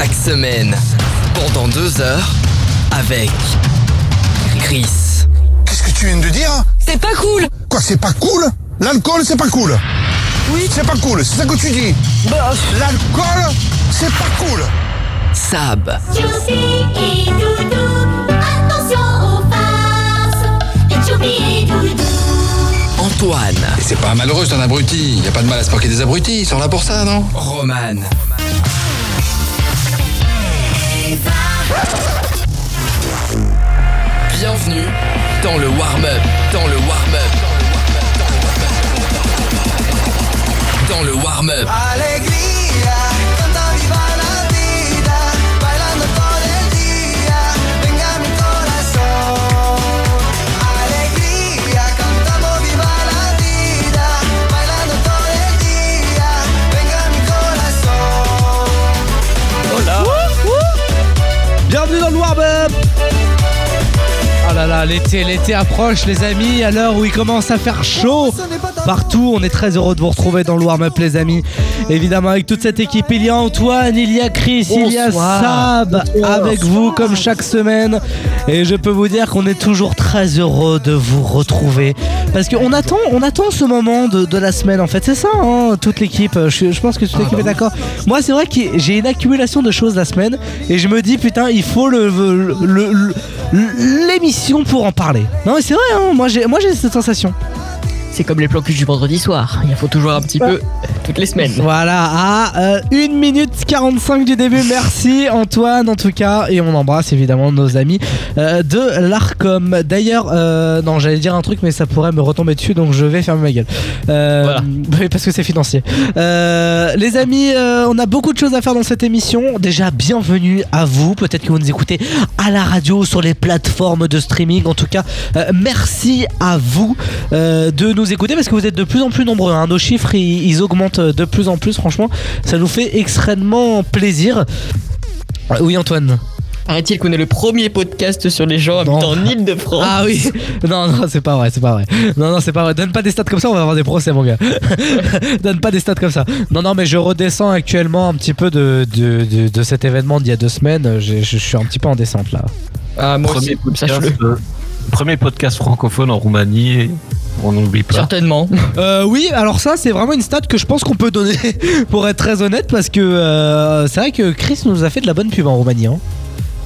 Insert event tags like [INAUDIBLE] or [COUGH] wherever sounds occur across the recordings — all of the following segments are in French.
chaque semaine, pendant deux heures, avec Chris. Qu'est-ce que tu viens de dire C'est pas cool Quoi, c'est pas cool? L'alcool, c'est pas cool Oui. C'est pas cool, c'est ça que tu dis Bah, L'alcool, c'est pas cool Sab, Josie et Doudou, attention aux farces. Et Choubi et Doudou. Antoine, Et c'est pas malheureux, c'est un abruti. Y a pas de mal à se moquer des abrutis, ils sont là pour ça, non? Roman. Bienvenue dans le warm-up, dans le warm-up, dans le warm-up. Alegría, Bienvenue dans le warm-up Oh là là, l'été, l'été approche les amis, à l'heure où il commence à faire chaud partout. On est très heureux de vous retrouver dans le warm-up les amis. Évidemment avec toute cette équipe, il y a Antoine, il y a Chris, il y a Sab avec vous comme chaque semaine. Et je peux vous dire qu'on est toujours très heureux de vous retrouver. Parce qu'on attend, on attend ce moment de, de la semaine en fait. C'est ça, hein, toute l'équipe. Je, je pense que toute l'équipe est d'accord. Moi c'est vrai que j'ai une accumulation de choses la semaine. Et je me dis putain, il faut le- le- le- le- l'émission pour en parler. Non mais c'est vrai, hein, moi j'ai moi j'ai cette sensation. C'est comme les plans cul du vendredi soir. Il faut toujours un petit peu toutes les semaines. Voilà, à 1 minute 45 du début. Merci Antoine en tout cas. Et on embrasse évidemment nos amis euh, de l'ARCOM. D'ailleurs, euh, non, j'allais dire un truc, mais ça pourrait me retomber dessus, donc je vais fermer ma gueule. Euh, Voilà. Parce que c'est financier. Euh, les amis, euh, on a beaucoup de choses à faire dans cette émission. Déjà, bienvenue à vous. Peut-être que vous nous écoutez à la radio, sur les plateformes de streaming. En tout cas, euh, merci à vous euh, de nous écouter parce que vous êtes de plus en plus nombreux. hein. Nos chiffres, ils, ils augmentent de plus en plus. Franchement, ça nous fait extrêmement plaisir. Euh, Oui, Antoine. Paraît-il qu'on est le premier podcast sur les gens Non. habitant en Ile-de-France. Ah oui Non, non, c'est pas vrai, c'est pas vrai. Non, non, c'est pas vrai. Donne pas des stats comme ça, on va avoir des procès, mon gars. [LAUGHS] Donne pas des stats comme ça. Non, non, mais je redescends actuellement un petit peu de, de, de, de cet événement d'il y a deux semaines. Je, suis un petit peu en descente là. Ah, moi Premier aussi, podcast, sache-le. Premier podcast francophone en Roumanie. On n'oublie pas. Certainement. Euh, oui, alors ça, c'est vraiment une stat que je pense qu'on peut donner, [LAUGHS] pour être très honnête, parce que euh, c'est vrai que Chris nous a fait de la bonne pub en Roumanie. hein.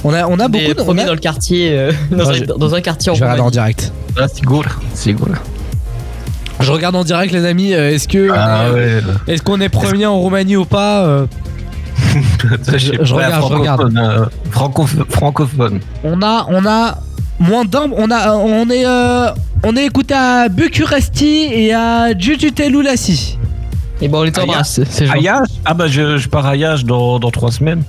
On a, on a beaucoup de. on premiers a- dans le quartier, euh, [LAUGHS] dans, Ouais, un, je- dans un quartier en Je vais regarder en Roumanie. direct. Ah, c'est cool. C'est cool. Je regarde en direct, les amis. Est-ce que. Ah ouais. Est-ce qu'on est premier en Roumanie ou pas euh, Ça, [LAUGHS] je regarde, je regarde. francophone, euh, francophone, francophone. On a, on a moins d'un. On a, on est, euh, on est écouté à Bucuresti et à Jujutelulassi. Et bon, on les embrasse, ces gens. Ayage Ah bah je, je pars à Ayage dans, dans trois semaines.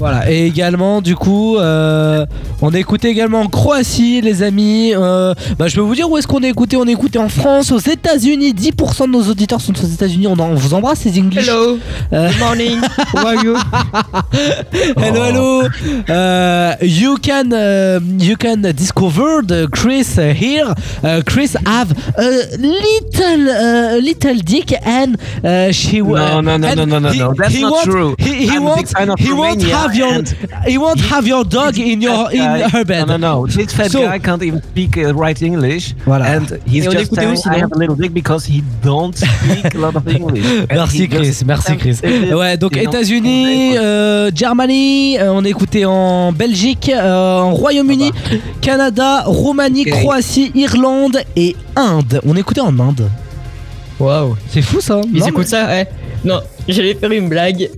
Voilà. Et également, du coup, euh, on écouté également en Croatie, les amis. Euh, bah, je peux vous dire où est-ce qu'on est écouté. On est écouté en France, aux États-Unis. 10% de nos auditeurs sont aux États-Unis. On, vous embrasse, les English. Hello, Euh, good morning, [LAUGHS] how are you? [LAUGHS] Hello, hello. Uh, you can uh, you can discover the Chris here. Uh, Chris have a little uh, little dick and uh, she No, no, no, and no, no, no, he- no. That's he not won't- true. He, he a won't he won't Romania have your he won't have your dog in your in her bed. No, no, no. This fat So- guy can't even speak uh, right English. Voilà. And he's Et just écoutait saying aussi, I have a little dick because he don't speak a lot of [LAUGHS] English. Merci Chris, merci Chris. Ouais, donc États-Unis, euh, Germany, euh, on est écouté en Belgique, euh, en Royaume-Uni, Canada, Roumanie, Ok. Croatie, Irlande et Inde. On est écouté en Inde. Waouh. C'est fou ça. Ils Non, écoutent ça, ouais. Non, j'allais faire une blague,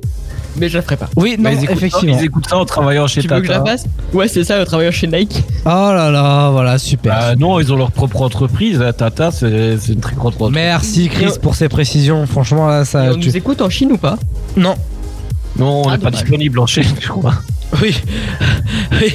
mais je la ferai pas. Oui, non, Bah, ils, écoutent ça, effectivement. ils écoutent ça en travaillant chez Tu veux que je la fasse Ouais, c'est ça, au travailleur chez Nike. Oh là là, voilà, super. Bah, non, ils ont leur propre entreprise. hein. Tata, c'est c'est une très grande entreprise. Merci Chris pour ces précisions. Franchement, là, Et ça. on tu- nous écoute en Chine ou pas Non, Non, on Ah, n'est pas dommage. disponible en Chine, je crois. oui. [LAUGHS] oui.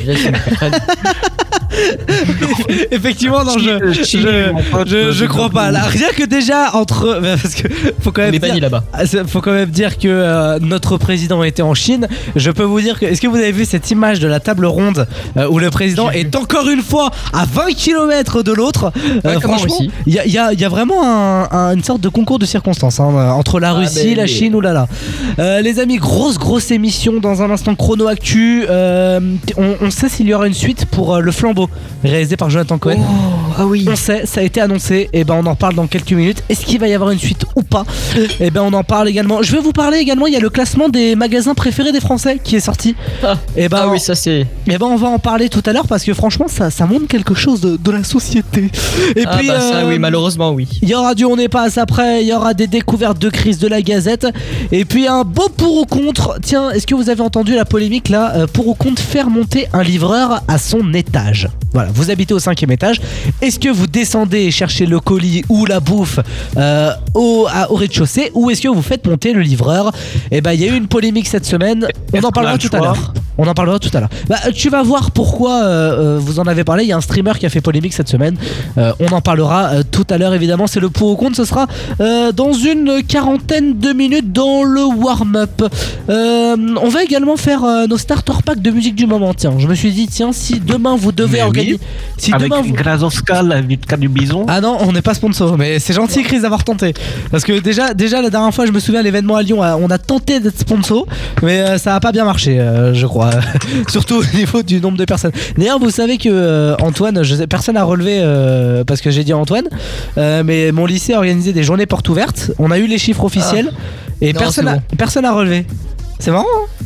[LAUGHS] Effectivement, non, je, Chi- je, je, crois pas. Là, rien que déjà entre, [LAUGHS] parce que faut quand même est dire, banni là-bas. Ah, faut quand même dire que euh, notre président était en Chine. Je peux vous dire que, est-ce que vous avez vu cette image de la table ronde euh, où le président est encore une fois à 20 km de l'autre? Euh, Franchement, il y a, il y a- il y a vraiment un- un- une sorte de concours de circonstances hein, euh, entre la Ah, Russie, ben, la Chine, oulala. Euh, les amis, grosse grosse émission dans un instant chrono actu. Euh, on, on sait s'il y aura une suite pour euh, le flambeau réalisé par Jonathan Cohen. ah oui. On sait, ça a été annoncé, et ben on en parle dans quelques minutes. Est-ce qu'il va y avoir une suite ou pas [LAUGHS] Et ben on en parle également. Je vais vous parler également, il y a le classement des magasins préférés des Français qui est sorti. Ah. Et ben, Ah oui, ça c'est. et ben on va en parler tout à l'heure parce que franchement ça, ça montre quelque chose de, de la société. Et Ah puis bah ça euh, oui, malheureusement oui. il y aura du on n'est pas après, il y aura des découvertes de crise de la Gazette et puis un beau pour ou contre. Tiens, est-ce que vous avez entendu la polémique là euh, Pour ou contre faire monter un livreur à son étage? Voilà, vous habitez au cinquième étage. Est-ce que vous descendez et cherchez le colis ou la bouffe euh, au, rez-de-chaussée ou est-ce que vous faites monter le livreur? Et ben il y a eu une polémique cette semaine. On en parlera tout à l'heure. On en parlera tout à l'heure. Bah, tu vas voir pourquoi euh, euh, vous en avez parlé. Il y a un streamer qui a fait polémique cette semaine. On en parlera tout à l'heure évidemment. C'est le pour ou contre. Ce sera dans une quarantaine de minutes dans le warm-up. On va également faire nos starter packs de musique du moment. Tiens, je me suis dit tiens si demain vous devez Si Avec demain vous... Grazowska, la Vitka du Bison. Ah non, on n'est pas sponsor, mais c'est gentil Chris d'avoir tenté. Parce que déjà, déjà la dernière fois, je me souviens à l'événement à Lyon, euh, on a tenté d'être sponsor, mais euh, ça a pas bien marché, euh, je crois. [LAUGHS] Surtout au niveau du nombre de personnes. D'ailleurs, vous savez que euh, Antoine, je sais, personne n'a relevé euh, parce que j'ai dit Antoine, euh, mais mon lycée a organisé des journées portes ouvertes. On a eu les chiffres officiels et Non, personne c'est a, bon. personne a relevé. C'est marrant. hein?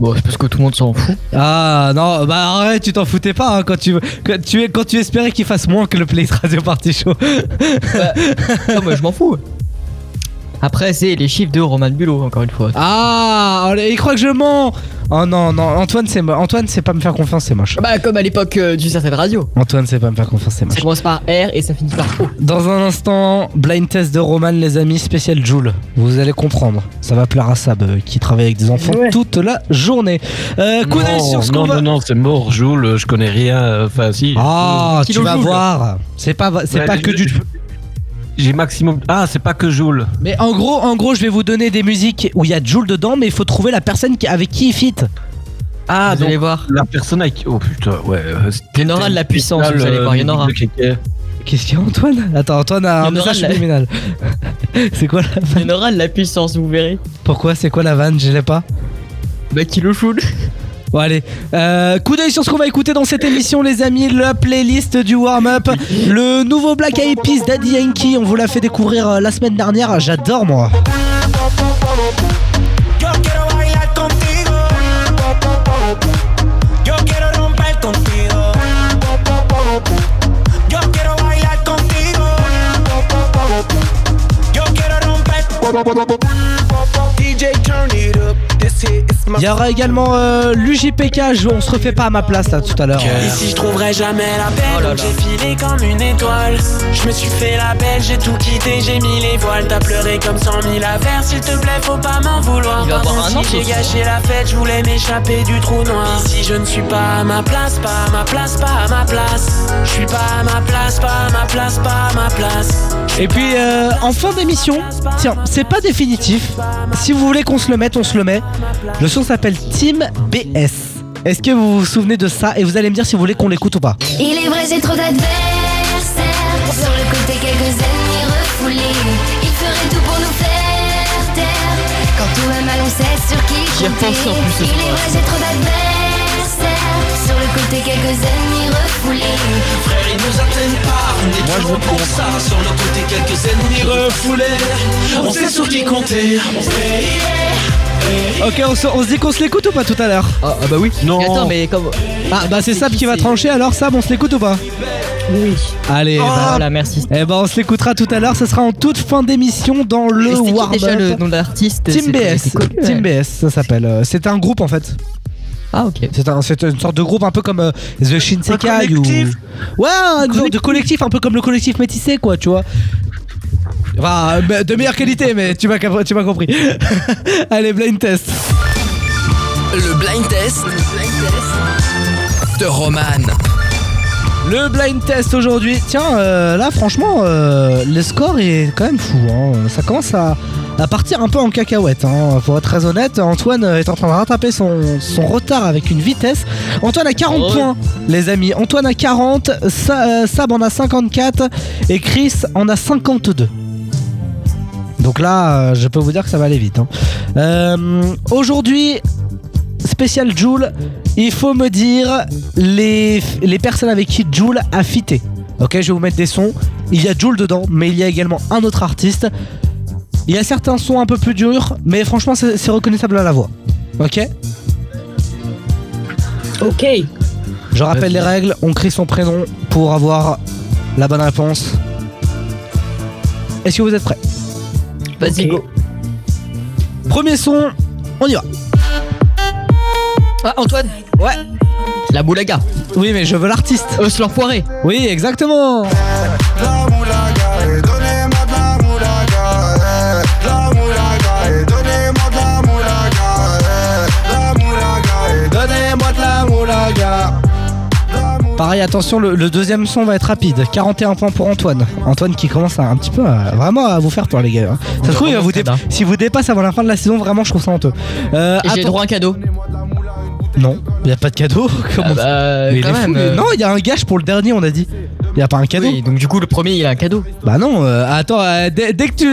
Bon, c'est parce que tout le monde s'en fout. ah non, bah arrête, tu t'en foutais pas hein, quand tu quand tu quand tu espérais qu'il fasse moins que le Play Radio Party Show. [LAUGHS] non, mais je m'en fous. Après, c'est les chiffres de Roman Bulot, encore une fois. Ah, il croit que je mens. Oh non, non, Antoine, c'est mo- Antoine, c'est pas me faire confiance, c'est moche. Bah, comme à l'époque euh, d'une certaine radio. Antoine, c'est pas me faire confiance, c'est Ça moche. commence par R et ça finit par O. Dans un instant, blind test de Roman, les amis, spécial Joule. Vous allez comprendre. Ça va plaire à Sab, euh, qui travaille avec des enfants toute la journée. Euh, coup d'œil sur ce qu'on non, va. non, non, c'est mort, Joule, je connais rien. euh, Enfin, si. Ah, tu vas Joule. voir. C'est pas, c'est Ouais, pas je- que du. J'ai maximum. Ah, c'est pas que Joule. Mais en gros, en gros, je vais vous donner des musiques où il y a Joule dedans, mais il faut trouver la personne qui, avec qui il fit. Ah, vous donc allez voir. la personne avec. Oh putain, ouais. euh, Il y en aura de la puissance, vous allez voir, il y en aura. kéké. Qu'est-ce qu'il y a, Antoine? Attends, Antoine a Il y un en aura message de la- subliminal. [LAUGHS] c'est quoi la Il y en aura de la puissance, vous verrez. Pourquoi C'est quoi la vanne? Je l'ai pas. Bah, Kilo Joule. Bon allez, euh, coup d'œil sur ce qu'on va écouter dans cette émission les amis, la playlist du warm-up, le nouveau Black Eyed Peas Daddy Yankee, on vous l'a fait découvrir euh, la semaine dernière, j'adore moi. DJ turn it up. Il y aura également euh, l'UJPK, je- on se refait pas à ma place là tout à l'heure. Ici je trouverai jamais la paix Oh j'ai filé comme une étoile. Je me suis fait la belle, j'ai tout quitté, j'ai mis les voiles. T'as pleuré comme cent mille affaires, s'il te plaît faut pas m'en vouloir. Il va Pardon avoir un an, si j'ai gâché la fête, je voulais m'échapper du trou noir. Ici je ne suis pas à ma place, pas à ma place, pas à ma place. Je suis pas à ma place, pas à ma place, pas à ma place Et puis euh, en fin d'émission, tiens, c'est pas définitif, si vous voulez qu'on se le mette, on se le met. Le son s'appelle Team BS. Est-ce que vous vous souvenez de ça et vous allez me dire si vous voulez qu'on l'écoute ou pas Il est vrai, j'ai trop d'adversaires. Sur le côté, quelques ennemis refoulés. Ils feraient tout pour nous faire taire. Quand tout va mal, on sait sur qui J'y en plus Il est vrai, j'ai trop d'adversaires. Côté, quelques ennemis refoulés. Frère ils nous atteignent pas, on est Moi, trop pour ça Sur le côté quelques ennemis refoulés On sait sur qui compter On fait Ok, on se, on se dit qu'on se l'écoute ou pas tout à l'heure Ah, ah bah oui. Non. Mais attends, mais comme. Ah bah c'est Sab qui va trancher alors Sab on se l'écoute ou pas Oui. Allez, bah, Voilà, merci. Eh ben on se l'écoutera tout à l'heure, ce sera en toute fin d'émission dans le warm déjà le nom de l'artiste Team BS, ouais. Team BS ça s'appelle. Euh, C'est un groupe en fait. Ah, ok. C'est un, c'est une sorte de groupe un peu comme euh, The Shinsekai ou. collectif. Ouais, un genre de collectif un peu comme le collectif métissé quoi, tu vois. Enfin, euh, de meilleure qualité, mais tu m'as tu m'as compris. [LAUGHS] Allez, blind test. Le blind test de Roman. Le blind test aujourd'hui. Tiens, euh, là, franchement, euh, le score est quand même fou. hein. Ça commence à, à partir un peu en cacahuète. Hein. Pour être très honnête, Antoine est en train de rattraper son, son retard avec une vitesse. Antoine a 40 Oh. points, les amis. Antoine a 40, Sa- euh, Sab en a 54 et Chris en a 52. Donc là, je peux vous dire que ça va aller vite. hein. Aujourd'hui, spécial Joule, il faut me dire les, les personnes avec qui Joule a fité. Ok, je vais vous mettre des sons. Il y a Joule dedans, mais il y a également un autre artiste. Il y a certains sons un peu plus durs, mais franchement, c'est reconnaissable à la voix. Ok? Ok. Je rappelle les règles on crie son prénom pour avoir la bonne réponse. Est-ce que vous êtes prêts? Vas-y, go. Premier son, on y va. Ah, Antoine Ouais. La boulaga. Oui, mais je veux l'artiste. Se l'enfoiré. Oui, exactement. Donnez-moi de la moulaga. Pareil, attention, le, le deuxième son va être rapide. 41 points pour Antoine. Antoine qui commence à, un petit peu à, vraiment à vous faire peur, les gars. hein. Ça se trouve, il va vous dé- vraiment si vous dépasse avant la fin de la saison, vraiment, je trouve ça honteux. Euh, j'ai droit à un cadeau. Non, il n'y a pas de cadeau. [LAUGHS] Comment Ah bah, Mais il quand est fou, même. lui. euh, Non, il y a un gage pour le dernier, on a dit. Il n'y a pas un cadeau. Oui, donc du coup, le premier, il a un cadeau. Bah non, euh, attends, euh, dès, dès que tu,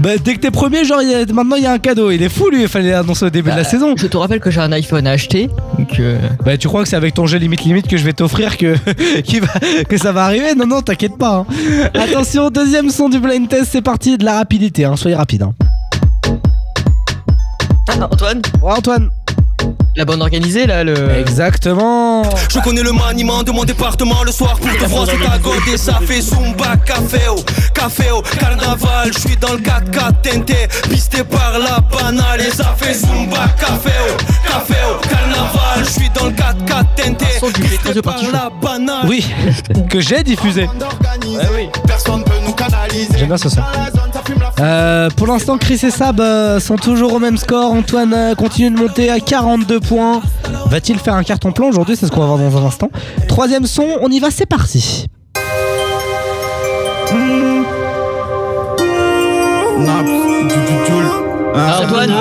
bah, dès que t'es premier, genre il y a- maintenant il y a un cadeau. Il est fou lui, il fallait l'annoncer au début de la Bah, saison. Je te rappelle que j'ai un iPhone à acheter. Donc, euh, Bah tu crois que c'est avec ton jeu limite limite que je vais t'offrir que, [LAUGHS] qui va, que ça va arriver? Non non, t'inquiète pas. hein. Attention, deuxième son du blind test, c'est parti de la rapidité. Hein, soyez rapide. Hein. Ah, Antoine? Ouais Antoine. La bonne organisée là, le. Exactement. Je connais le maniement de mon département le soir pour te froisser ta gode et ça fait Zumba café au café au carnaval je suis dans le 4x4 tenté pisté par la banale et ça fait Zumba café au café au carnaval je suis dans le 4x4 tenté du pisté par la banale Oui, [LAUGHS] que j'ai diffusé. J'aime bien ce son. Euh, pour l'instant, Chris et Sab euh, sont toujours au même score. Antoine euh, continue de monter à 42 points. Va-t-il faire un carton plein aujourd'hui? C'est ce qu'on va voir dans un instant. Troisième son, on y va, c'est parti. Ah, Antoine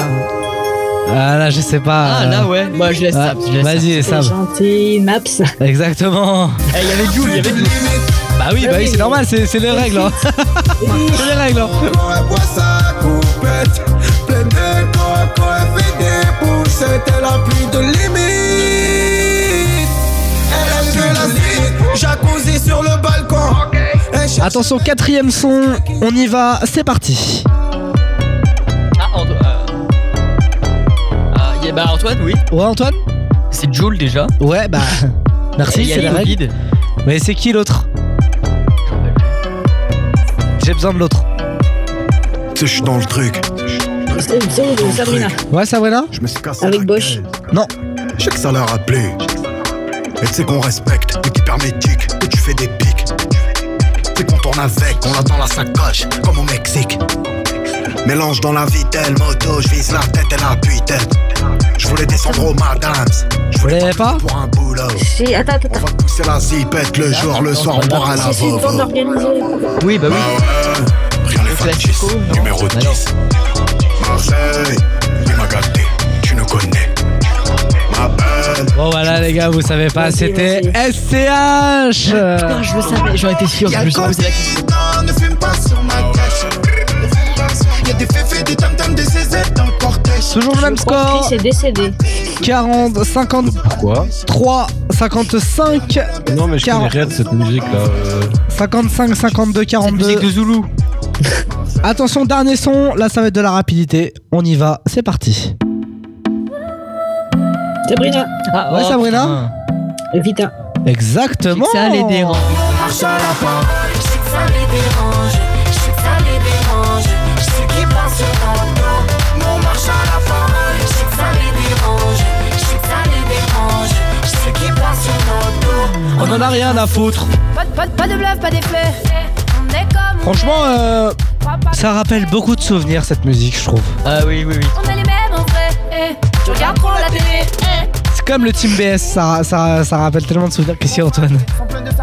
Ah là, je sais pas. Ah, là, ouais. Moi, je laisse laisse Vas-y, Sab. gentil, Naps. Exactement. Eh, Il y avait Jules, il y avait Jules. Bah oui, bah oui, c'est normal, c'est c'est les règles. hein. [LAUGHS] c'est les règles. hein. C'était la pluie de limite Jacuzzi sur le balcon Attention, quatrième son, on y va, c'est parti. Ah, Antoine. Ah, y a- bah, Antoine, oui. Ouais, Antoine? C'est Jules déjà. Ouais, bah. [LAUGHS] Merci, il y a c'est les la règle. Mais c'est qui l'autre? J'ai besoin de l'autre. Tu sais, je suis dans le truc. C'est c'est de Sabrina. Ouais, Sabrina Je me suis cassé Avec la Bosch. gueule. Non. Je sais que ça leur a plu. Et tu sais qu'on respecte l'équipe hermétique, que tu fais des pics. C'est qu'on tourne avec, on a dans la sacoche, comme au Mexique. Mélange dans la vitelle, moto, je vise la tête et la tête Je voulais descendre au madams. Je voulais pas pour un boulot. Si, attends, attends, On va pousser la zipette le jour, le soir, on boira la vovo. Oui, bah oui. Rien n'est Le factice, classico, non numéro Bah 10. Marseille, il m'a gâté, tu nous connais. Ma belle. Bon, voilà, les gars, vous savez pas, c'était. SCH Putain, je le savais, j'en étais sûr. Je me suis Toujours le même score est décédé. 40, 53, Pourquoi 55, Non, mais je connais 40. rien de cette musique là. euh. 55, 52, Cette 42. musique de Zoulou. [LAUGHS] Attention, dernier son, là ça va être de la rapidité. On y va, c'est parti. Sabrina. Ah, Ouais, Sabrina putain. Vita. Exactement. Ça les dérange. Marche à la fin Je sais que ça les dérange, je sais que ça les dérange, je sais qu'ils pensent sur On en a rien à foutre. Pas, pas, pas de bluff, pas d'effet. On est comme Franchement, euh, ça rappelle beaucoup de souvenirs cette musique, je trouve. Ah oui, oui, oui. on est les mêmes en vrai. Eh, tu regardes trop la télé. Eh, C'est Comme le Team BS, ça, ça, ça rappelle tellement de souvenirs. Qu'est-ce qu'il y a, Antoine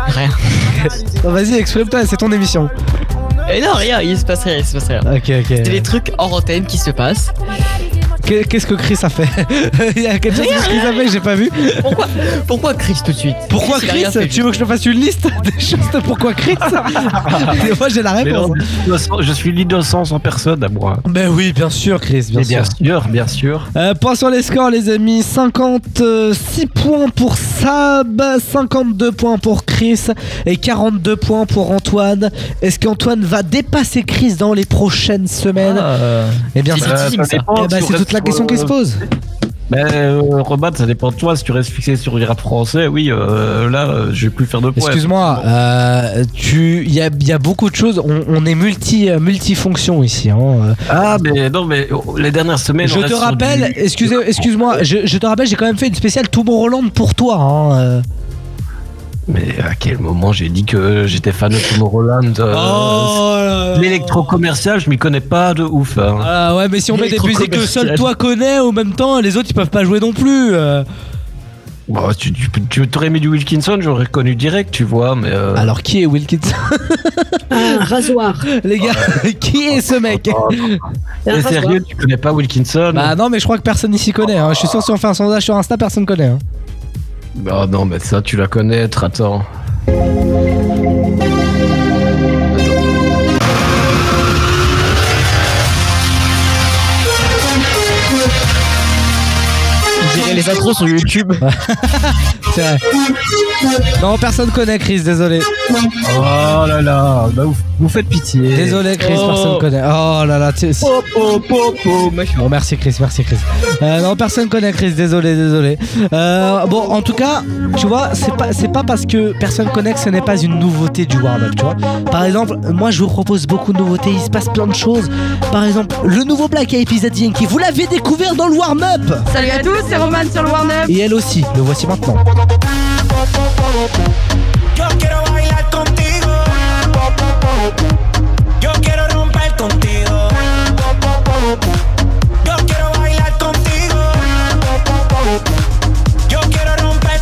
Rien. [LAUGHS] Vas-y, exprime-toi, c'est ton émission. Et non, rien, il se passe rien, il se passe rien. Ok, ok. C'est des trucs hors antenne qui se passent. Qu'est- Qu'est-ce que Chris a fait [LAUGHS] Il y a quelque chose que Chris a fait, j'ai pas vu. Pourquoi, pourquoi Chris tout de suite Pourquoi Chris, Tu veux que je te fasse une liste [LAUGHS] des choses de pourquoi Chris [LAUGHS] Et Moi j'ai la réponse. non, je suis l'innocence en personne à moi. Ben oui, bien sûr, Chris, bien sûr. bien sûr, bien sûr. Euh, point sur les scores, les amis 56 points pour Sab, 52 points pour Chris et 42 points pour Antoine. Est-ce qu'Antoine va dépasser Chris dans les prochaines semaines Ah, Eh bien, c'est eh ben, c'est toute la question qui se pose. Ben, euh, Roman, ça dépend de toi. Si tu restes fixé sur les rap français, oui, euh, là, euh, je vais plus faire de points. Excuse-moi, euh, tu, il y a, il y a beaucoup de choses. On, on est multi, euh, multifonction ici. hein. Ah, mais non, mais oh, les dernières semaines. Je te rappelle, du- excusez, excuse-moi, je, je te rappelle, j'ai quand même fait une spéciale Tomorrowland pour toi. hein. Mais à quel moment j'ai dit que j'étais fan de Tomorrowland euh, Oh. L'électro-commercial, je m'y connais pas de ouf. hein. Ah ouais, mais si on met des musiques que seul toi connais, en même temps, les autres ils peuvent pas jouer non plus. euh. Bon, tu, tu, tu t'aurais mis du Wilkinson, j'aurais reconnu direct, tu vois, mais. euh, Alors qui est Wilkinson? Un rasoir. Les gars, [LAUGHS] qui est ce mec? T'es rasoir. sérieux, tu connais pas Wilkinson? Bah non, mais je crois que personne ici connaît. hein. Je suis sûr si on fait un sondage sur Insta, personne connaît. hein. Bah non, mais ça, tu la connais, attends. On dirait les intros sur YouTube. [LAUGHS] C'est vrai. Non, personne connaît Chris, désolé. Oh là là, bah vous, vous faites pitié. Désolé Chris, Oh. personne connaît. Oh là là, tu- si- Bon, merci Chris, merci Chris. Euh, non, personne connaît Chris, désolé, désolé. Euh, bon, en tout cas, tu vois, c'est pas, c'est pas parce que personne connaît que ce n'est pas une nouveauté du warm-up, tu vois. Par exemple, moi je vous propose beaucoup de nouveautés, il se passe plein de choses. Par exemple, le nouveau Black Eyed Peas Yankee, vous l'avez découvert dans le warm-up Salut à tous, c'est Roman sur le Warn-Up. Et elle aussi, le voici maintenant. Yo quiero bailar contigo. Yo quiero romper contigo. Yo quiero bailar contigo. Yo quiero romper.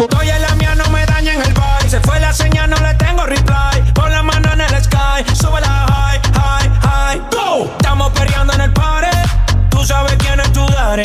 Estoy en la mía, no me dañen el vibe. Se fue la señal, no le tengo reply. Pon la mano en el sky, sube la high, high, high. Go. Estamos perreando en el party. Tú sabes quién es tu daddy.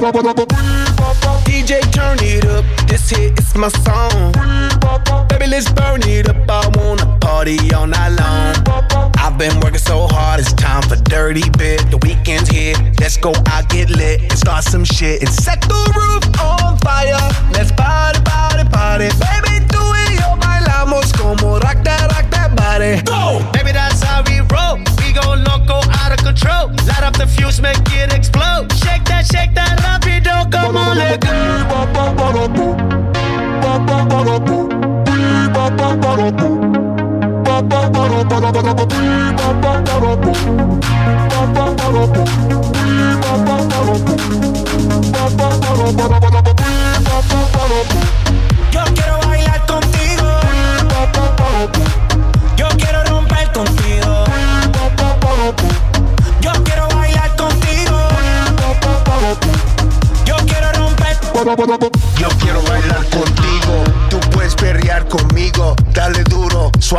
DJ, turn it up. This hit is my song. Baby, let's burn it up. I wanna party all night long. I've been working so hard, it's time for dirty bit. The weekend's here, let's go out, get lit, and start some shit. And set the roof on fire. Let's party, party, party. Baby, tú y yo bailamos como rock that, rock that body. Go! Baby, that's how out of control. Light up the fuse, make it explode. Shake that, shake that, rapido, come on, let go. Yo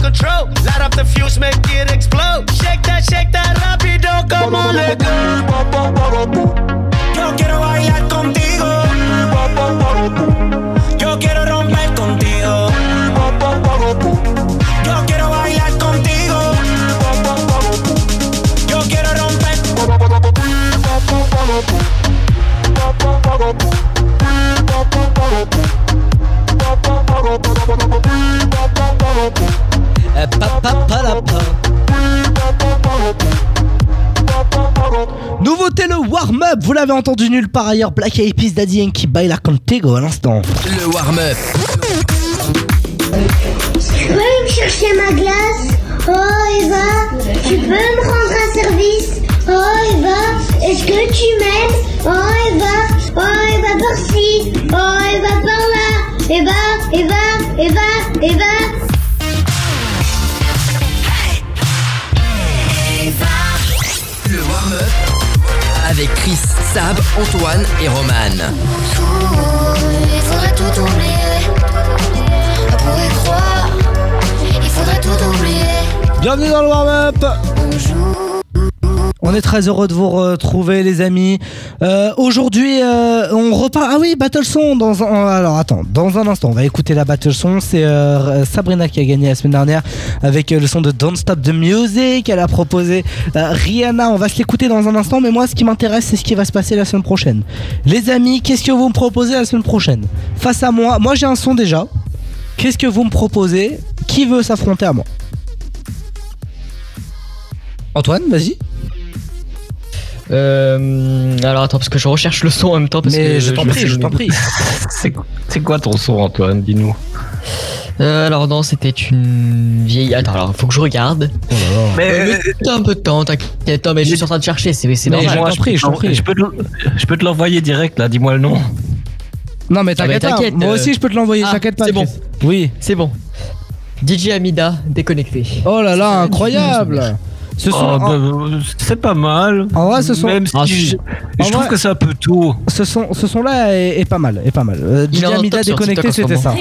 control. Light up the fuse, make it explode. Shake that, shake that rápido, come on, let go. Yo quiero bailar contigo. Yo quiero romper contigo. Yo quiero bailar contigo. Yo quiero romper. Pa, la, pa. Nouveauté le warm-up, vous l'avez entendu nulle part ailleurs, Black Eyed Peas, Daddy Yankee, Baila Contigo à l'instant. Le warm-up. Tu peux me chercher ma glace Oh Eva, tu peux me rendre un service Oh Eva, est-ce que tu m'aimes Oh Eva, oh Eva par-ci, oh Eva par-là. Eva, Eva, Eva, Eva Avec Chris, Sab, Antoine et Roman. Il faudrait tout oublier. On pourrait croire. Il faudrait tout oublier. Bienvenue dans le warm-up On est très heureux de vous retrouver les amis. Euh, Aujourd'hui, euh, on repart. Ah oui, Battle Son. Dans un... Alors attends, dans un instant, on va écouter la Battle Son. C'est euh, Sabrina qui a gagné la semaine dernière avec euh, le son de Don't Stop the Music. Elle a proposé euh, Rihanna. On va se l'écouter dans un instant. Mais moi, ce qui m'intéresse, c'est ce qui va se passer la semaine prochaine. Les amis, qu'est-ce que vous me proposez la semaine prochaine? Face à moi, moi j'ai un son déjà. Qu'est-ce que vous me proposez? Qui veut s'affronter à moi? Antoine, vas-y. Euh, alors attends, parce que je recherche le son en même temps. Parce Mais que je t'en prie, je t'en prie. C'est c'est quoi ton son, Antoine Dis-nous. Euh, alors non, c'était une vieille. Attends, alors faut que je regarde. Mais- Euh, mais t'as un peu de temps, t'inquiète. Non, mais je suis en train de chercher, c'est normal. je t'en prie, je t'en prie. Je peux te, le- je peux te l'envoyer direct, là. Dis-moi le nom. Non mais Ah, mais t'inquiète pas, t'inquiète, moi euh, aussi je peux te l'envoyer, ah, t'inquiète pas. c'est bon. Oui. C'est bon. DJ Amida, déconnecté. Oh là là, incroyable. Ce sont, Oh, en, bah, euh, c'est pas mal. en vrai, ce sont, Même si Ah, je, trouve vrai- que c'est un peu tôt. ce son, ce son là est, est pas mal, est pas mal. Euh, déconnecté, c'était ça.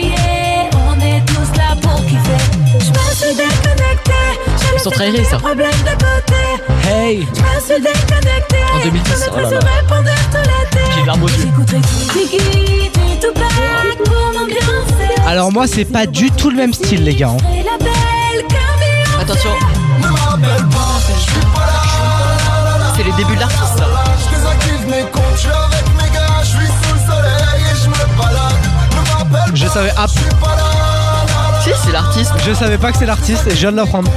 Ils sont très aérés, ça. Côté. Hey. Je me suis déconnecté. En 2010, Je oh là là. J'ai larmes aux yeux. Alors moi c'est pas du tout le même style les gars. Hein. La. C'est les débuts de l'artiste, ça. Je savais ah, Si, c'est l'artiste. je savais pas que c'est l'artiste et je viens de l'apprendre.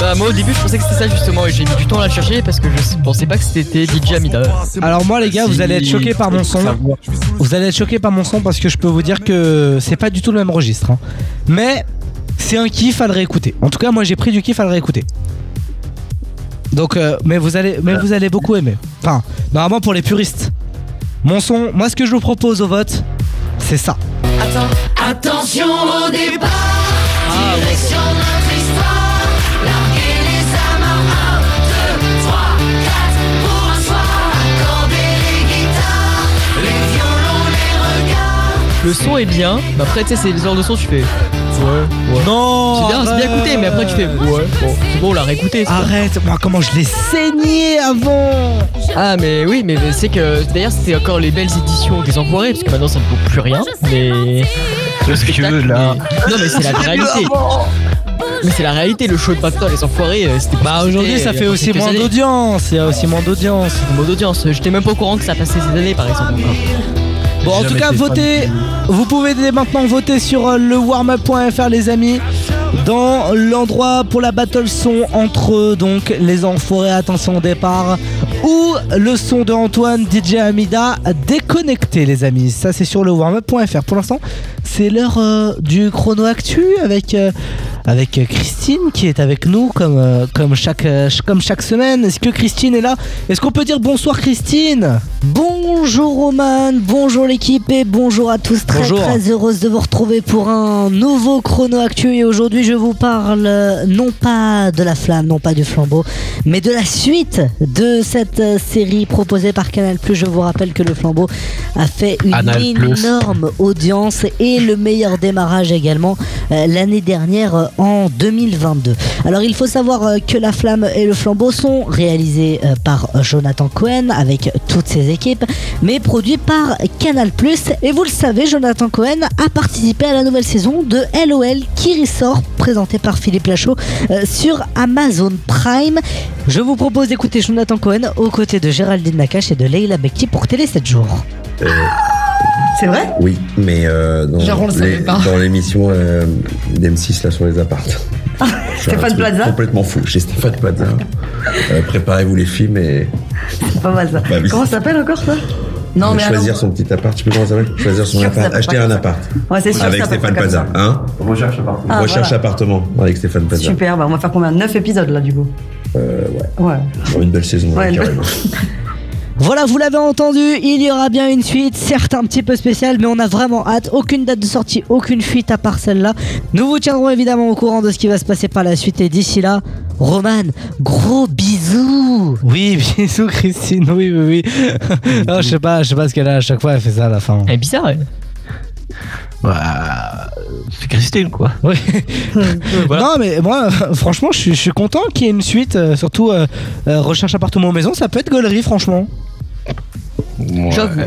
Bah, moi au début, je pensais que c'était ça justement, et j'ai mis du temps à le chercher parce que je pensais pas que c'était DJ Amida. Alors moi les gars, vous allez être choqués par mon son. Vous allez être choqués par mon son parce que je peux vous dire que c'est pas du tout le même registre. hein. Mais c'est un kiff à le réécouter. En tout cas, moi j'ai pris du kiff à le réécouter. Donc, euh, mais vous allez, mais vous allez beaucoup aimer. Enfin, normalement pour les puristes. Mon son, moi ce que je vous propose au vote, c'est ça. Attention au départ Direction notre histoire Larguer les amarres 1, 2, 3, 4 Pour un soir Accorder les guitares Les violons, les regards Le son est bien, mais après, tu sais, c'est le genre de son, tu fais. Ouais, ouais. Non C'est bien, c'est bien écouté, mais après, tu fais. Ouais, bon, c'est bon, on l'a réécouté. Arrête, moi comment je l'ai saigné avant Ah, mais oui, mais c'est que. D'ailleurs, c'était encore les belles éditions des Enfoirés, parce que maintenant, ça ne vaut plus rien. Mais. Qu'est-ce que tu veux, là Non, mais c'est la réalité. Mais c'est la réalité, le show de Pactor, les Enfoirés, euh, c'était Bah aujourd'hui ça fait aussi moins d'audience, il y a aussi moins d'audience. Mot d'audience, j'étais même pas au courant que ça passait ces années, par exemple. encore. Bon, en tout cas, votez. Vous pouvez dès maintenant voter sur euh, le warmup.fr, les amis. Dans l'endroit pour la battle son entre donc les enfoirés, attention au départ, ou le son de Antoine DJ Amida déconnecté, les amis. Ça, c'est sur le warmup.fr. Pour l'instant, c'est l'heure euh, du chrono actu avec. euh, avec Christine qui est avec nous comme, euh, comme, chaque, ch- comme chaque semaine. Est-ce que Christine est là? Est-ce qu'on peut dire bonsoir Christine? Bonjour Roman, bonjour l'équipe et bonjour à tous. Très Bonjour. très heureuse de vous retrouver pour un nouveau chrono actu et aujourd'hui je vous parle euh, non pas de la flamme, non pas du flambeau, mais de la suite de cette euh, série proposée par Canal+. Je vous rappelle que le flambeau a fait une énorme audience et le meilleur démarrage également euh, l'année dernière euh, en 2022. Alors il faut savoir euh, que La Flamme et le Flambeau sont réalisés par Jonathan Cohen avec toutes ses équipes, mais produits par Canal+. Et vous le savez, Jonathan Cohen a participé à la nouvelle saison de LOL qui ressort, présentée par Philippe Lachaud euh, sur Amazon Prime. Je vous propose d'écouter Jonathan Cohen aux côtés de Géraldine Nakache et de Leila Bekti pour Télé 7 jours. C'est vrai? Oui, mais euh, dans, Genre, on le savait les- pas. dans l'émission euh, d'M6 là sur les appartes. Un Stéphane Plaza? Complètement fou. Chez Stéphane Plaza. Euh, Préparez-vous les films et C'est pas mal ça. Bah. Comment ça s'appelle encore ça? Non mais choisir alors- son petit appart. Tu peux comment ça s'appelle Choisir son appart. Acheter un appart. Ouais, c'est sûr Avec Stéphane ça. Hein Recherche appartement. Ah, Recherche voilà. appartement avec Stéphane Plaza. Super, bah on va faire combien? 9 épisodes là du coup Euh, ouais. Ouais. Une belle saison. Ouais, carrément. Voilà, vous l'avez entendu, il y aura bien une suite, certes un petit peu spéciale, mais on a vraiment hâte. Aucune date de sortie, aucune fuite à part celle-là. Nous vous tiendrons évidemment au courant de ce qui va se passer par la suite. Et d'ici là, Roman, gros bisous Oui, [LAUGHS] bisous Christine, oui, oui, oui. [LAUGHS] non, je sais pas, je sais pas ce qu'elle a à chaque fois, elle fait ça à la fin. Elle est bizarre, elle. Bah, c'est Christine quoi. Oui. [LAUGHS] Non, mais moi, franchement, je suis, je suis content qu'il y ait une suite, euh, surtout euh, euh, recherche appartement maison, ça peut être gaulerie, franchement. J'avoue.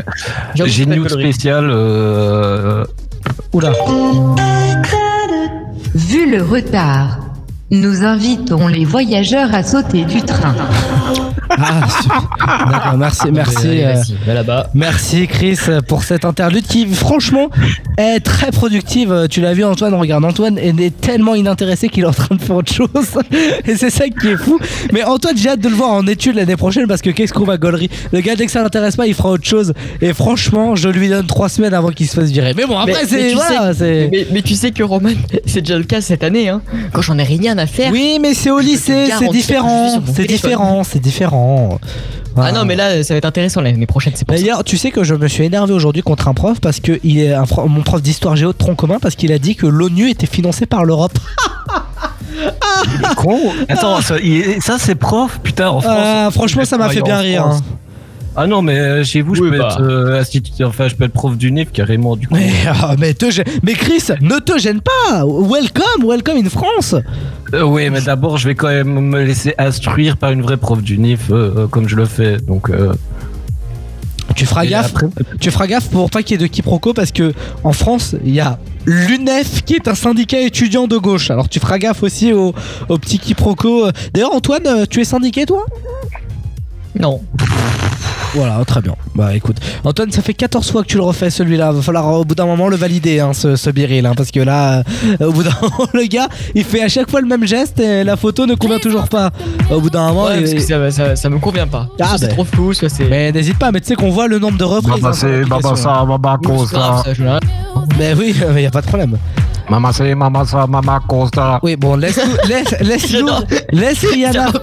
J'avoue, J'ai une news spéciale. Euh... Oula. Vu le retard, nous invitons les voyageurs à sauter du train. Ah, [LAUGHS] super. D'accord, merci, merci. Allez, euh, là-bas. Merci Chris pour cette interlude qui franchement est très productive. Tu l'as vu Antoine, regarde Antoine est tellement inintéressé qu'il est en train de faire autre chose [LAUGHS] et c'est ça qui est fou. Mais Antoine j'ai hâte de le voir en études l'année prochaine parce que qu'est-ce qu'on va gaulerie Le gars dès que ça l'intéresse pas il fera autre chose et franchement je lui donne trois semaines avant qu'il se fasse virer. Mais bon après c'est tu voilà, sais- c'est mais, mais tu sais que Roman, [LAUGHS] c'est déjà le cas cette année, hein. Quand j'en ai rien à faire. Oui mais c'est au lycée, c'est différent, sur mon c'est différent, Ah non, mais là, ça va être intéressant l'année prochaine, c'est pour ça. D'ailleurs, tu sais que je me suis énervé aujourd'hui contre un prof parce que il est un mon prof d'histoire géo de tronc commun parce qu'il a dit que l'ONU était financée par l'Europe. [LAUGHS] Con. Attends, ça, il- ça, c'est prof, putain, en France. Ah, franchement, ça m'a fait bien En rire. Hein. Ah non, mais euh, chez vous, je peux bah. être euh, instituteur, enfin, je peux être prof du NIF carrément, du coup. Mais, [LAUGHS] ah, mais, te gê- mais Chris, ne te gêne pas. Welcome, welcome in France. Euh, oui, mais d'abord, je vais quand même me laisser instruire par une vraie prof du NIF, euh, euh, comme je le fais. Donc, euh, Tu feras gaffe. après- Tu feras gaffe pour pas qu'il y ait de quiproquo parce que en France, il y a l'UNEF qui est un syndicat étudiant de gauche. Alors tu feras gaffe aussi aux, aux petits quiproquos. D'ailleurs, Antoine, tu es syndiqué toi? Non. Voilà, très bien. Bah écoute, Antoine, ça fait 14 fois que tu le refais celui-là. Va falloir au bout d'un moment le valider, hein, ce, ce biril. hein, parce que là, euh, au bout d'un [LAUGHS] moment, le gars, il fait à chaque fois le même geste et la photo ne convient toujours pas. Au bout d'un moment, Ouais, il- parce que ça, ça, ça me convient pas. Ah, Soit c'est bah. trop flou, soit c'est. Mais n'hésite pas, mais tu sais qu'on voit le nombre de reprises. Hein, maman, ça, hein. maman, Oui, cause, c'est grave, ça. ça, je l'ai- Mais oui, mais y a pas de problème. Maman, [LAUGHS] [LAUGHS] c'est maman, ça, maman, ça. Oui, bon, laisse, laisse, laisse, J'adore. laisse Rihanna, Ça.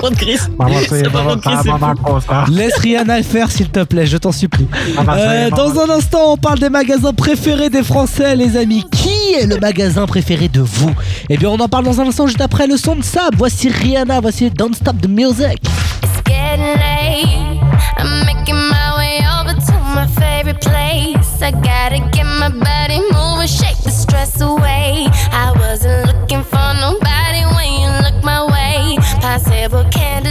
Maman, c'est Ça, maman, ça, c'est maman, ça. laisse Rihanna faire s'il te plaît, je t'en supplie. Maman, c'est Euh, maman. dans un instant, on parle des magasins préférés des Français, les amis. Qui est le magasin préféré de vous? Eh bien, on en parle dans un instant juste après le son de Sab. Voici Rihanna, voici Don't Stop the Music. It's getting late. I'm making my way over to my favorite place. I gotta get my body moving, shake the stress away. Wasn't looking for nobody when you look my way. Possible candidate,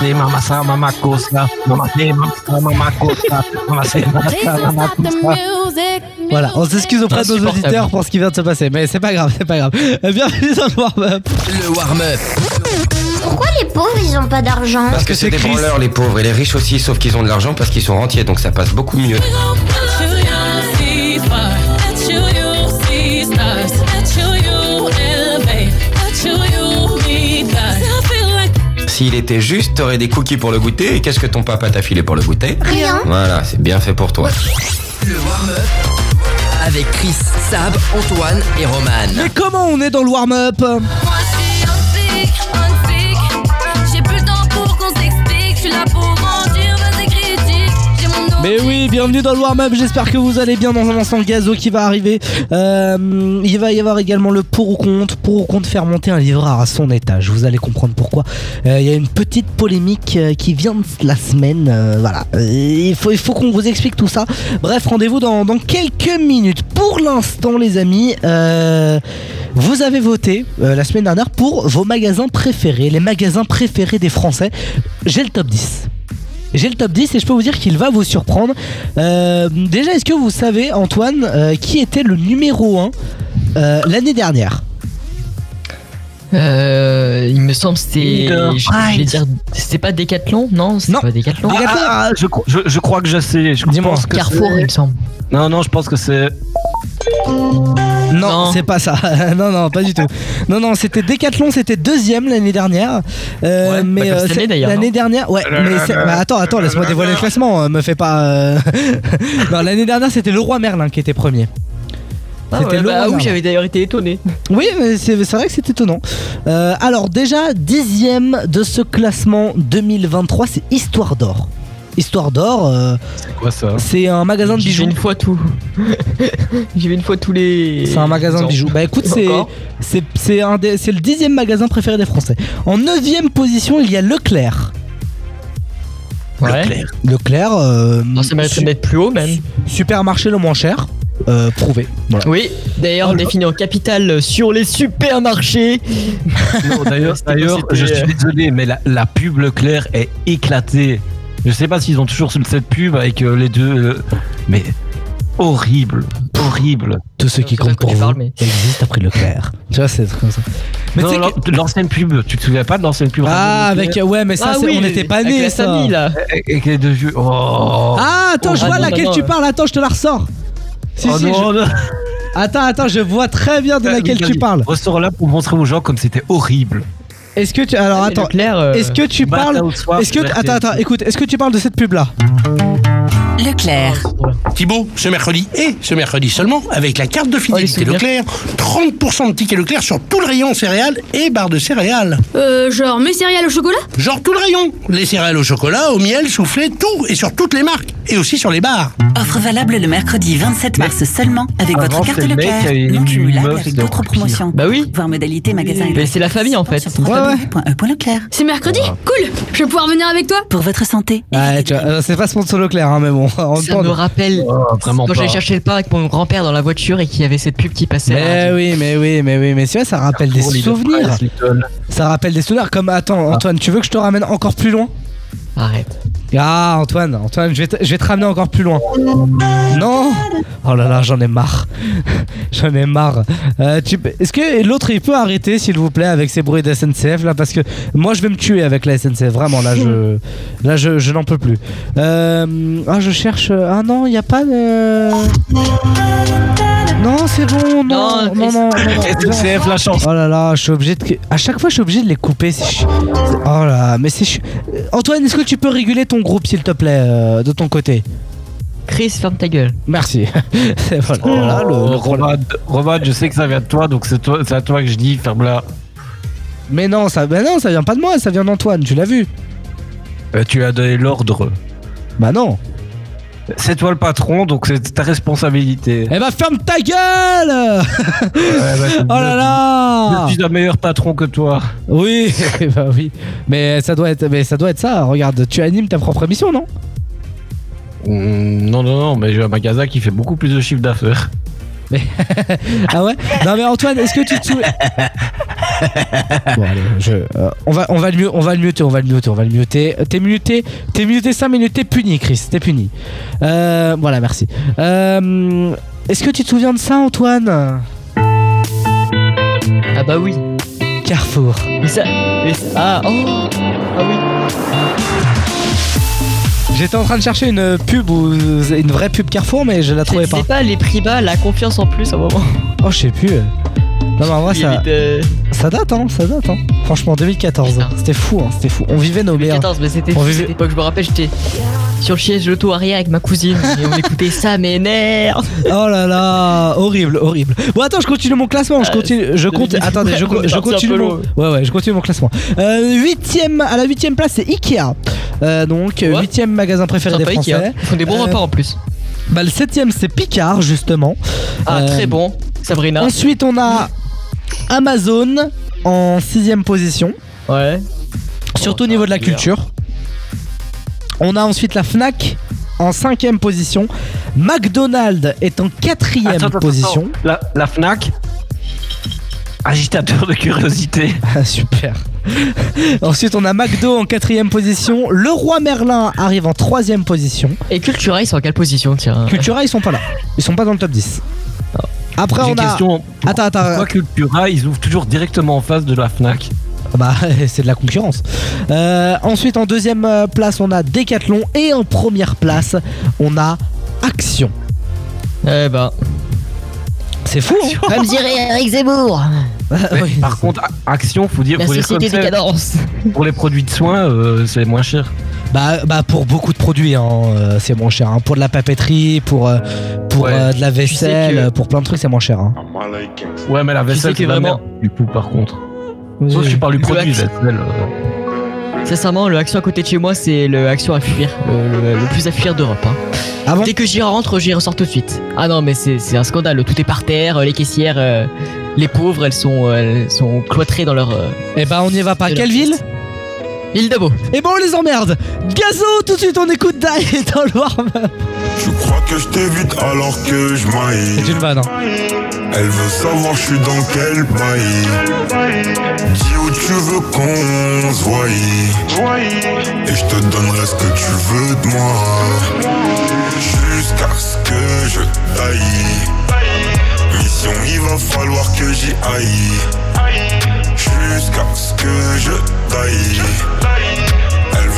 say mama sa mama cosa, mama say mama sa mama say mama sa music. Voilà, on s'excuse auprès de nos auditeurs pour ce qui vient de se passer, mais c'est pas grave, c'est pas grave. Euh, Bienvenue dans le warm-up. Le warm-up. Pourquoi les pauvres ils ont pas d'argent? Parce que c'est des branleurs les pauvres et les riches aussi, sauf qu'ils ont de l'argent parce qu'ils sont rentiers, donc ça passe beaucoup mieux. S'il était juste, t'aurais des cookies pour le goûter, et qu'est-ce que ton papa t'a filé pour le goûter? Rien. Voilà, c'est bien fait pour toi. Le warm-up. Avec Chris, Sab, Antoine et Roman. Mais comment on est dans le warm-up? Mais oui, bienvenue dans le warm-up. J'espère que vous allez bien dans un instant. Gazo qui va arriver. Euh, il va y avoir également le pour ou contre. Pour ou contre faire monter un livreur à son étage. Vous allez comprendre pourquoi. Euh, Il y a une petite polémique euh, qui vient de la semaine. Voilà. Il faut, qu'on vous explique tout ça. Bref, rendez-vous dans, dans quelques minutes. Pour l'instant, les amis, vous avez voté la semaine dernière pour vos magasins préférés. Les magasins préférés des Français. J'ai le top 10. J'ai le top 10 et je peux vous dire qu'il va vous surprendre. Euh, déjà, est-ce que vous savez, Antoine, euh, qui était le numéro 1 euh, l'année dernière? Euh, il me semble que c'était. Je, je vais dire. C'était pas Decathlon Non, c'est Non. pas Decathlon. Ah, ah, ah, je, cro- je, je crois que je sais. Je Dis-moi. pense que Carrefour, c'est- il me semble. Non, non, je pense que c'est. Non, Non. c'est pas ça. [LAUGHS] non, non, pas du tout. Non, non, c'était Decathlon, c'était deuxième l'année dernière. Euh, Ouais, mais bah, euh, L'année dernière, ouais. mais bah, attends, attends, laisse-moi dévoiler le classement. euh, Me fais pas. euh, [LAUGHS] non, l'année dernière, c'était le roi Merlin qui était premier. Ah C'était ouais, le bah Romain. oui, j'avais d'ailleurs été étonné. [LAUGHS] Oui, mais c'est c'est vrai que c'est étonnant. Euh, alors déjà, dixième de ce classement 2023, c'est Histoire d'Or. Histoire d'Or, euh, C'est quoi ça c'est un magasin de J'y vais bijoux. une fois tout. [LAUGHS] J'y vais une fois tous les. C'est un magasin de bijoux. Bah écoute, c'est Encore c'est c'est un des- c'est le dixième magasin préféré des Français. En neuvième position, il y a Leclerc. Ouais. Leclerc, euh, Non, ça mériterait d'être plus haut même. supermarché le moins cher, euh, prouvé. Voilà. Oui, d'ailleurs Oh défini en capitale sur les supermarchés. Non, D'ailleurs, [LAUGHS] je suis désolé, mais la, la pub Leclerc est éclatée. Je sais pas s'ils ont toujours cette pub avec euh, les deux, euh, mais horrible, horrible. Tout ce qui C'est vrai compte qu'on pour vous parle, mais- existe après Leclerc. [LAUGHS] Tu vois, c'est comme ça. Mais Non, tu sais l'an- que- l'ancienne pub, tu te souviens pas de l'ancienne pub Ah, avec ouais, mais ça, Ah c'est- oui, on n'était pas avec nés, la ça. famille là. Avec les deux vieux. Oh. Ah, attends, Oh, je ah vois non, laquelle non, tu non. parles. Attends, je te la ressors. Si, Oh si, non, je- non. Attends, attends, je vois très bien de laquelle tu parles. Ressors là pour montrer aux gens comme c'était horrible. Est-ce que tu. Alors Ouais, attends. Leclerc, euh, Est-ce que tu parles. Est-ce que. Attends, attends, écoute, est-ce que tu parles de cette pub là Leclerc. Thibaut, ce mercredi et ce mercredi seulement, avec la carte de fidélité souvenirs. Leclerc, 30% de tickets Leclerc sur tout le rayon céréales et barres de céréales. Euh, genre mes céréales au chocolat? Genre tout le rayon. Les céréales au chocolat, au miel, soufflé, tout et sur toutes les marques. Et aussi sur les bars. Offre valable le mercredi 27 mars seulement avec Avant, votre carte Leclerc. Non cumulable avec d'autres promotions. Bah oui. Voir modalité magasin. Mais c'est la famille en fait. sur Ouais, ouais. www.e.leclerc. C'est mercredi Cool Je vais pouvoir venir avec toi? Pour votre santé. Ouais, tu vois, euh, c'est pas sponsor Leclerc, hein, mais bon. En même Ça me rappelle Oh, vraiment quand pas. j'allais chercher le pain avec mon grand-père dans la voiture et qu'il y avait cette pub qui passait. Mais oui, mais oui, mais oui, mais tu vois, ça rappelle des souvenirs. Price. Ça rappelle des souvenirs. Comme, attends, Antoine, tu veux que je te ramène encore plus loin? Arrête. Ah, Antoine, Antoine, je vais te, je vais te ramener encore plus loin. Non? Oh là là, j'en ai marre. [LAUGHS] j'en ai marre. Euh, Est-ce que l'autre, il peut arrêter, s'il vous plaît, avec ces bruits de SNCF là? Parce que moi, je vais me tuer avec la SNCF. Vraiment, là, je, là, je, je n'en peux plus. Euh, ah, je cherche. Ah non, il n'y a pas de. Non, c'est bon, non, non, non, non, non. SNCF, la chance. Oh là là, je suis obligé de. À chaque fois, je suis obligé de les couper. c'est- Oh là, mais c'est. Euh, Antoine, est-ce que tu peux réguler ton groupe, s'il te plaît, euh, de ton côté? Chris, ferme ta gueule. Merci. [LAUGHS] Voilà, le- Oh, le- Romad, Romad, je sais que ça vient de toi, donc c'est toi- c'est à toi que je dis, ferme-la. Mais non, ça, mais non, ça vient pas de moi, ça vient d'Antoine. Tu l'as vu Euh, tu as donné l'ordre. Bah non. C'est toi le patron, donc c'est ta responsabilité. Eh bah ferme ta gueule Oh là là Je suis un meilleur patron que toi. Oui, [LAUGHS] bah oui. Mais ça doit être, mais ça doit être ça. Regarde, tu animes ta propre émission, non? Mm, non, non, non, mais j'ai un magasin qui fait beaucoup plus de chiffre d'affaires. [LAUGHS] Ah ouais Non mais Antoine, est-ce que tu te souviens [LAUGHS] Bon allez, je, euh, on va, on va le mieux, on va le muter, on va le muter, on va le muter. T'es muté, t'es muté 5 minutes, t'es puni, Chris, t'es puni. Euh, voilà, merci. Euh, est-ce que tu te souviens de ça, Antoine? Ah bah oui. Carrefour. Mais ça. mais ça- ah oh. Ah oui. J'étais en train de chercher une pub ou une vraie pub Carrefour, mais je la trouvais pas. C'est pas les prix bas, la confiance en plus à un moment. Oh, je sais plus. Non, mais en vrai, ça, euh, ça date, hein, ça date, hein. Franchement, 2014, c'était fou, hein, c'était fou. On vivait nos meilleurs. 14, mais c'était On fou, vivait- cette époque. Je me rappelle, j'étais sur le siège de l'auto arrière avec ma cousine et on écoutait ça m'énerve. Oh là là, horrible, horrible. Bon attends, je continue mon classement. Je continue, je compte. Attendez, je, continue mon. Ouais ouais, je continue mon classement. Euh, huitième, à la huitième place, c'est Ikea. Euh, donc euh, Ouais. huitième magasin préféré des Français. Ikea. Ils font des bons Euh, repas en plus. Bah le septième, c'est Picard justement. Ah, Euh, très bon. Sabrina. Ensuite, on a Amazon en sixième position. Ouais. Surtout au niveau de la bien. culture. On a ensuite la Fnac en cinquième position. McDonald's est en quatrième Attends, attends, position. attends. La, la Fnac, agitateur de curiosité. [LAUGHS] Ah, super. [LAUGHS] Ensuite, on a McDo en quatrième position. Le Roi Merlin arrive en troisième position. Et Cultura, ils sont en quelle position tiens? Cultura, ils sont pas là. Ils sont pas dans le top 10. Après, on a. question. Attends, attends. Pourquoi Cultura, ils ouvrent toujours directement en face de la Fnac Bah, [LAUGHS] c'est de la concurrence. Euh, ensuite, en deuxième euh, place, on a Decathlon. Et en première place, on a Action. Eh ben. C'est fou, hein Comme dirait Eric Zemmour. [LAUGHS] Par contre, Action, faut dire, La faut dire société comme ça, décadence. Pour les produits de soins, euh, c'est moins cher. Bah, bah pour beaucoup de produits, hein, euh, c'est moins cher. hein. Pour de la papeterie, pour, euh, pour Ouais. euh, de la sais vaisselle, que- pour plein de trucs, c'est moins cher. hein. Ouais, mais la vaisselle, que c'est vraiment- merde, du coup, par contre. Oui. Sauf si tu parles du Le produit Action- vaisselle. euh. Sincèrement, le action à côté de chez moi, c'est le action à fuir, le, le- le plus à fuir d'Europe. hein. Ah bon? Dès que j'y rentre, j'y ressors tout de suite. Ah non, mais c'est c'est un scandale. Tout est par terre, les caissières, euh, les pauvres, elles sont, elles sont cloîtrées dans leur. euh, Eh bah, on y va pas. Quelle ville? L'île d'Abo. Et bon, on les emmerde. Gazo, tout de suite, on écoute Die [LAUGHS] dans le warm-up. Tu crois que je t'évite alors que je maille C'est une vanne. hein. Elle veut savoir je suis dans quel pays Dis où tu veux qu'on se voie Et je te donnerai ce que tu veux de moi Jusqu'à ce que je taille Mission il va falloir que j'y aille Jusqu'à ce que je taille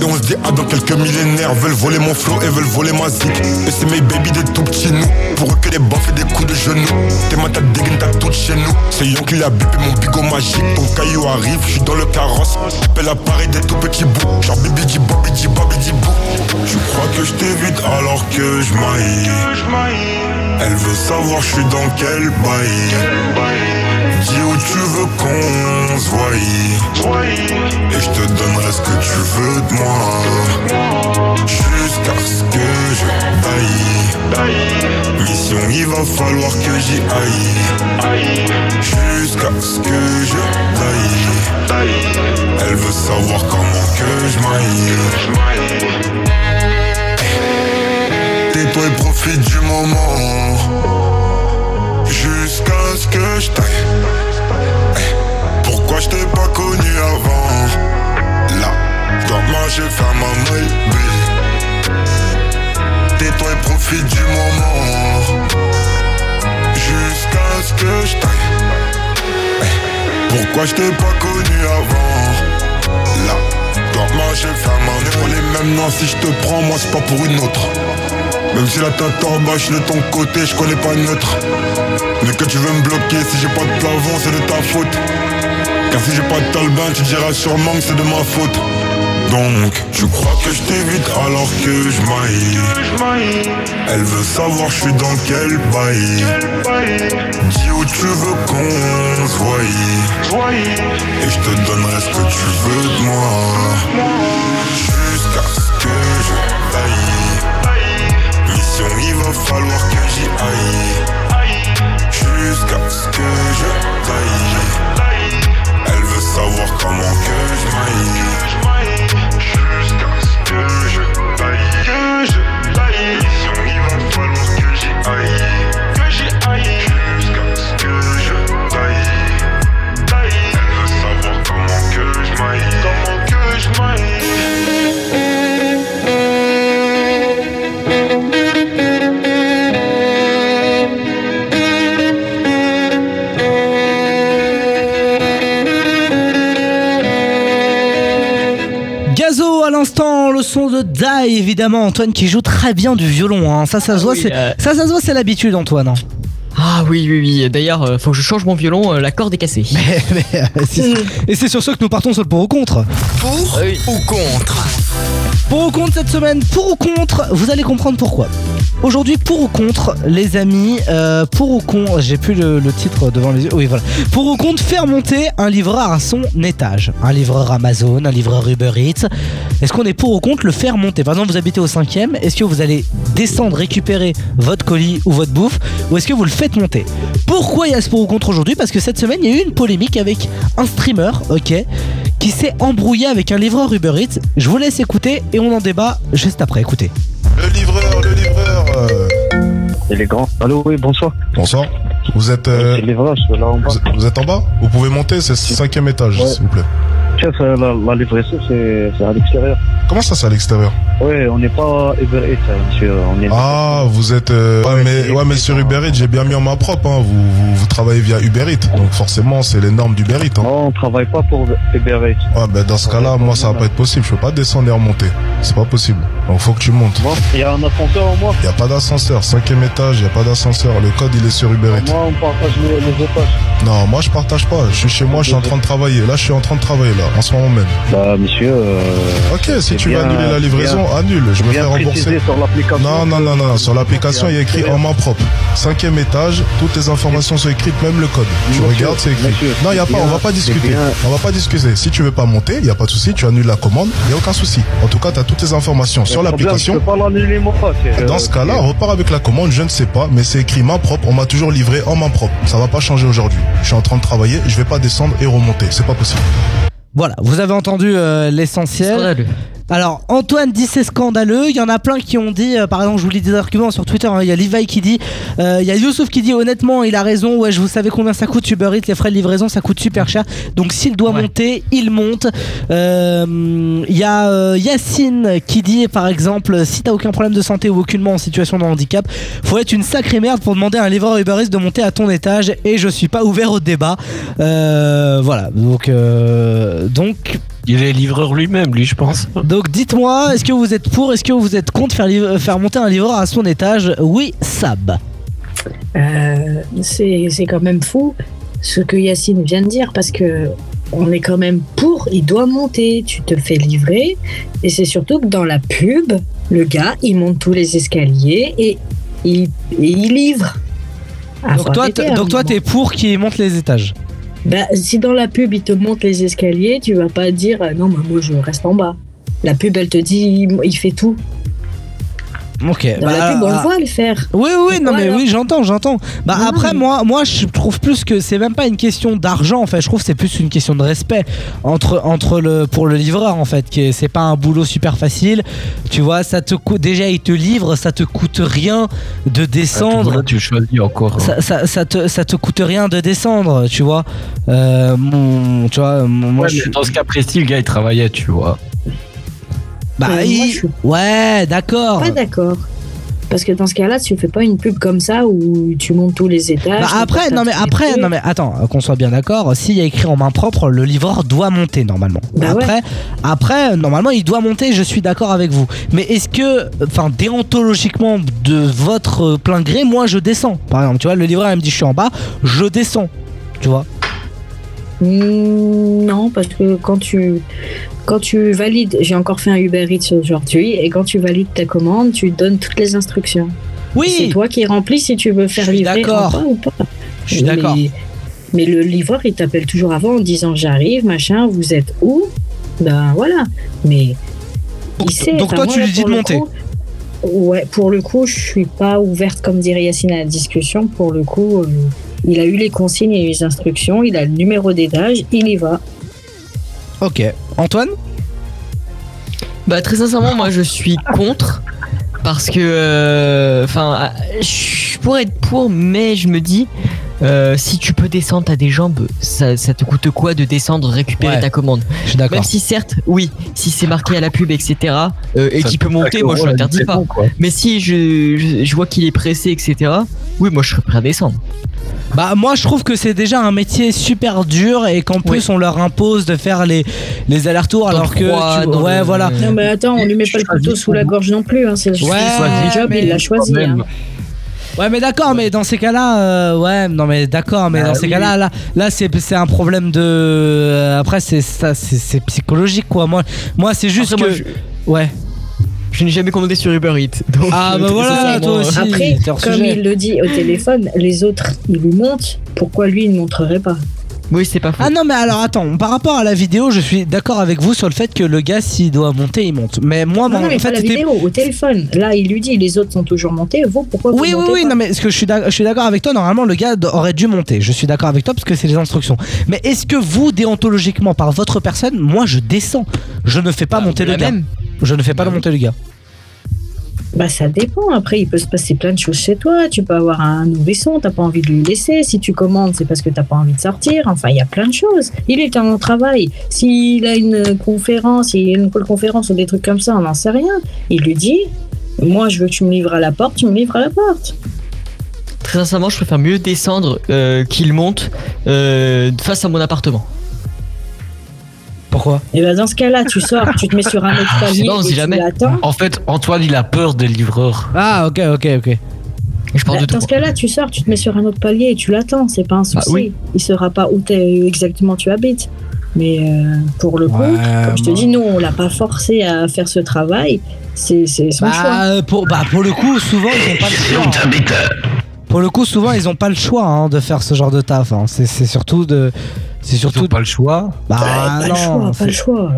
Et on se dit, ah, dans quelques millénaires. Veulent voler mon flow et veulent voler ma zik. Et c'est mes baby des tout petits nous. Pour eux que des baffes et des coups de genoux. T'es ma tête dégaine, t'as tout chez nous. C'est Yon qui l'a bipé mon bigot magique. Ton caillou arrive, je suis dans le carrosse. Appelle à Paris des tout petits bouts. Genre bibi di bobi di bobi di bou. Tu crois que je t'évite alors que je maille. Elle veut savoir je suis dans quel bail? Dis où tu veux qu'on se voie. Et je te donnerai ce que tu veux de moi. Jusqu'à ce que je taille. Mission, il va falloir que j'y aille. Jusqu'à ce que je taille. Elle veut savoir comment que je maille. Tais-toi et profite du moment. Ce que. Eh, Pourquoi je t'ai pas connu avant? Là, dois marcher, faire ma maille, Tais-toi et profite du moment. Jusqu'à ce que je taille. Eh, Pourquoi je t'ai pas connu avant? Je maille. pour les mêmes noms, si je te prends, moi c'est pas pour une autre. Même si la tête en bas, je suis de ton côté, je connais pas neutre. Mais que tu veux me bloquer, si j'ai pas de plafond, c'est de ta faute. Car si j'ai pas de talbin, tu diras sûrement que c'est de ma faute. Donc, tu crois que je t'évite alors que je maille. Elle veut savoir je suis dans quel bail. Tu veux qu'on se voie. Et je te donnerai ce que tu veux de moi. Jusqu'à ce que je taille. Mission, il va falloir que j'y aille. Jusqu'à ce que je taille. Elle veut savoir comment que je maille. Jusqu'à ce que je taille. Que je taille. Mission, il va falloir que j'y aille. Son de Die évidemment. Antoine qui joue très bien du violon. hein. Ça, ça se voit, oui, euh. ça, ça se voit, c'est l'habitude, Antoine. Ah oui, oui, oui. D'ailleurs, euh, faut que je change mon violon, euh, la corde est cassée. [LAUGHS] euh, C'est- Et c'est sur ce que nous partons sur le pour ou contre. Pour ou contre Pour ou contre cette semaine, pour ou contre, vous allez comprendre pourquoi. Aujourd'hui, pour ou contre, les amis, euh, pour ou contre, j'ai plus le, titre devant les yeux. Oui, voilà. Pour ou contre, faire monter un livreur à son étage. Un livreur Amazon, un livreur Uber Eats. Est-ce qu'on est pour ou contre le faire monter? Par exemple, vous habitez au cinquième, est-ce que vous allez descendre récupérer votre colis ou votre bouffe ou est-ce que vous le faites monter? Pourquoi il y a ce pour ou contre aujourd'hui? Parce que cette semaine, il y a eu une polémique avec un streamer, ok, qui s'est embrouillé avec un livreur Uber Eats. Je vous laisse écouter et on en débat juste après. Écoutez. Le livreur, le livreur. Et les grands. Allô, oui, bonsoir. Bonsoir. Vous êtes. euh, là en bas. vous, êtes en bas? Vous pouvez monter, c'est le cinquième étage, Ouais. s'il vous plaît. Chef, euh, la, la livraison, c'est à l'extérieur. Comment ça, c'est à l'extérieur Oui, on n'est pas Uber Eats, hein, monsieur. On est Ah, vous êtes. euh, ouais, mais, ouais, mais sur Uber Eats, j'ai bien mis en main propre. Hein. Vous, vous, vous travaillez via Uber Eats, donc forcément, c'est les normes d'Uber Eats. Hein. Non, on travaille pas pour Uber Eats. Ouais, ben dans ce cas-là, moi, ça va pas être possible. Je peux pas descendre et remonter. C'est pas possible. Donc, faut que tu montes. Bon, il y a un ascenseur au moins. Y a pas d'ascenseur. Cinquième étage, y a pas d'ascenseur. Le code, il est sur Uber Eats. Moi, on partage les, les étages. Non, moi, je partage pas. Je suis chez moi, je suis en train de travailler. Là, je suis en train de travailler, là, en ce moment même. Bah, monsieur. euh, Ok, si tu veux annuler la livraison, bien- annule. Je me fais rembourser. sur. Non, non, non, non. Sur l'application, il y a écrit en main propre. Cinquième étage, toutes les informations sont écrites, même le code. Tu Monsieur, regardes, c'est écrit. monsieur, Non, il y a pas, on va pas discuter. On va pas discuter. Si tu veux pas monter, il y a pas de souci, tu annules la commande, il y a aucun souci. En tout cas, tu as toutes les informations sur l'application. C'est- Dans ce cas-là, repars avec la commande, je ne sais pas, mais c'est écrit main propre, on m'a toujours livré en main propre. Ça va pas changer aujourd'hui. Je suis en train de travailler, je vais pas descendre et remonter, c'est pas possible. Voilà, vous avez entendu euh, l'essentiel. Alors, Antoine dit c'est scandaleux. Il y en a plein qui ont dit, euh, par exemple, je vous lis des arguments sur Twitter. hein, Il y a Levi qui dit, euh, il y a Youssouf qui dit honnêtement, il a raison. Ouais, je vous savez combien ça coûte Uber Eats, les frais de livraison, ça coûte super cher. Donc, s'il doit monter, il monte. Euh, Il y a euh, Yacine qui dit, par exemple, si t'as aucun problème de santé ou aucunement en situation de handicap, faut être une sacrée merde pour demander à un livreur Uber Eats de monter à ton étage. Et je suis pas ouvert au débat. Euh, voilà. Donc, euh, donc. Il est livreur lui-même, lui, je pense. Donc dites-moi, est-ce que vous êtes pour, est-ce que vous êtes contre faire, faire monter un livreur à son étage? Oui, Sab. Euh, c'est c'est quand même fou ce que Yacine vient de dire parce que on est quand même pour, il doit monter, tu te fais livrer et c'est surtout que dans la pub, le gars il monte tous les escaliers et il, et il livre. Donc toi, donc toi, t'es pour qu'il monte les étages? Bah, si dans la pub il te monte les escaliers, tu vas pas dire euh, non, mais moi je reste en bas. La pub elle te dit il fait tout. Ok. Dans la pub on le voit le faire. Oui, oui, non, mais oui, j'entends, j'entends. Bah Non, après, mais- moi, moi, je trouve plus que c'est même pas une question d'argent. En fait, je trouve que c'est plus une question de respect entre entre le pour le livreur en fait. Que c'est pas un boulot super facile. Tu vois, ça te coûte déjà, il te livre, ça te coûte rien de descendre. Là, tu choisis encore. ça, ça, ça te, ça te coûte rien de descendre, tu vois. Euh, mon, tu vois, mon- moi, je dans ce cas précis, le gars, il travaillait, tu vois. Bah, Euh, il- suis ouais, d'accord. Pas d'accord. Parce que dans ce cas-là, tu fais pas une pub comme ça où tu montes tous les étages. Bah après, non mais après, non mais attends, euh, qu'on soit bien d'accord. S'il y a écrit en main propre, le livreur doit monter normalement. Bah ouais. après, après, normalement, il doit monter. Je suis d'accord avec vous. Mais est-ce que, enfin, déontologiquement, de votre euh, plein gré, moi, je descends. Par exemple, tu vois, le livreur il me dit je suis en bas, je descends. Tu vois? Mm, Non, parce que quand tu, quand tu valides, j'ai encore fait un Uber Eats aujourd'hui, et quand tu valides ta commande, tu donnes toutes les instructions. Oui. C'est toi qui remplis si tu veux faire livrer bas ou pas. Je suis Mais- d'accord. Mais le livreur, il t'appelle toujours avant en disant j'arrive, machin, vous êtes où? Ben voilà. Mais il sait. donc enfin, toi, moi, tu lui dis de monter. coup, Ouais, pour le coup, je suis pas ouverte, comme dirait Yacine, à la discussion. Pour le coup, euh, il a eu les consignes et les instructions, il a le numéro d'étage, il y va. Ok. Antoine? Bah très sincèrement, moi je suis contre parce que, euh, enfin, je pourrais être pour, mais je me dis, euh, si tu peux descendre, t'as des jambes, ça, ça te coûte quoi de descendre récupérer Ouais, ta commande? Je suis d'accord. Même si certes, oui, si c'est marqué à la pub, etc. euh, et Ça qu'il peut monter, moi je l'interdis pas. Mais si je, je, je vois qu'il est pressé, etc. Oui, moi je serais prêt à descendre. Bah moi je trouve que c'est déjà un métier super dur et qu'en plus on leur impose de faire les, les allers-retours alors froid, que tu- ouais le- voilà Non, mais attends, on lui met pas le couteau sous la gorge non plus. Hein. C'est le Ouais, son job, mais il l'a choisi. hein. Ouais mais d'accord mais dans ces cas-là euh, ouais non mais d'accord mais Ah dans ces oui. cas-là là là c'est c'est un problème de euh, après c'est ça c'est psychologique quoi moi moi c'est juste Après, que moi, ouais Je n'ai jamais commandé sur Uber Eats. donc, Ah, bah [LAUGHS] voilà, toi aussi. Après, comme sujet. il le dit au téléphone, les autres, ils lui montent. Pourquoi lui, il ne montrerait pas? Oui, c'est pas faux. Ah non mais alors attends par rapport à la vidéo je suis d'accord avec vous sur le fait que le gars s'il doit monter il monte mais moi Non, non, mais en pas fait la vidéo, au téléphone. Là, il lui dit, les autres sont toujours montés. Vous, pourquoi vous Oui, oui, montez oui, pas? non, mais ce que je suis d'accord avec toi. Normalement, le gars aurait dû monter. Je suis d'accord avec toi parce que c'est les instructions. Mais est-ce que vous, déontologiquement, par votre personne, moi, je descends? Je ne fais pas monter le gars. même. Je ne fais pas le monter le gars. Bah ça dépend. Après, il peut se passer plein de choses chez toi. Tu peux avoir un nourrisson, t'as pas envie de lui laisser. Si tu commandes, c'est parce que t'as pas envie de sortir. Enfin, il y a plein de choses. Il est en travail. S'il a une conférence, il a une call conférence ou des trucs comme ça, on n'en sait rien. Il lui dit, moi, je veux que tu me livres à la porte, tu me livres à la porte. Très sincèrement, je préfère mieux descendre euh, qu'il monte euh, face à mon appartement. Pourquoi Et ben dans ce cas-là, tu sors, tu te mets sur un autre Je sais palier pas, on et sait tu jamais. l'attends. En fait, Antoine, il a peur des livreurs. Ah, ok, ok, ok. Je parle Bah, de dans tout. ce cas-là, tu sors, tu te mets sur un autre palier et tu l'attends, c'est pas un souci. oui. Il saura pas où t'es exactement tu habites. Mais euh, pour le coup, Ouais, comme je te moi- dis, nous, on l'a pas forcé à faire ce travail. C'est c'est son choix. Bah, euh, pour, bah, pour le coup, souvent, ils ont pas le choix. Pour le coup, souvent, ils ont pas le choix hein, de faire ce genre de taf. hein. C'est c'est surtout de. C'est Surtout pas le choix. Bah, pas non. le choix, pas c'est- le choix.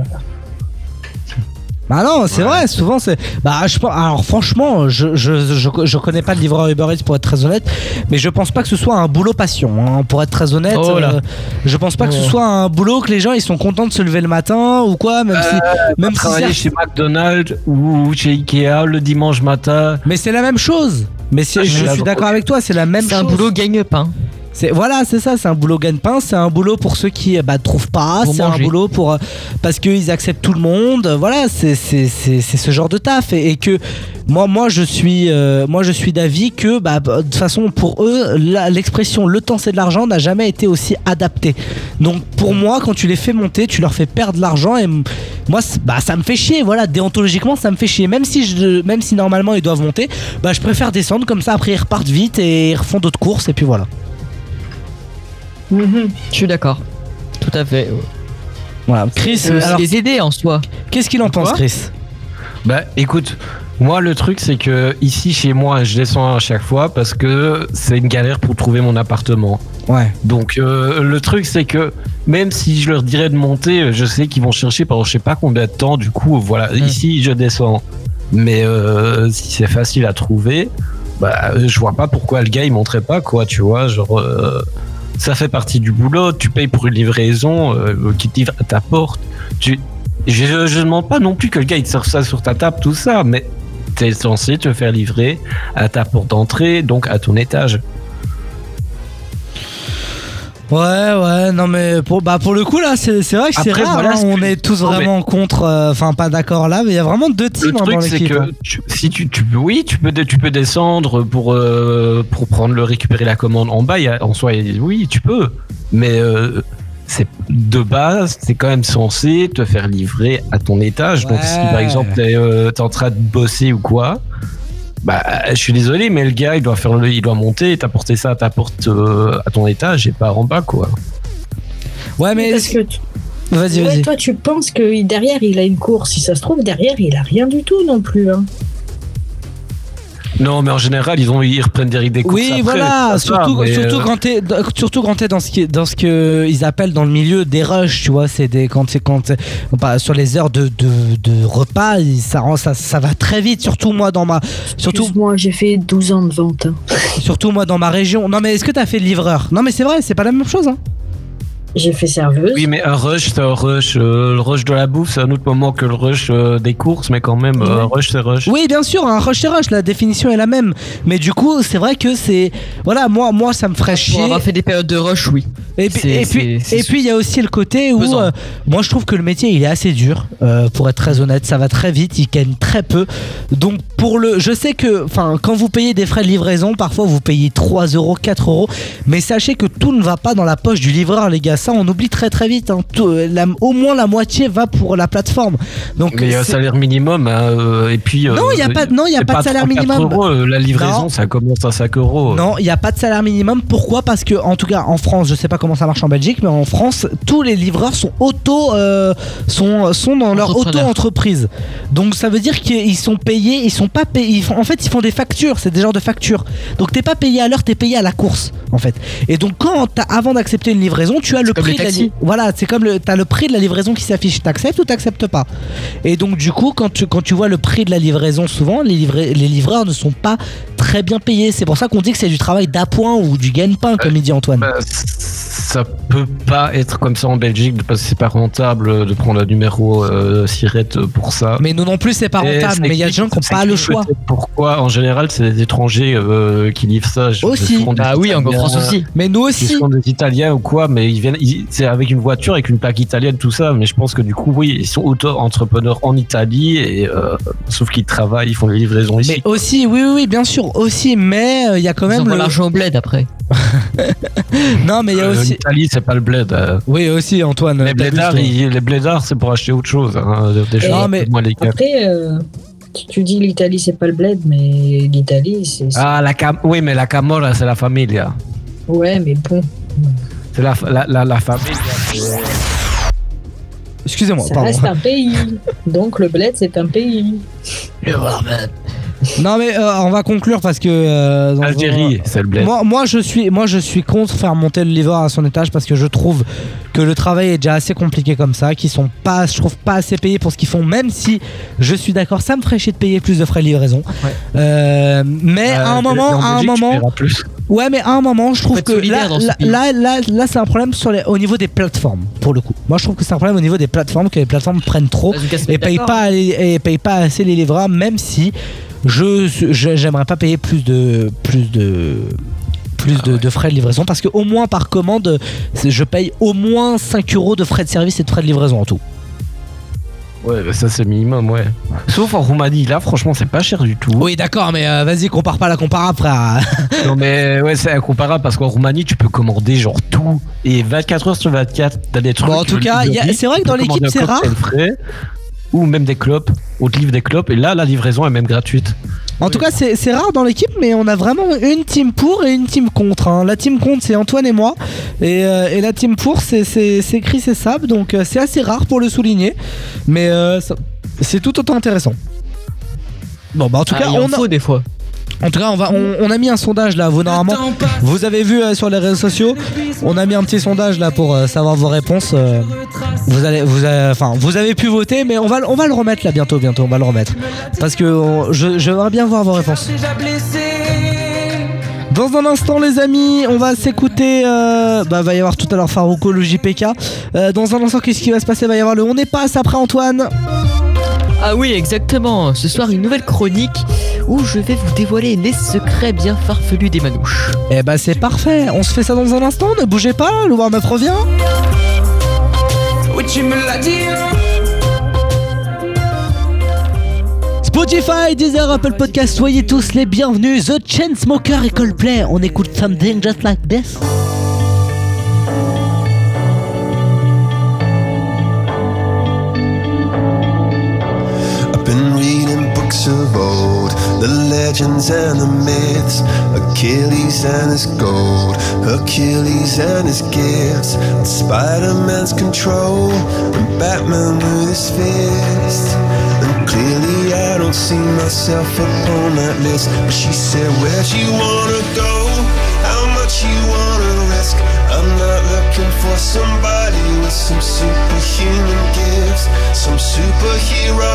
Bah non, c'est vrai, souvent c'est. Bah, je pense. Alors, franchement, je, je, je, je connais pas le livreur Uber Eats pour être très honnête, mais je pense pas que ce soit un boulot passion. hein, pour être très honnête, Oh là. euh, je pense pas que ce soit un boulot que les gens ils sont contents de se lever le matin ou quoi, même si. Même si travailler chez McDonald's ou chez Ikea le dimanche matin. Mais c'est la même chose. Mais c'est- Ah, je suis d'accord avec toi, c'est la même chose. C'est un boulot gagne-pain. C'est voilà, c'est ça, c'est un boulot gagne-pain, c'est un boulot pour ceux qui bah trouvent pas, c'est un boulot pour euh, parce qu'ils acceptent tout le monde. Voilà, c'est ce genre de taf et, et que moi moi je suis euh, moi je suis d'avis que bah de toute façon pour eux l'expression le temps c'est de l'argent n'a jamais été aussi adaptée. Donc pour moi quand tu les fais monter, tu leur fais perdre l'argent et moi bah ça me fait chier, voilà, déontologiquement ça me fait chier même si je même si normalement ils doivent monter, bah je préfère descendre comme ça après ils repartent vite et ils refont d'autres courses et puis voilà. Je suis d'accord. Tout à fait. Voilà, Chris, C'est aussi alors, les aider en soi. qu'est-ce qu'il en pense, Chris? Bah écoute, moi le truc c'est que ici chez moi je descends à chaque fois parce que c'est une galère pour trouver mon appartement. Ouais. Donc euh, le truc c'est que même si je leur dirais de monter, je sais qu'ils vont chercher pendant je sais pas combien de temps. Du coup voilà, ici je descends. Mais euh, si c'est facile à trouver, bah je vois pas pourquoi le gars il monterait pas quoi, tu vois, genre euh, ça fait partie du boulot, tu payes pour une livraison euh, qui te livre à ta porte. Tu, je, je demande pas non plus que le gars il te serve ça sur ta table, tout ça, mais t'es censé te faire livrer à ta porte d'entrée, donc à ton étage. Ouais, ouais, non mais pour, bah pour le coup là, c'est vrai que c'est rare, voilà hein, on est tous Non, mais- vraiment contre, euh, enfin pas d'accord là, mais il y a vraiment deux teams Le hein, truc dans l'équipe. hein. si tu, tu peux, oui, tu peux, tu peux descendre pour euh, pour prendre le récupérer la commande en bas. y a- en soi, oui, tu peux, mais euh, c'est de base, c'est quand même censé te faire livrer à ton étage. Donc si par exemple t'es euh, t'es en train de bosser ou quoi. Bah, je suis désolé, mais le gars, il doit faire le, il doit monter et t'apporter ça à ta porte, euh, à ton étage et pas en bas, quoi. Ouais, mais Parce que tu- vas-y, Ouais, vas-y. toi, tu penses que derrière, il a une course. Si ça se trouve, derrière, il a rien du tout non plus. hein. Non, mais en général, ils ont, ils reprennent des, des courses Oui, après, voilà, pas ça, surtout, surtout euh, quand t'es, surtout quand t'es dans ce qui, dans ce que ils appellent dans le milieu des rushs, tu vois, c'est des quand c'est quand bah, sur les heures de, de, de repas, ça rend ça, ça va très vite, surtout moi dans ma, surtout moi j'ai fait 12 ans de vente. hein. surtout moi dans ma région. Non mais est-ce que t'as fait livreur? Non mais c'est vrai, c'est pas la même chose. Hein. J'ai fait serveuse. Oui, mais un rush, c'est un rush. euh, le rush de la bouffe, c'est un autre moment que le rush euh, des courses, mais quand même, euh, un rush, c'est rush. Oui, bien sûr, un rush c'est rush, la définition est la même. Mais du coup, c'est vrai que c'est. Voilà, moi, moi ça me ferait chier. Pour avoir fait des périodes de rush, oui. Et puis, C'est- et puis, c'est- c'est et puis il y a aussi le côté où euh, moi je trouve que le métier il est assez dur euh, pour être très honnête ça va très vite il gagne très peu donc pour le je sais que enfin quand vous payez des frais de livraison parfois vous payez 3 euros 4 euros mais sachez que tout ne va pas dans la poche du livreur les gars ça on oublie très très vite hein. Tout, euh, la- au moins la moitié va pour la plateforme donc Mais il y a un salaire minimum, hein, euh, et puis. euh, Non, il y a pas- non, il y a pas de salaire 3-4 minimum. euros, la livraison, Non. ça commence à 5 euros. Non, il n'y a pas de salaire minimum. Pourquoi? Parce que, en tout cas, en France, je sais pas comment ça marche en Belgique, mais en France, tous les livreurs sont auto, euh, sont, sont dans leur auto-entreprise. Donc ça veut dire qu'ils sont payés, ils sont pas payés. ils font- en fait, ils font des factures. C'est des genres de factures. Donc t'es pas payé à l'heure, t'es payé à la course, en fait. Et donc quand avant d'accepter une livraison, tu as le comme prix les de la voilà, c'est comme le, t'as le prix de la livraison qui s'affiche. T'acceptes ou t'acceptes pas. Et donc du coup, quand tu, quand tu vois le prix de la livraison, souvent les, livra- les livreurs ne sont pas très bien payés. C'est pour ça qu'on dit que c'est du travail d'appoint ou du gagne-pain, comme il dit Antoine. Bah, ça peut pas être comme ça en Belgique parce que c'est pas rentable de prendre un numéro euh, sirette pour ça. Mais nous non plus, c'est pas rentable. Mais il y a des gens qui n'ont pas le choix. Pourquoi en général c'est des étrangers euh, qui livrent ça Je- Aussi. Bah oui, en France aussi. Mais nous Ce aussi. sont des Italiens ou quoi, mais ils viennent, ils- c'est avec une voiture, avec une plaque italienne, tout ça. Mais je pense que du coup, oui, ils sont auto-entrepreneurs en Italie, et euh, sauf qu'ils travaillent, ils font des livraisons ici. Mais aussi, oui, oui, oui, bien sûr, aussi, mais euh, il y a quand Ils même le... l'argent au bled après. [LAUGHS] Non, mais il y a Euh, aussi... L'Italie, c'est pas le bled. euh. Oui, aussi, Antoine. Les blédards, ils- les blédards, c'est pour acheter autre chose. Hein, des choses Non, mais- moins. Après, euh, tu- dis l'Italie, c'est pas le bled, mais l'Italie, c'est. c'est- Ah, la cam oui, mais la Camorra, c'est la familia. Ouais, mais bon. C'est la, la, la, la familia. Excusez-moi, Ça pardon. reste un pays. Donc le bled, c'est un pays. Non mais euh, on va conclure parce que euh, dans- Algérie, c'est le bled. Moi, moi je suis moi je suis contre faire monter le livreur à son étage parce que je trouve que le travail est déjà assez compliqué comme ça, qu'ils sont pas je trouve pas assez payés pour ce qu'ils font même si je suis d'accord, ça me ferait chier de payer plus de frais de livraison. Euh, mais à un moment en à un moment. Ouais, mais à un moment, je trouve que là, là, là, là, là, c'est un problème sur les, au niveau des plateformes, pour le coup. Moi, je trouve que c'est un problème au niveau des plateformes, que les plateformes prennent trop se et payent pas, et payent pas assez les livreurs, même si je, j'aimerais pas payer plus de, plus de, plus Ah de, de frais de livraison, parce que au moins par commande, je paye au moins 5 euros de frais de service et de frais de livraison en tout. Ouais, bah ça c'est minimum, ouais. Sauf en Roumanie, là franchement c'est pas cher du tout. Oui, d'accord, mais euh, vas-y, compare pas la comparable, frère. [LAUGHS] non mais ouais, c'est incomparable parce qu'en Roumanie tu peux commander genre tout et 24 heures sur 24, t'as des trucs. Bon, en tout cas, c'est vrai que dans l'équipe, c'est rare. frais, ou même des clopes, on te livre des clopes et là la livraison est même gratuite. En tout cas, c'est c'est rare dans l'équipe, mais on a vraiment une team pour et une team contre. hein. La team contre, c'est Antoine et moi. Et, euh, et la team pour, c'est c'est- c'est Chris et Sab. Donc euh, c'est assez rare pour le souligner. Mais euh, ça- c'est tout autant intéressant. Bon, bah en tout Ah, cas, il en on a, faut des fois. En tout cas, on, va, on, on a mis un sondage là. Vous, normalement, vous avez vu euh, sur les réseaux sociaux, on a mis un petit sondage là pour euh, savoir vos réponses. euh, vous allez, vous, avez- enfin, vous avez pu voter, mais on va, on va le remettre là bientôt, bientôt. On va le remettre parce que on- je, j'aimerais bien voir vos réponses. Dans un instant, les amis, on va s'écouter. Euh, bah, va y avoir tout à l'heure Farouko, le JPK. Euh, dans un instant, qu'est-ce qui va se passer? Va y avoir le On n'est pas après Antoine. Ah oui, exactement. Ce soir, une nouvelle chronique où je vais vous dévoiler les secrets bien farfelus des manouches. Eh bah, c'est parfait. On se fait ça dans un instant. Ne bougez pas. Le warm-up revient. Oui, tu me l'as dit. Spotify, Deezer, Apple Podcast, soyez tous les bienvenus. The Chainsmokers et Coldplay, on écoute Something Just Like This. And the myths, Achilles and his gold, Hercules and his gifts, Spider Man's control, and Batman with his fist. And clearly, I don't see myself upon that list. But she said, Where'd you wanna go? How much you wanna risk? I'm not looking for somebody with some superhuman gifts, some superhero,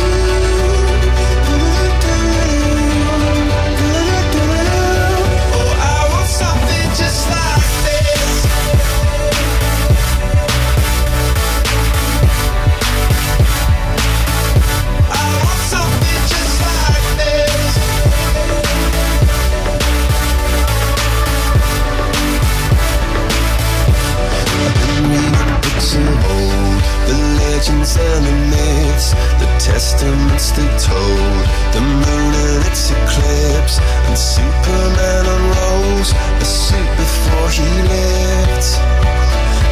legends and the myths, the testaments they told, the moon and its eclipse, and Superman unrolls a suit before he lived.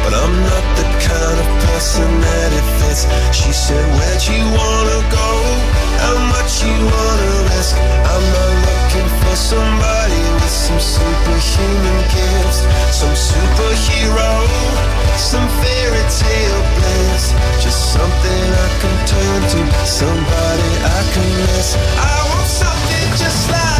But I'm not the kind of person that it fits. She said, Where'd you wanna go? How much you wanna risk? I'm not looking for somebody with some superhuman gifts, some superhero, some bliss. Just something I can turn to, somebody I can miss. I want something just like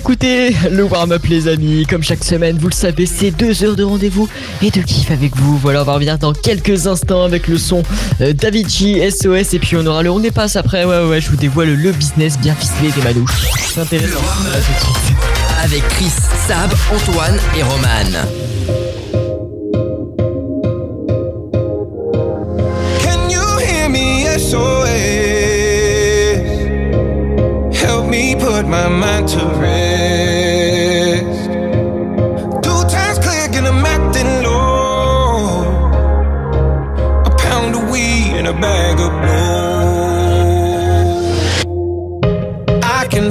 écoutez le warm-up les amis, comme chaque semaine, vous le savez, c'est deux heures de rendez-vous et de kiff avec vous. Voilà, on va revenir dans quelques instants avec le son euh, Davichi, SOS et puis on aura le on dépasse après, ouais ouais, je vous dévoile le business bien ficelé des manouches. C'est intéressant. Avec Chris, Sab, Antoine et Roman. Can you hear me? SOS. Help me put my mind to rest.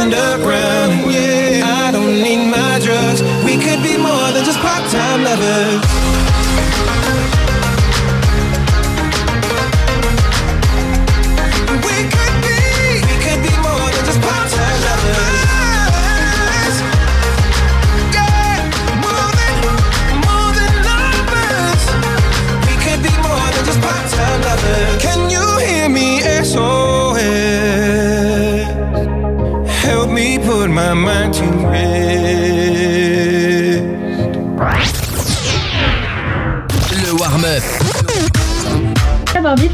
Underground. Yeah, I don't need my drugs. We could be more than just part-time lovers.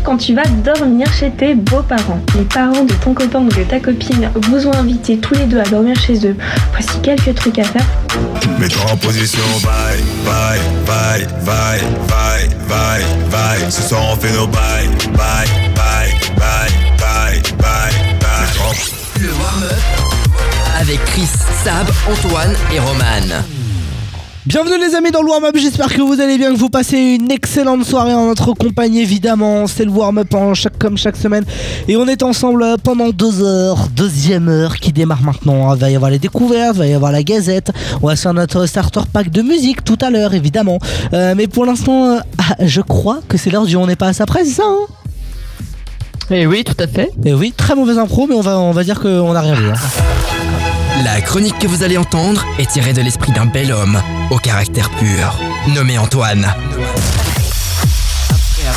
Quand tu vas dormir chez tes beaux-parents. Les parents de ton copain ou de ta copine vous ont invité tous les deux à dormir chez eux. Voici quelques trucs à faire. Mets-toi en position, bye, bye, bye, bye, bye, bye, bye. Ce soir on fait nos bye, bye, bye, bye, bye, bye, bye. Le warm-up. Avec Chris, Sab, Antoine et Roman. Bienvenue les amis dans le warm-up, j'espère que vous allez bien, que vous passez une excellente soirée en notre compagnie évidemment. C'est le warm-up en chaque, comme chaque semaine et on est ensemble pendant deux heures, deuxième heure qui démarre maintenant. Il va y avoir les découvertes, il va y avoir la gazette, on va se faire notre starter pack de musique tout à l'heure évidemment. Euh, mais pour l'instant, euh, ah, je crois que c'est l'heure du on n'est pas à sa presse, c'est ça hein Eh oui, tout à fait. Eh oui, très mauvaise impro, mais on va, on va dire qu'on n'a rien vu. hein. La chronique que vous allez entendre est tirée de l'esprit d'un bel homme au caractère pur, nommé Antoine.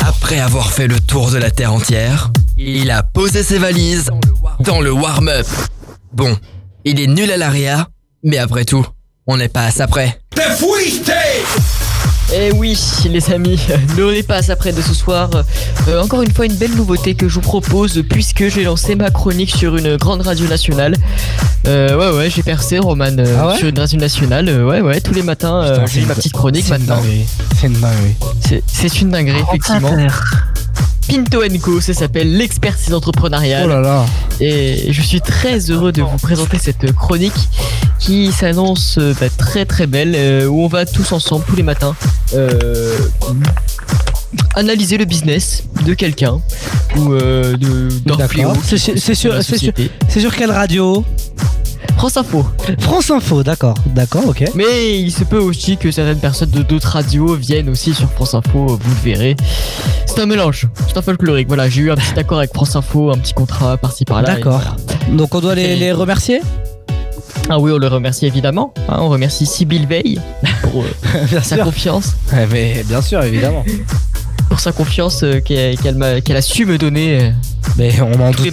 Après avoir fait le tour de la Terre entière, il a posé ses valises dans le warm-up. Bon, il est nul à l'ARIA, mais après tout, on n'est pas à ça près. Eh oui, les amis, [LAUGHS] ne n'est pas après de ce soir. Euh, encore une fois, une belle nouveauté que je vous propose puisque j'ai lancé ma chronique sur une grande radio nationale. Euh, ouais, ouais, j'ai percé, Roman, euh, Ah ouais sur une radio nationale. Ouais, ouais, tous les matins, j'ai ma petite chronique maintenant. C'est une dinguerie. C'est une dinguerie, effectivement. Pinto Co, ça s'appelle l'expertise entrepreneuriale. Oh là là. Et je suis très heureux de vous présenter cette chronique qui s'annonce euh, bah, très très belle, euh, où on va tous ensemble, tous les matins, euh, analyser le business de quelqu'un ou euh, d'un fléau. Sur- sur- c'est sur quelle radio? France Info. France Info, d'accord, d'accord, ok. Mais il se peut aussi que certaines personnes de d'autres radios viennent aussi sur France Info, vous le verrez. C'est un mélange, c'est un folklorique. Voilà, j'ai eu un petit accord avec France Info, un petit contrat par-ci par-là. D'accord. voilà. Donc on doit les, les remercier? Ah oui, on le remercie évidemment. hein, on remercie Sybille Veil pour euh, [LAUGHS] sa sûr. confiance. Ouais, Mais bien sûr, évidemment. [LAUGHS] Pour sa confiance euh, qu'elle a su me donner. euh, Mais on n'en doute.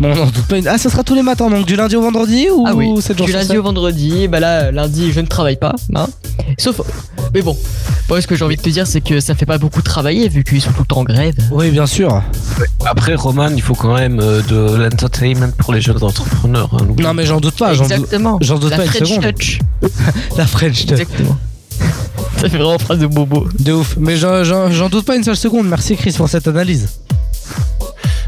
Bon, doute pas. une- Ah, ça sera tous les matins, donc du lundi au vendredi ou Ah oui, 7 jours du lundi au vendredi, bah là, lundi, je ne travaille pas, hein. Sauf. Mais bon, moi, ce que j'ai envie de te dire, c'est que ça fait pas beaucoup travailler vu qu'ils sont tout le temps en grève. Oui, bien sûr. Après, Roman, il faut quand même euh, de l'entertainment pour les jeunes entrepreneurs. hein, Non, mais j'en doute pas. j'en doute- Exactement. J'en doute La pas une French seconde. touch. [LAUGHS] La French touch. Exactement. [LAUGHS] Ça fait vraiment phrase de bobo. De ouf. Mais j'en- j'en j'en doute pas une seule seconde. Merci Chris pour cette analyse.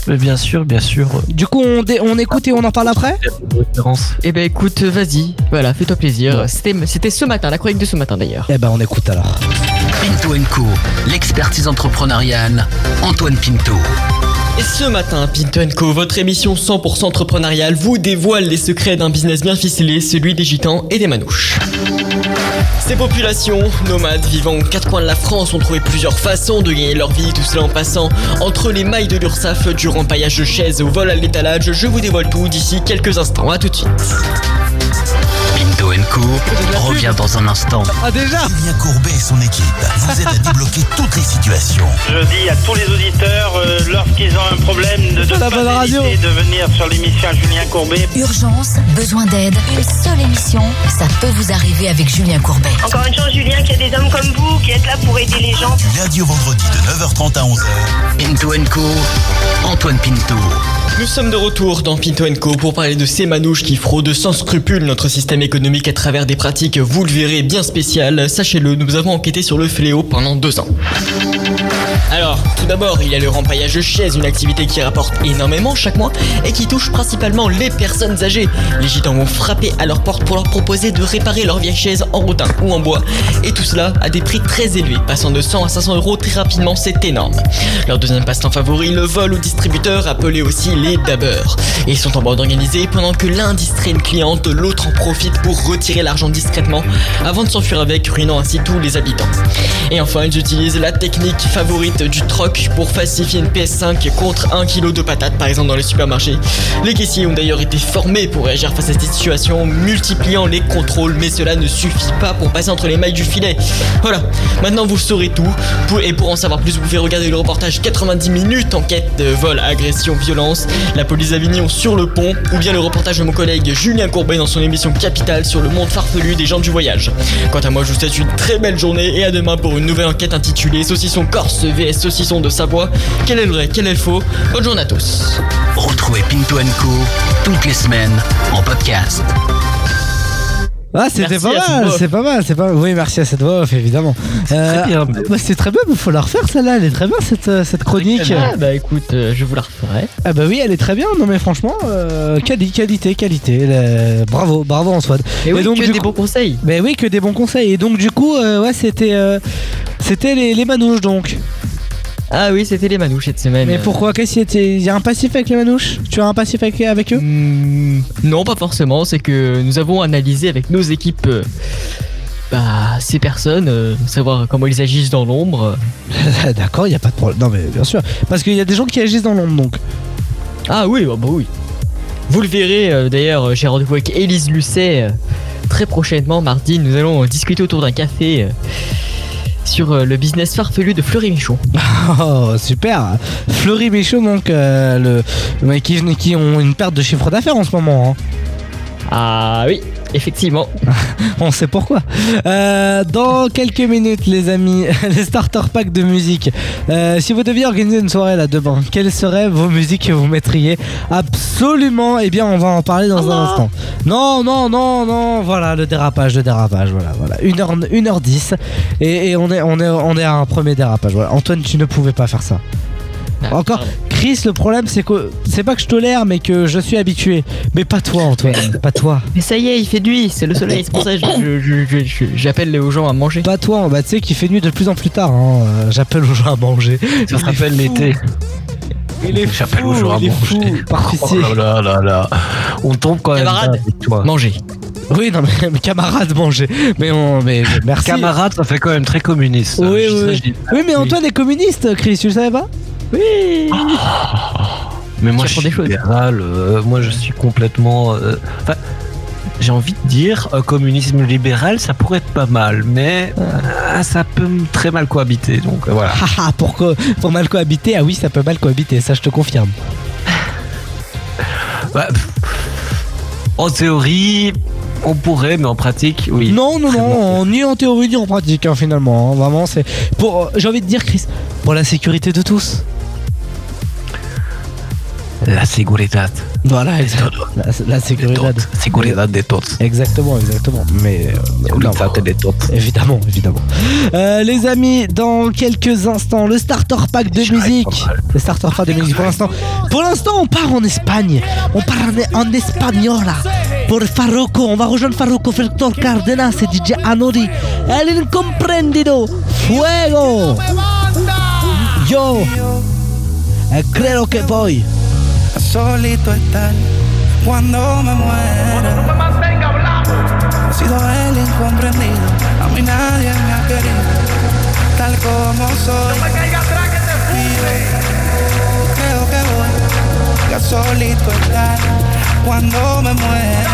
Mais bien sûr, bien sûr. Du coup, on, dé- on écoute et on en parle après Eh ben écoute, vas-y, voilà, fais-toi plaisir. C'était C'était ce matin, la chronique de ce matin d'ailleurs. Eh ben, on écoute alors. Pinto Co, l'expertise entrepreneuriale, Antoine Pinto. Et ce matin, Pinto Co, votre émission 100% entrepreneuriale, vous dévoile les secrets d'un business bien ficelé, celui des gitans et des manouches. Ces populations, nomades vivant aux quatre coins de la France, ont trouvé plusieurs façons de gagner leur vie, tout cela en passant entre les mailles de l'URSAF, du rempaillage de chaises au vol à l'étalage. Je vous dévoile tout d'ici quelques instants. À tout de suite. Pinto Co revient dans un instant. Ah déjà Julien Courbet et son équipe vous aident à débloquer toutes les situations. Je dis à tous les auditeurs, euh, lorsqu'ils ont un problème, de ne La bonne radio. de venir sur l'émission Julien Courbet. Urgence, besoin d'aide, une seule émission, ça peut vous arriver avec Julien Courbet. Encore une chance, Julien, qu'il y a des hommes comme vous qui êtes là pour aider les gens. Du lundi au vendredi de 9h30 à 11h. Pinto Co, Antoine Pinto. Nous sommes de retour dans Pinto Co pour parler de ces manouches qui fraudent sans scrupule notre système économique à travers des pratiques, vous le verrez, bien spéciales. Sachez-le, nous avons enquêté sur le fléau pendant deux ans. Alors, tout d'abord, il y a le rempaillage de chaises, une activité qui rapporte énormément chaque mois et qui touche principalement les personnes âgées. Les gitans vont frapper à leur porte pour leur proposer de réparer leurs vieilles chaises en rotin ou en bois. Et tout cela à des prix très élevés, passant de 100 à 500 euros très rapidement, c'est énorme. Leur deuxième passe-temps favori, le vol aux distributeurs, appelé aussi les dabbers. Et ils sont en bande organisée pendant que l'un distrait une cliente, l'autre en profite pour retirer l'argent discrètement avant de s'enfuir avec, ruinant ainsi tous les habitants. Et enfin, ils utilisent la technique favorite du troc pour falsifier une PS5 contre 1 kg de patates par exemple dans les supermarchés. Les caissiers ont d'ailleurs été formés pour réagir face à cette situation, multipliant les contrôles, mais cela ne suffit pas pour passer entre les mailles du filet. Voilà, maintenant vous saurez tout, et pour en savoir plus, vous pouvez regarder le reportage 90 minutes enquête de vol, agression, violence, la police d'Avignon sur le pont, ou bien le reportage de mon collègue Julien Courbet dans son émission Capital sur le monde farfelu des gens du voyage. Quant à moi, je vous souhaite une très belle journée et à demain pour une nouvelle enquête intitulée Saucisson Corse vs Saucisson de Savoie. Quel est le vrai, quel est le faux? Bonne journée à tous. Retrouvez Pinto Co toutes les semaines en podcast. Ah, c'était pas mal, c'est pas mal, c'est pas Oui, merci à cette voix off, évidemment. Euh, bien. bah, c'est très bien, mais faut la refaire celle-là, elle est très bien cette, euh, cette chronique. Ah bah écoute, euh, je vous la referai. Ah bah oui, elle est très bien, non mais franchement, euh, quali- qualité, qualité, bravo, bravo Antoine. Et oui, que du des coup- bons conseils. Mais oui, que des bons conseils. Et donc du coup, euh, ouais, c'était, euh, c'était les, les manouches donc. Ah oui, c'était les manouches cette semaine. Mais pourquoi Qu'est-ce qu'il y était Il y a un passif avec les manouches? Tu as un passif avec, avec eux? Hmm, Non, pas forcément. C'est que nous avons analysé avec nos équipes euh, bah, ces personnes, euh, savoir comment ils agissent dans l'ombre. [LAUGHS] D'accord, il n'y a pas de problème. Non mais bien sûr. Parce qu'il y a des gens qui agissent dans l'ombre donc. Ah oui, bah, bah oui. Vous le verrez, euh, d'ailleurs, j'ai rendez-vous avec Élise Lucet très prochainement, mardi. Nous allons discuter autour d'un café sur euh, le business farfelu de Fleury Michon. [LAUGHS] Oh super Fleury Michaud donc euh, le, qui, qui ont une perte de chiffre d'affaires en ce moment. hein. Ah oui, effectivement. [LAUGHS] On sait pourquoi. Euh, dans quelques minutes, les amis, [LAUGHS] les starter packs de musique. Euh, si vous deviez organiser une soirée là demain, quelles seraient vos musiques que vous mettriez Absolument? Eh bien, on va en parler dans un instant. Non, non, non, non. Voilà le dérapage, le dérapage. Voilà, voilà. 1h, 1h10 et, et on est, on est, on est à un premier dérapage. Voilà. Antoine, tu ne pouvais pas faire ça. Encore, Chris, le problème c'est que c'est pas que je tolère, mais que je suis habitué. Mais pas toi, Antoine, [LAUGHS] pas toi. Mais ça y est, il fait nuit, c'est le soleil, c'est pour ça que je- je- je- je- j'appelle aux gens à manger. Pas toi, bah tu sais qu'il fait nuit de plus en plus tard. hein. Euh, J'appelle aux gens à manger. Ça se rappelle l'été. Il est J'appelle fou, au jour à il est fou. manger. Par Oh là là là là. On tombe quand même Camarade, avec toi. Manger. Oui, non, mais, mais camarade, manger. Mais, on, mais mais merci. Camarade, ça fait quand même très communiste. Oui, Je oui, Oui, mais Antoine est communiste, Chris, tu le savais pas? Oui. Mais moi, je suis libéral. euh, moi, je suis complètement. euh, j'ai envie de dire, un communisme libéral, ça pourrait être pas mal, mais euh, ça peut très mal cohabiter. Donc euh, voilà. Haha, pour, co- pour mal cohabiter, ah oui, ça peut mal cohabiter, ça je te confirme. [LAUGHS] Bah, pff, en théorie, on pourrait, mais en pratique, oui. Non, non, non, ni en théorie ni en pratique, hein, finalement. hein. Vraiment, c'est. pour. euh, J'ai envie de dire, Chris, pour la sécurité de tous. La seguridad. Voilà, exact- la, la sécurité. Seguridad de todos. Exactement, exactement. Mais. euh, non, de todos. Évidemment, évidemment. Euh, les amis, dans quelques instants, le starter pack de musique. Le starter pack de musique pour l'instant. Pour l'instant, on part en Espagne. On part en, en Espagnola. Pour Farruko, on va rejoindre Farruko, Victor Cardenas et DJ Anori. El incomprendido. Fuego. Yo. eh, creo que voy. Solito estar cuando me muera. He sido el incomprendido, a mí nadie me ha querido, tal como soy. Y yo creo que voy a solito estar cuando me muera.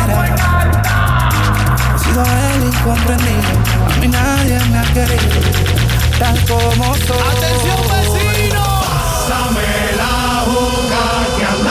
He sido el incomprendido, a mí nadie me ha querido, tal como soy. ¡Atención vecino! Pásame la boca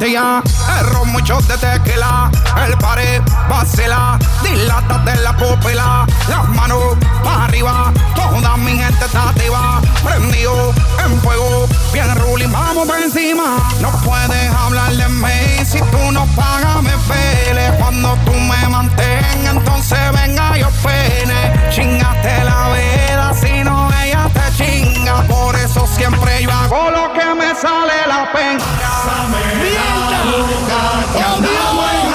pastilla, el ron, mucho de tequila, el pared, vacila, dilata de la pupila, las manos para arriba, toda mi gente está activa, prendido en fuego, bien ruling, vamos por encima, no puedes hablar de mí, si tú no pagas me pele, cuando tú me mantengas, entonces venga yo pene, chingate la vida, si no ella te chinga, por eso siempre yo hago lo que me sale la pena. El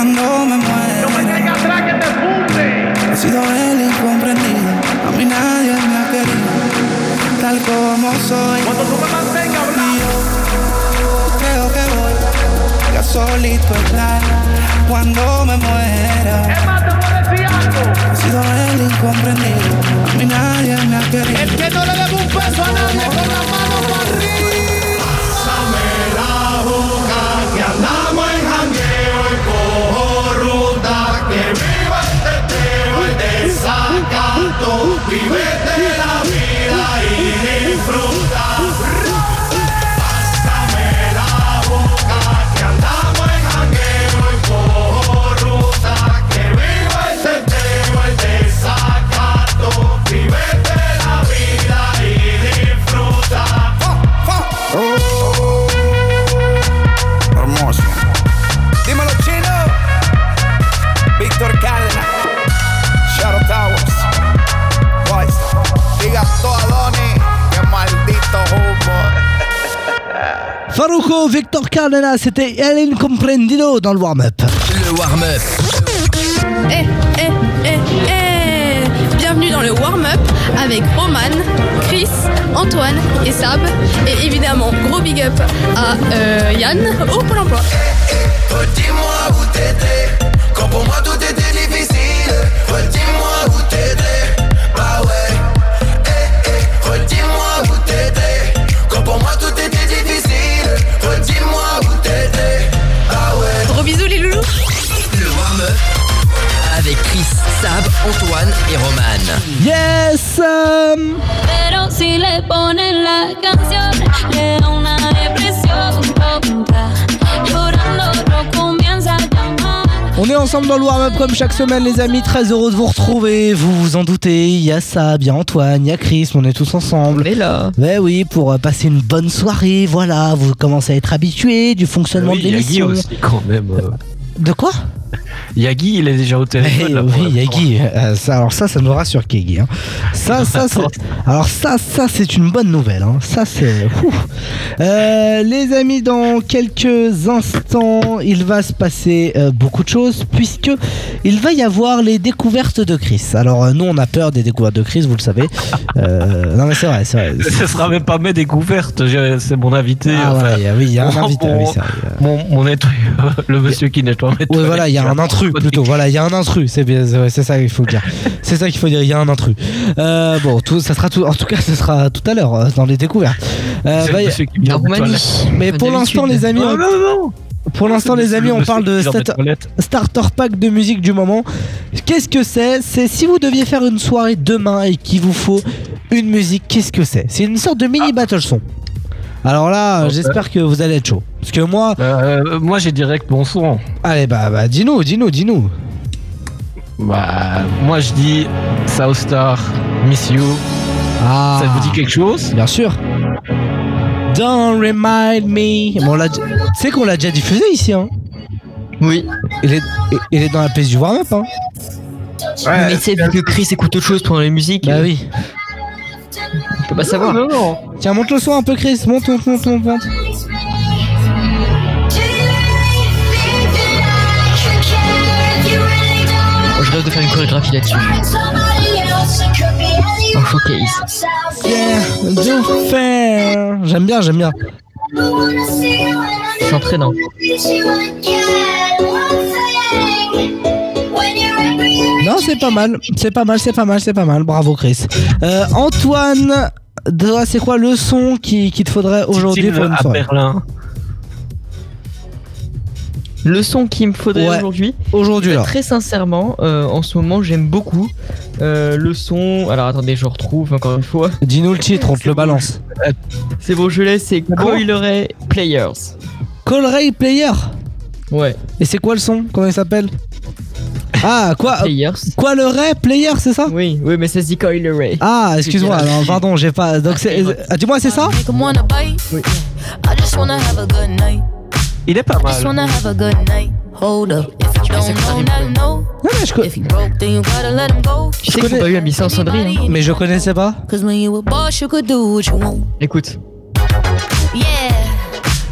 cuando me muera. No me caiga atrás que te funde. He sido el incomprendido, a mí nadie me ha querido, tal como soy. Cuando tú me mantengas Creo que voy a solito estar cuando me muera. Es más, te puedo decir algo. He sido el incomprendido, a mí nadie me ha querido. El que no le debe un peso a nadie con la mano para arriba. we will. Victor Cardena, c'était El Incomprendido dans le warm-up. Le warm-up. Eh, eh, eh, eh Bienvenue dans le warm-up avec Roman, Chris, Antoine et Sab. Et évidemment, gros big up à euh, Yann au Pôle emploi. Redis-moi où t'étais Quand pour moi tout était Antoine et Roman. Yes um, Pero si le ponen la canción, le da una depresión tonta. Llorando no comienza a llamar. On est ensemble dans le warm-up comme chaque semaine les amis, très heureux de vous retrouver, vous vous en doutez, il y a Sab, il y a Antoine, il y a Chris, on est tous ensemble. On est là. Ben oui, pour euh, passer une bonne soirée, voilà, vous commencez à être habitués du fonctionnement Ah Oui, de il y a Guy l'émission. aussi quand même. euh. De quoi? Il y a Guy, il est déjà au téléphone. Eh là, pour oui, il y a l'instant. Guy. Euh, ça, alors ça, ça nous rassure Guy. hein. Ça, [LAUGHS] ça, alors ça, ça, c'est une bonne nouvelle. hein. Ça, c'est. Euh, les amis, dans quelques instants, il va se passer euh, beaucoup de choses puisque il va y avoir les découvertes de Chris. Alors nous, on a peur des découvertes de Chris, vous le savez. [LAUGHS] Non mais c'est vrai, c'est vrai. [LAUGHS] Ce sera même pas mes découvertes, c'est mon invité. Ah enfin, ouais, oui, il y a un mon- invité, oui, c'est vrai. Mon, mon nettoyeur, le monsieur qui nettoie Oui, toilettes. voilà, il y a un intrus plutôt. Voilà, il y a un intrus. C'est bien, c'est ça qu'il faut dire. C'est ça qu'il faut dire. [LAUGHS] Il y a un intrus. Euh, bon, tout, ça sera tout. En tout cas, ce sera tout à l'heure euh, dans les découvertes. Euh, bah, mais pour l'instant, les amis, Non, on- non, non. pour l'instant, les amis, on parle de qui vient des start- toilettes. starter pack de musique du moment. Qu'est-ce que c'est? C'est si vous deviez faire une soirée demain et qu'il vous faut une musique. Qu'est-ce que c'est? C'est une sorte de mini battle son. Alors là, j'espère que vous allez être chaud. Parce que moi, Euh, moi j'ai direct bon son. allez, bah, bah dis-nous, dis-nous, dis-nous. Bah, moi je dis South Star, Miss You. Ah, Ça vous dit quelque chose? Bien sûr. Don't remind me. Bon, tu sais qu'on l'a déjà diffusé ici, hein? Oui. Il est, il est dans la pièce du warm-up, hein mais tu sais, vu que Chris écoute autre chose pendant les musiques, Bah euh, oui. On peut pas savoir. Non, non. Tiens, monte le son un peu, Chris. Monte, monte, monte, monte. monte. Moi, je rêve de faire une chorégraphie là-dessus. En showcase. Yeah. J'aime bien, j'aime bien. C'est entraînant. Non, c'est pas mal. C'est pas mal, c'est pas mal, c'est pas mal. Bravo, Chris. Euh, Antoine, toi, c'est quoi le son qui- qu'il te faudrait aujourd'hui pour une à soirée Berlin. Le son qu'il me faudrait Ouais. aujourd'hui. Aujourd'hui, là. Très sincèrement, euh, en ce moment, j'aime beaucoup euh, le son. Alors attendez, je retrouve encore une fois. Dis-nous le titre, on te le balance. C'est bon, je l'ai, c'est Coileray Players. Call Ray Player Ouais. Et c'est quoi le son? Comment il s'appelle? Ah, quoi Players. Quoi le Ray Player, c'est ça? Oui, oui, mais ça se dit Coileray. Ah, excuse-moi, alors, pardon, j'ai pas. Donc c'est. ah, Dis-moi, c'est ça? Oui. I just wanna have a good night. Il est pas Just wanna mal. have a good night. Hold up. If you don't know, now know. Non, mais je, co- If you broke, then you gotta let him go. Tu sais que j'ai pas eu à Miss Incendrie, hein. mais je connaissais pas. Cause when you a boss, you could do what you want. Écoute. Yeah.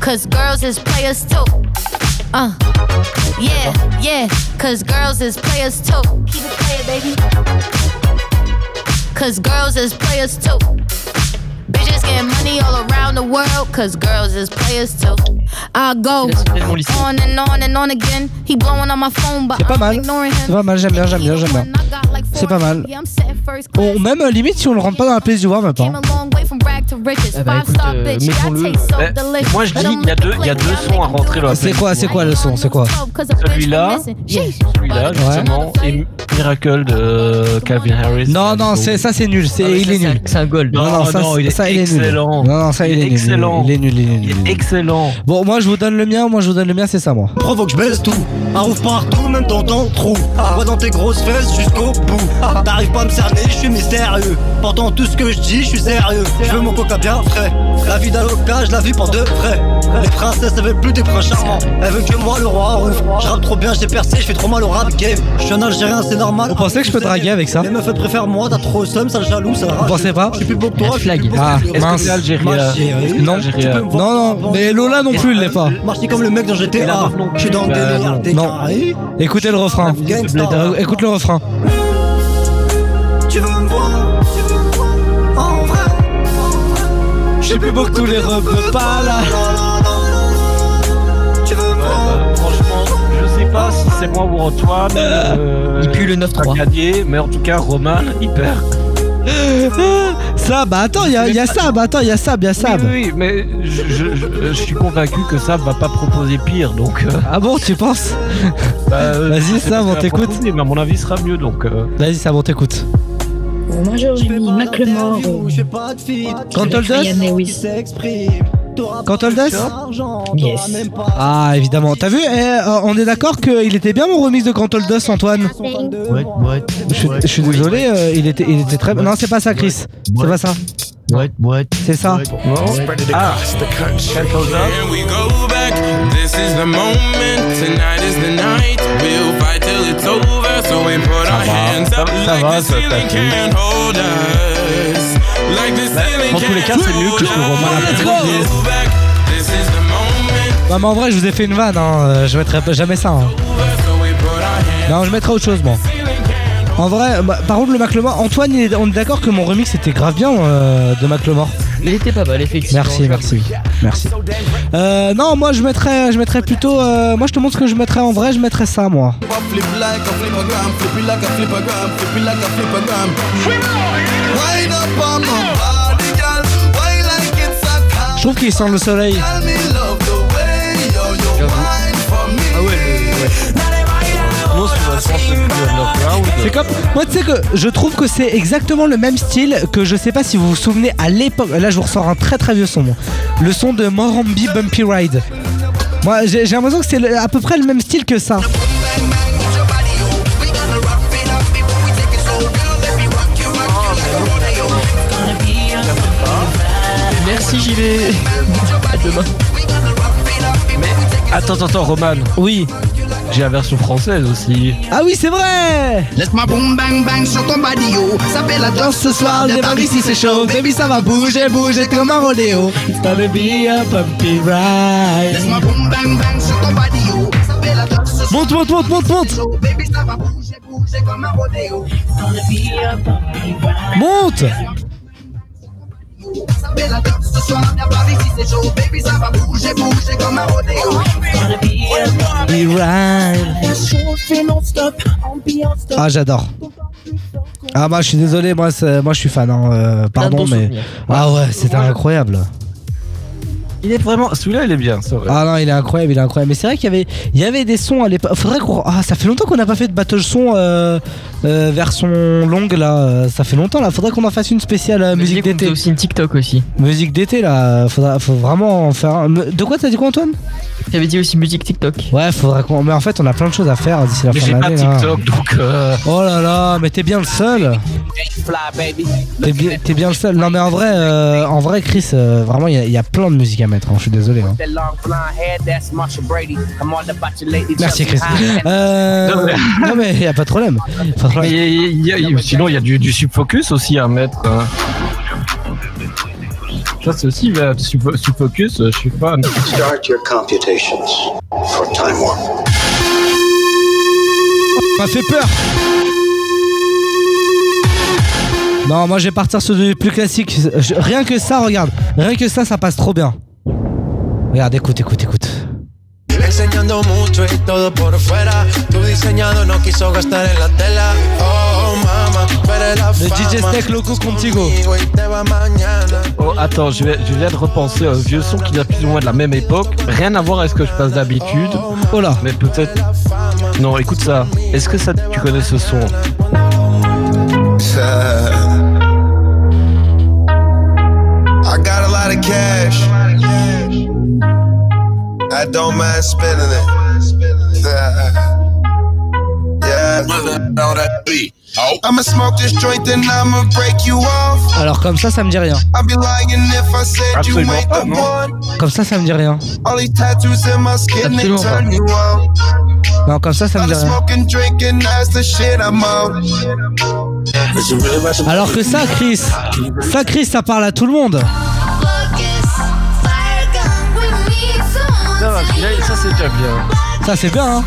Cause girls is players too. Uh. Yeah, yeah. Cause girls is players too. Keep it playing, baby. Cause girls is players too. Bitches getting money all around the world. Cause girls is players too. I go on and on and on again. He blowing on my phone, but C'est pas mal. ignoring C'est pas mal, j'aime bien, j'aime bien, j'aime bien. C'est pas mal. Même limite si on le rentre pas dans la place du warm-up. Hein. Ah bah écoute, star euh, mettons-le. Ouais. delicious. Moi je dis Let 'em il y a deux, il y a deux sons à rentrer dans la. C'est quoi, c'est quoi le son C'est quoi Celui-là. Celui-là, justement, et Miracle de Calvin Harris. Non, non, c'est ça c'est nul. C'est Ah il est nul. C'est un gold. Non, non, ça, non, il est ça, il est nul. excellent. Non, non, ça il, Il est, est nul. excellent. Il est nul, il est nul. il est excellent. Bon, moi je vous donne le mien. Moi je vous donne le mien, c'est ça moi. Provoque, je baisse tout. Un ouf partout, même dans ton trou. Moi dans tes grosses fesses jusqu'au bout. T'arrives pas à me cerner, je suis mystérieux. Pourtant tout ce que je dis, je suis sérieux. Je veux mon coca bien frais. La vie d'Aloca, je la vis pour de vrai. Les princesses, elles veulent plus des princes charmants. Elles veulent que moi, le roi. Je rappe trop bien, j'ai percé, je fais trop mal au rap game. Je suis un Algérien, c'est normal. Vous pensez que je peux draguer avec ça Les meufs, elles préfèrent moi, t'as trop le seum, ça le jaloux, ça Vous pensez pas Je suis plus beau que toi, je suis plus beau que Ah, toi. mince. Non, Tu peux me voir non, non, mais Lola non plus, il l'est pas. Marcher comme le mec dans GTA. Je suis dans le délire, t'es Non. Écoutez le refrain. Euh, Écoute le refrain. Je suis plus beau que tous les robes de Pala Tu veux me voir Franchement, je sais pas si c'est moi ou Antoine. euh, [LAUGHS] Il pue le 9-3. gagné, mais en tout cas, Roman, il perd. [LAUGHS] Sab, bah attends, il y a, y a Sab, attends, il y a Sab, il y a Sab. Oui, oui, mais je, je- je- je suis convaincu que ça va pas proposer pire, donc. euh, Ah bon, tu penses? Bah, Vas-y, pas ce on t'écoute. Mais à mon avis, sera mieux, donc. euh, Vas-y, Sab, on t'écoute. J'aurais mis Macklemore. Cantal Dust Yes. Ah, évidemment. T'as vu, eh, euh, on est d'accord qu'il était bien mon remix de Cantal Dust, Antoine Ouais, ouais. Je, suis- je suis désolé, euh, il, était, il était très. Non, c'est pas ça, Chris. C'est pas ça. Ouais, ouais. C'est ça. Ah, And we go back. This is the moment. Tonight is the night. We'll fight till it's over. So we put our hands up ça like va, the ça ceiling t'affecte. can't hold us. Like the ceiling Dans tous les cas, can't c'est mieux que ce a. Non, mais en vrai, je vous ai fait une vanne, hein. euh, Je mettrai jamais ça. hein. So we put our hands Non, je mettrai autre chose, moi. En vrai, bah, par contre, le Macklemore, Antoine, on est d'accord que mon remix était grave bien euh, de Macklemore. Il était pas mal, effectivement. Merci, je merci, merci. Euh, non, moi je mettrais, je mettrais plutôt. euh, moi je te montre ce que je mettrais en vrai, je mettrais ça moi. Flip like a flippergram, flip it c'est comme. Moi tu sais que je trouve que c'est exactement le même style que je sais pas si vous vous souvenez à l'époque. Là je vous ressors un très très vieux son. moi. Le son de Morambi Bumpy Ride. Moi j'ai l'impression que c'est à peu près le même style que ça. Merci, j'y vais. À demain. Attends, attends, attends, Roman. Oui. J'ai la version française aussi. Ah oui c'est vrai Laisse-moi boum bang bang sur ton body yo. Ça fait la danse ce soir, débarque ici c'est chaud. Baby ça va bouger, bouger comme un rodéo. It's gonna be a bumpy ride. Laisse-moi boum bang bang sur ton body yo. Ça fait la danse ce soir. Monte, monte, monte, monte, monte Baby ça va bouger, bouger comme un rodéo. Monte Ça fait la danse ce soir, débarque ici c'est chaud. Baby ça va bouger, bouger comme un rodéo. Bumpy ride. Ah j'adore. Ah moi je suis désolé, moi, c'est- moi je suis fan, hein, euh, pardon mais... Ah ouais c'était incroyable. Il est vraiment. Celui-là, il est bien, c'est vrai. Ah non il est incroyable, il est incroyable. Mais c'est vrai qu'il y avait, il y avait des sons à l'époque. Faudrait qu'on... Ah ça fait longtemps qu'on n'a pas fait de battle son euh, euh, version longue là. Ça fait longtemps là, faudrait qu'on en fasse une spéciale euh, musique d'été. aussi une TikTok aussi. Musique d'été là, faudra, faut vraiment en faire un... De quoi t'as dit quoi Antoine? T'avais dit aussi musique TikTok. Ouais faudrait qu'on... Mais en fait on a plein de choses à faire d'ici la Mais fin j'ai de pas l'année là. TikTok, donc. euh, Oh là là, mais t'es bien le seul. T'es bien, t'es bien le seul. Non mais en vrai, euh, en vrai Chris, euh, vraiment il y, a- il y a plein de musique à mettre. hein, je suis désolé. hein. Merci Chris. Euh, non mais il y a pas de problème. Pas de problème. Mais il y a- il y a- sinon, il y a du, du subfocus aussi à mettre. hein. Ça, c'est aussi là, du sub- subfocus, euh, je suis fan. Start your computations for time warp. m'a fait peur. Non, moi je vais partir sur du plus classique. Je- Rien que ça, regarde. Rien que ça, ça passe trop bien. Regarde, écoute, écoute, écoute. Enseñando mucho y todo por fuera. Tu diseñado no quiso gastar en la tela. Oh, mama, tú eres la Le DJ. Steak Loco Contigo. Oh, attends, je, vais, je viens de repenser à un vieux son qui date plus ou moins de la même époque. Rien à voir avec ce que je passe d'habitude. Oh là. Mais peut-être. Non, écoute ça. Est-ce que ça, tu connais ce son? I got a lot of cash. I don't mind spending it. yeah. Beat. I'ma smoke this joint and I'ma break you off. Alors comme ça, ça me dit rien. I'd be lying if I said you ain't the one. Comme ça, ça me dit rien. All these tattoos in my skin, they turn you on. Non, comme ça, ça me dit I'm rien. smoking, drinking, that's the shit I'm on. Alors que ça, Chris, ça, Chris, ça parle à tout le monde. Ça c'est déjà bien. Ça, c'est bien, hein.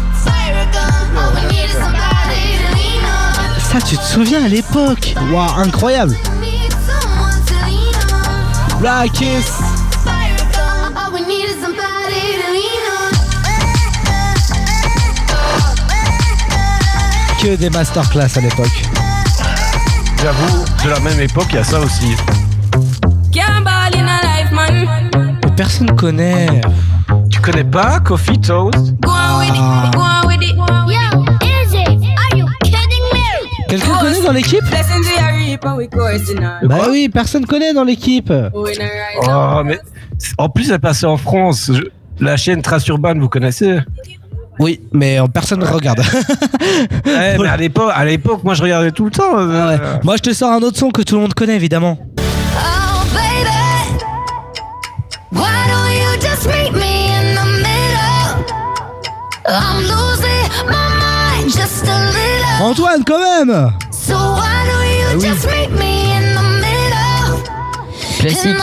Ça, tu te souviens à l'époque Waouh, incroyable. Black Kiss. Que des masterclass à l'époque. J'avoue, de la même époque, il y a ça aussi. Mais personne connaît. Tu connais pas Coffee Toast? Ah. Quelqu'un connaît dans l'équipe? Bah oui, personne connaît dans l'équipe. Oh, mais en plus, elle passait en France. Je- La chaîne Trace Urbaine, vous connaissez? Oui, mais personne ne regarde. [LAUGHS] Ouais, mais à l'époque, à l'époque, moi je regardais tout le temps. euh, Moi, je te sors un autre son que tout le monde connaît, évidemment. Why don't you just meet me? Antoine, quand même So why don't you Ah oui. Classique.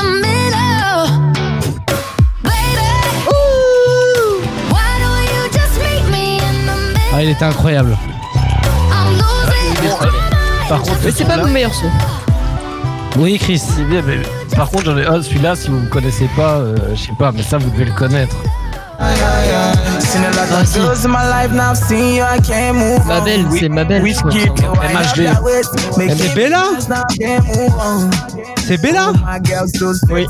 Ah, il était incroyable. I'm losing my mind. Par contre, Mais c'est pas mon meilleur son. Oui, Chris. C'est bien, mais par contre, j'en ai un, celui-là, si vous ne connaissez pas, euh, je sais pas, mais ça, vous devez le connaître. Ma belle, c'est ma belle. MHD. Mais Bella? C'est Bella? Oui.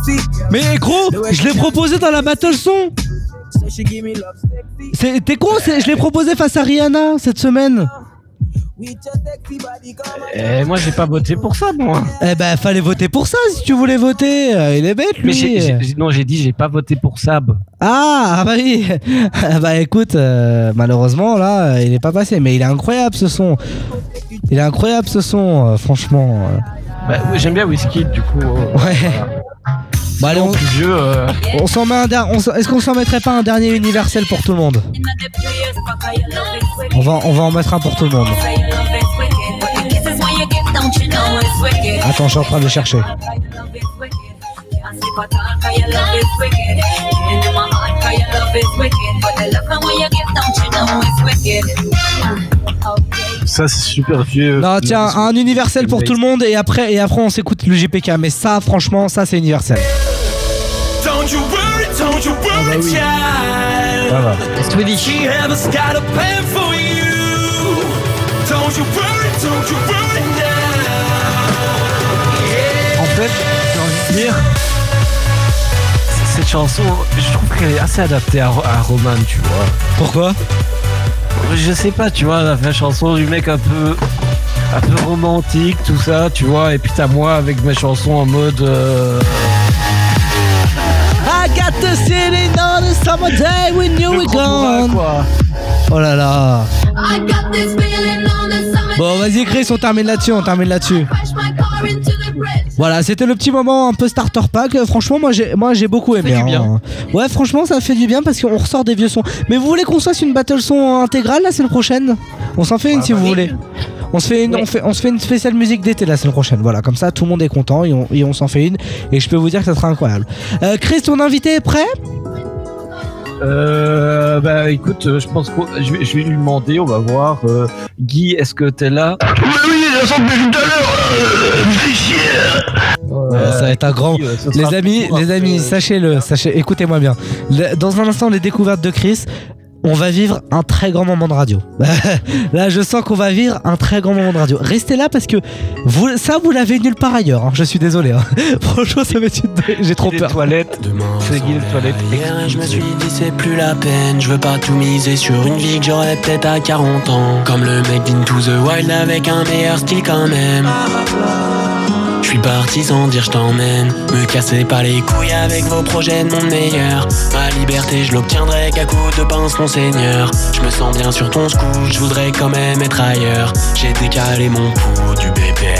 Mais gros, je l'ai proposé dans la battle son. C'est- T'es con, c'est- je l'ai proposé face à Rihanna cette semaine Et moi, j'ai pas voté pour ça, moi. Eh ben, fallait voter pour ça si tu voulais voter. Il est bête, Mais lui. j'ai- non, j'ai dit, j'ai pas voté pour Sab. Ah, ah bah oui. Ah [LAUGHS] bah écoute, euh, malheureusement là, il est pas passé, mais il est incroyable ce son. Il est incroyable ce son, euh, franchement. euh. Bah, oui, j'aime bien Whisky, du coup. euh, Ouais. [LAUGHS] Bah allez, on, plus vieux. euh, on s'en met un der- on s'en- Est-ce qu'on s'en mettrait pas un dernier universel pour tout le monde? On va, on va en mettre un pour tout le monde. Attends, je suis en train de le chercher. Ça, c'est super vieux. Non, tiens, un universel pour tout le monde et après, et après on s'écoute le JPK. Mais ça, franchement, ça c'est universel. Don't you worry, don't you worry, child. Ça va. She has got a plan for you. Don't you worry, don't you worry now. En fait, j'ai envie de dire. Cette chanson, je trouve qu'elle est assez adaptée à, à Roman, tu vois. Pourquoi? Je sais pas, tu vois, la chanson du mec un peu. Un peu romantique, tout ça, tu vois, et puis t'as moi avec mes chansons en mode. euh, I got the city on a summer day when you were gone. Oh là là. I got this feeling on the summer. Bon, vas-y, Chris, on termine là-dessus, on termine là-dessus. Voilà, c'était le petit moment un peu starter pack. Franchement, moi j'ai, moi j'ai beaucoup aimé. fait du bien. hein. Ouais, franchement, ça fait du bien parce qu'on ressort des vieux sons. Mais vous voulez qu'on se fasse une battle son intégrale la semaine prochaine? On s'en fait une si vous voulez. On se fait une, on fait, on se fait une spéciale musique d'été la semaine prochaine. Voilà, comme ça tout le monde est content et on, et on s'en fait une. Et je peux vous dire que ça sera incroyable. Euh, Chris, ton invité est prêt? Euh, bah écoute, euh, je pense que je vais, je vais lui demander, on va voir. Euh, Guy, est-ce que t'es là? Euh, ça va être un grand. euh, Les amis, les amis, sachez-le, sachez, écoutez-moi bien. Dans un instant, les découvertes de Chris. On va vivre un très grand moment de radio. [LAUGHS] là, je sens qu'on va vivre un très grand moment de radio. Restez là parce que vous, ça, vous l'avez nulle part ailleurs. hein. Je suis désolé. hein. [LAUGHS] Franchement, ça une... J'ai trop peur. toilettes. C'est Guy les toilettes. Hier, je me suis dit c'est plus la peine, je veux pas tout miser sur une vie que j'aurais peut-être à 40 ans. Comme le mec d'Into the Wild avec un meilleur style quand même. Je suis parti sans dire je t'emmène. Me cassez pas les couilles avec vos projets de mon meilleur. Ma liberté, je l'obtiendrai qu'à coup de pince, mon seigneur. Je me sens bien sur ton scout, je voudrais quand même être ailleurs. J'ai décalé mon pouls du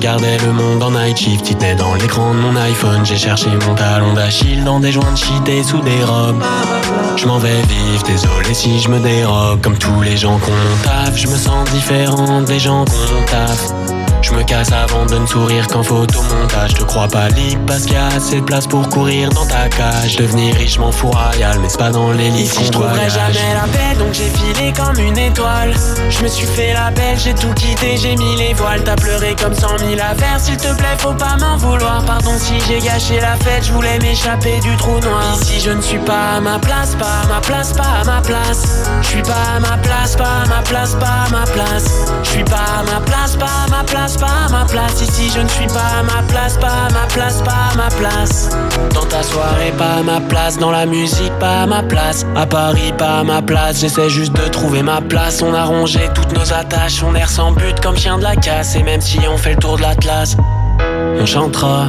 regardais le monde en night shift. Il dans l'écran de mon iPhone. J'ai cherché mon talon d'Achille dans des joints de shit et sous des robes. Je m'en vais vivre, désolé si je me dérobe. Comme tous les gens qu'on taffe, je me sens différent des gens qu'on taffe. Je me casse avant de ne sourire qu'en photomontage. Te crois pas libre parce qu'il y a assez de place pour courir dans ta cage. Devenir riche, m'en fous royal, mais c'est pas dans les lits. Ici, je trouverai jamais la paix, donc j'ai filé comme une étoile. Je me suis fait la belle, j'ai tout quitté, j'ai mis les voiles. T'as pleuré comme cent mille affaires, s'il te plaît, faut pas m'en vouloir. Pardon si j'ai gâché la fête, je voulais m'échapper du trou noir. Ici, je ne suis pas à ma place, pas à ma place, pas à ma place. Je suis pas à ma place, pas à ma place, pas à ma place. Je suis pas à ma place, pas à ma place, pas ma place. Ici, je ne suis pas ma place, pas ma place, pas ma place. Dans ta soirée, pas ma place. Dans la musique, pas ma place. À Paris, pas ma place. J'essaie juste de trouver ma place. On a rongé toutes nos attaches. On erre sans but comme chien de la casse. Et même si on fait le tour de l'Atlas, on chantera.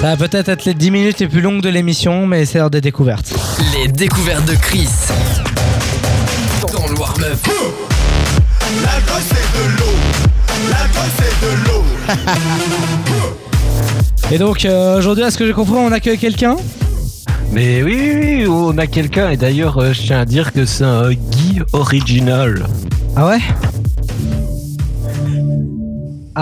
Ça va peut-être être les 10 minutes les plus longues de l'émission, mais c'est l'heure des découvertes. Les découvertes de Chris. Dans le warm-up. L'alcool c'est de l'eau. L'alcool c'est de l'eau. Et donc euh, aujourd'hui, à ce que j'ai compris, on accueille quelqu'un? Mais oui, oui, oui, on a quelqu'un. Et d'ailleurs, euh, je tiens à dire que c'est un Guy original. Ah ouais?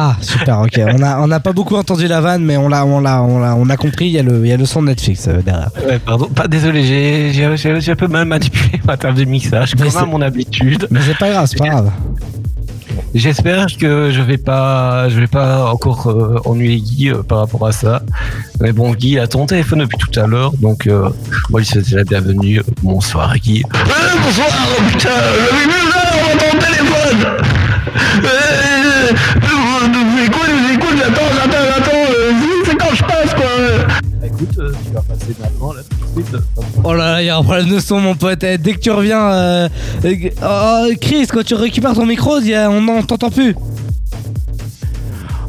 Ah super, ok. [LAUGHS] On a on n'a pas beaucoup entendu la vanne, mais on l'a on l'a on l'a on a compris. Il y a le il y a le son de Netflix euh, derrière. Ouais, pardon. Pas désolé, j'ai- j'ai j'ai- j'ai un peu mal manipulé ma table de mixage, Mais comme à c'est- mon habitude. Mais c'est pas grave, c'est pas grave. J'espère que je vais pas, je vais pas encore euh, ennuyer Guy euh, par rapport à ça. Mais bon, Guy a ton téléphone depuis tout à l'heure, donc euh, moi, je souhaite la bienvenue. Bonsoir, Guy. bonsoir, putain, maintenant, là, tout de suite. Oh là là, il y a un problème de son, mon pote. Eh, Dès que tu reviens, euh, euh, oh, Chris, quand tu récupères ton micro, il y a- on n'en t'entend plus.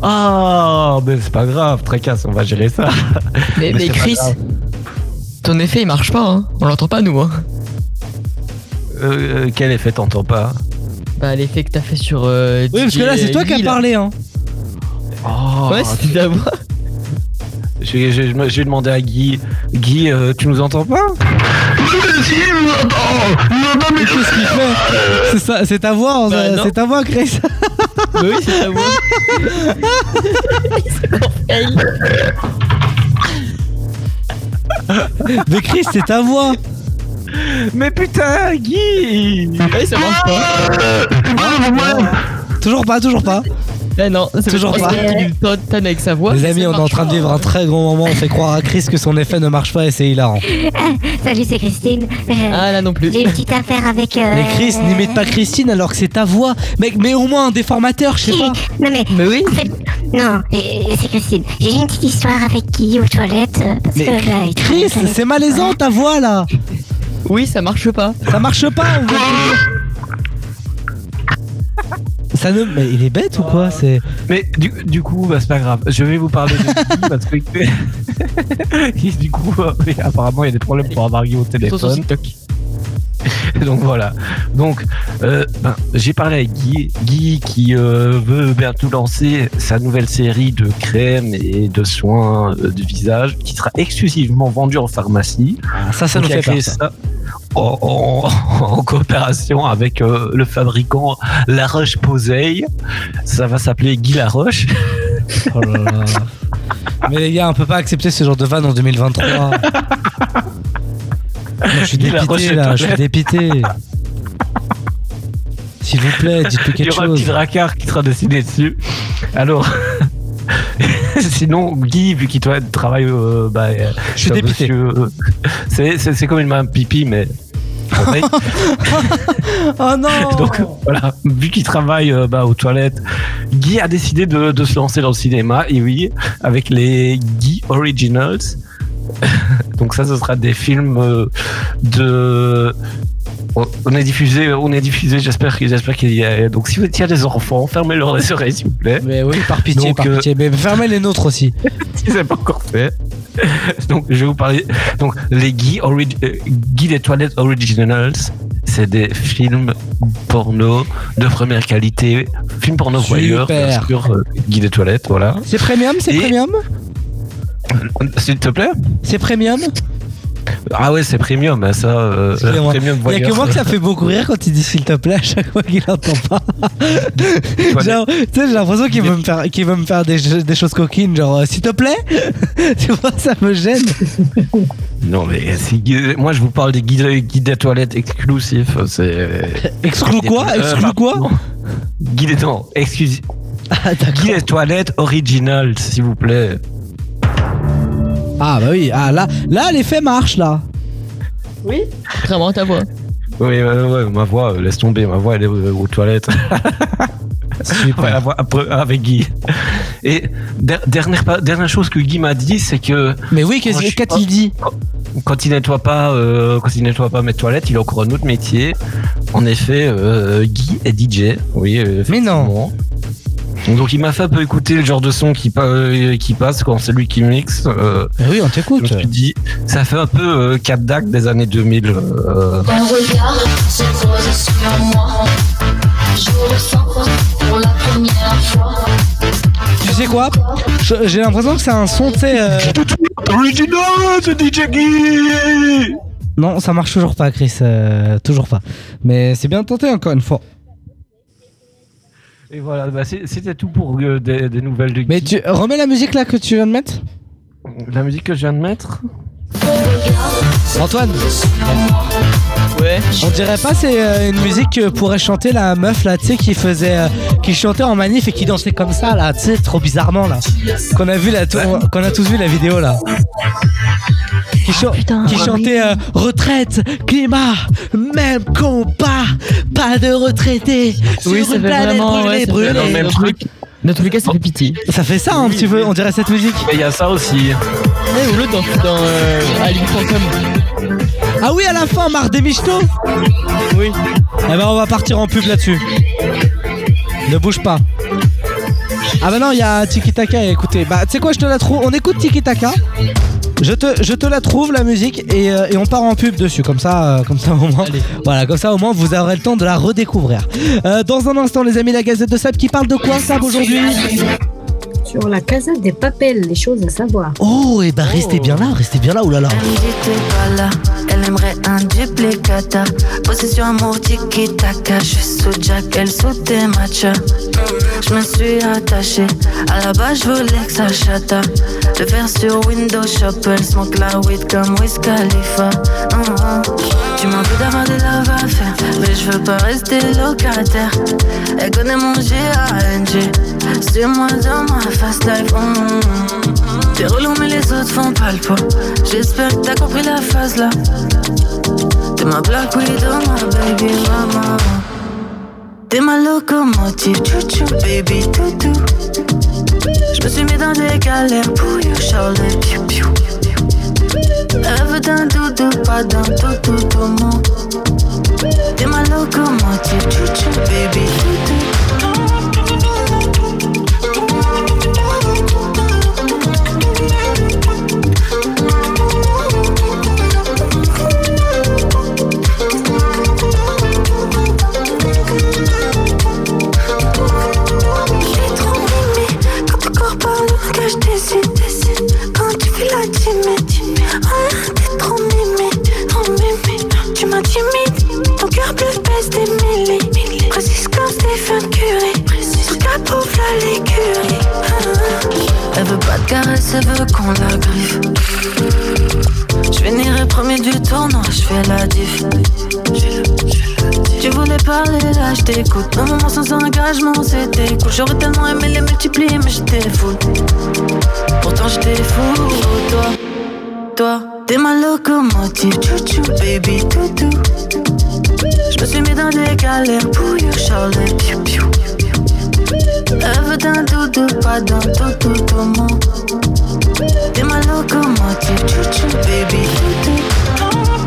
Ah, mais c'est pas grave, tracasse, on va gérer ça. [LAUGHS] Mais, mais c'est pas Chris, grave. ton effet il marche pas, hein. on l'entend pas nous. Hein. Euh, quel effet t'entends pas? Bah l'effet que t'as fait sur. euh, Oui, parce que là, DJ c'est toi qui as parlé, hein. Oh, Ouais, c'était ta voix. J'ai demandé à Guy, Guy, euh, tu nous entends pas mais Qu'est-ce qu'il fait C'est ça- C'est ta voix, Bah, euh, non. c'est ta voix, Chris. Bah oui, c'est ta voix. Mais Chris, c'est ta voix. Mais putain, Guy Ouais, ça marche pas. Toujours pas, toujours pas. Eh non, c'est Toujours pas. Tonne avec sa voix. Les amis, on est en train de vivre un très gros moment. On fait croire à Chris que son effet ne marche pas et c'est hilarant. [LAUGHS] Salut, c'est Christine. Euh, Ah là non plus. J'ai une petite affaire avec. euh, Mais Chris, n'imite pas Christine alors que c'est ta voix. Mec, mais au moins un déformateur, je sais pas. Non mais. Mais oui. En fait, non, c'est Christine. J'ai une petite histoire avec Guy aux toilettes. euh, Parce Mais que là, il Chris, c'est malaisant ta voix là. Oui, ça marche pas. Ça marche pas. Ça ne... Mais il est bête ou quoi C'est. Mais du, du coup, bah, c'est pas grave. Je vais vous parler de Guy [LAUGHS] parce que [LAUGHS] Et du coup, euh, apparemment, il y a des problèmes pour avoir Guy au téléphone. [LAUGHS] Donc voilà. Donc euh, ben, j'ai parlé avec Guy, Guy qui euh, veut bientôt lancer sa nouvelle série de crèmes et de soins euh, du visage qui sera exclusivement vendue en pharmacie. Ah, ça, ça Donc, nous fait peur, ça. ça En, en- [LAUGHS] en coopération avec euh, le fabricant La Roche Posay. Ça va s'appeler Guy La Roche. Oh là là. Mais les gars, on peut pas accepter ce genre de vanne en 2023. [LAUGHS] Moi, je suis Guy dépité là, je suis dépité. S'il vous plaît, dites-lui Il y quelque aura un chose. petit dracard qui sera dessiné dessus. Alors, [LAUGHS] [LAUGHS] sinon, Guy, vu qu'il travaille, euh, bah, euh, Je suis c'est un dépité. euh, C'est comme une main pipi, mais. [LAUGHS] oh non [LAUGHS] Donc voilà, vu qu'il travaille euh, bah, aux toilettes, Guy a décidé de, de se lancer dans le cinéma, et oui, avec les Guy Originals. Donc ça, ce sera des films euh, de... On est diffusé, on est diffusé. J'espère, que- j'espère qu'il y a. Donc, si vous- y a des enfants, fermez-leur les oreilles, s'il vous plaît. Mais oui, par pitié, Donc, par euh, pitié. Mais fermez les nôtres aussi. [LAUGHS] si c'est pas encore fait. Donc, je vais vous parler. Donc, les Guy, euh, Guy des toilettes Originals, c'est des films porno de première qualité. Films porno voyeurs, sûr. euh, Guy des toilettes, voilà. C'est premium, c'est Et- premium? S'il te plaît? C'est premium? Ah ouais, c'est premium, hein, ça. euh, premium Il y a que moi que ça fait beaucoup rire quand il dit s'il te plaît à chaque fois qu'il entend pas. genre, tu sais, j'ai l'impression qu'il veut me faire, qu'il veut me faire des, des choses coquines, genre euh, s'il te plaît. [LAUGHS] tu vois, ça me gêne. Non, mais si moi je vous parle des guides, guides des toilettes exclusifs. C'est. Exclu quoi? Euh, Exclu quoi? Guide non. Guide des toilettes original, s'il vous plaît. Ah bah oui, ah là, là l'effet marche là. Oui Vraiment ta voix. Oui, ouais, ouais, ma voix, euh, laisse tomber, ma voix elle est euh, aux toilettes. [LAUGHS] Super. Ouais, la voix après- avec Guy. Et der- dernière, pa- dernière chose que Guy m'a dit, c'est que. Mais oui, qu'est-ce- quand je suis qu'a-t-il pas- dit quand, quand il nettoie pas, euh, quand il nettoie pas mes toilettes, il a encore un autre métier. En effet, euh, Guy est DJ. Oui. euh, Mais non. Donc il m'a fait un peu écouter le genre de son qui, pa- euh, qui passe quand c'est lui qui mixe. Euh, Mais oui, on t'écoute. je me suis dit, ça fait un peu euh, Cap Dac des années 2000. euh, Ton regard se pose sur moi. Je ressens pour la première fois? Tu sais quoi? J'ai l'impression que c'est un son, tu sais. euh, Original, c'est DJ Guy Non, ça marche toujours pas, Chris. euh, toujours pas. Mais c'est bien tenté encore une fois. Et voilà, bah, c'était tout pour euh, des, des nouvelles de Guy. Mais tu remets la musique là que tu viens de mettre? La musique que je viens de mettre? Antoine Ouais. On dirait pas c'est euh, une musique que pourrait chanter la meuf là, tu sais, qui faisait, euh, qui chantait en manif et qui dansait comme ça là, tu sais, trop bizarrement là. Qu'on a vu la, qu'on a tous vu la vidéo là. Qui, qui chantait euh, retraite, climat, même combat, pas de retraités. Oui, sur une planète vraiment. brûlée, Ouais, brûlée. fait le même truc. Dans tous les cas, ça fait pitié. Ça fait ça un petit peu, on dirait cette musique. Il y a ça aussi. Eh, ou l'autre dans, dans euh. Ah oui, à la fin, marre des michetots Oui. Eh ben, on va partir en pub là-dessus. Ne bouge pas. Ah bah non, il y a Tiki Taka, écoutez. Bah, tu sais quoi, je te la trouve. On écoute Tiki Taka. Je te, je te la trouve la musique et, euh, et on part en pub dessus comme ça euh, comme ça au moins voilà comme ça au moins vous aurez le temps de la redécouvrir Euh, dans un instant les amis la Gazette de Sable qui parle de quoi Sab aujourd'hui? Sur la Casa des Papels, les choses à savoir. Oh et bah restez bien là restez bien là oulala J'étais pas là, elle aimerait un duplicata. Possession amour tiki-taka. Je suis sous Jack, elle sous tes matchas. Je me suis attaché, à la base je voulais que ça chata. Le faire sur Windows Shop, elle smoke la weed comme Wiz Khalifa. Hum. Tu m'en veux d'avoir des love à faire, mais je veux pas rester locataire. Elle connaît mon G-A-N-G, c'est moi dans ma life. hum, hum. T'es relou mais les autres font pas le poids. J'espère que t'as compris la phase là. T'es ma black widow, ma baby mama T'es ma locomotive, chouchou, baby toutou Je me suis mis dans des galères pour you, Charlie, piou piou veut d'un doudou, pas d'un toutou, tout T'es ma locomotive, chouchou, baby toutou timide, ton cœur bleu pèse des milliers. Précise comme Stéphane Curé, tout approuve la l'écurie. Elle veut pas de caresse, elle veut qu'on la griffe. Je finirai premier du tournoi, je fais la diff. Tu voulais parler, là je t'écoute. Un moment sans engagement, c'était cool. J'aurais tellement aimé les multiplier, mais j'étais fou. Pourtant j'étais fou, toi, toi t'es ma locomotive, chouchou, baby, toutou. Je me suis mis dans des galères pour you, Charlotte, piou, piou. Doudou, pas d'un tout, tout, tout, mon. T'es ma locomotive, chouchou, baby, toutou.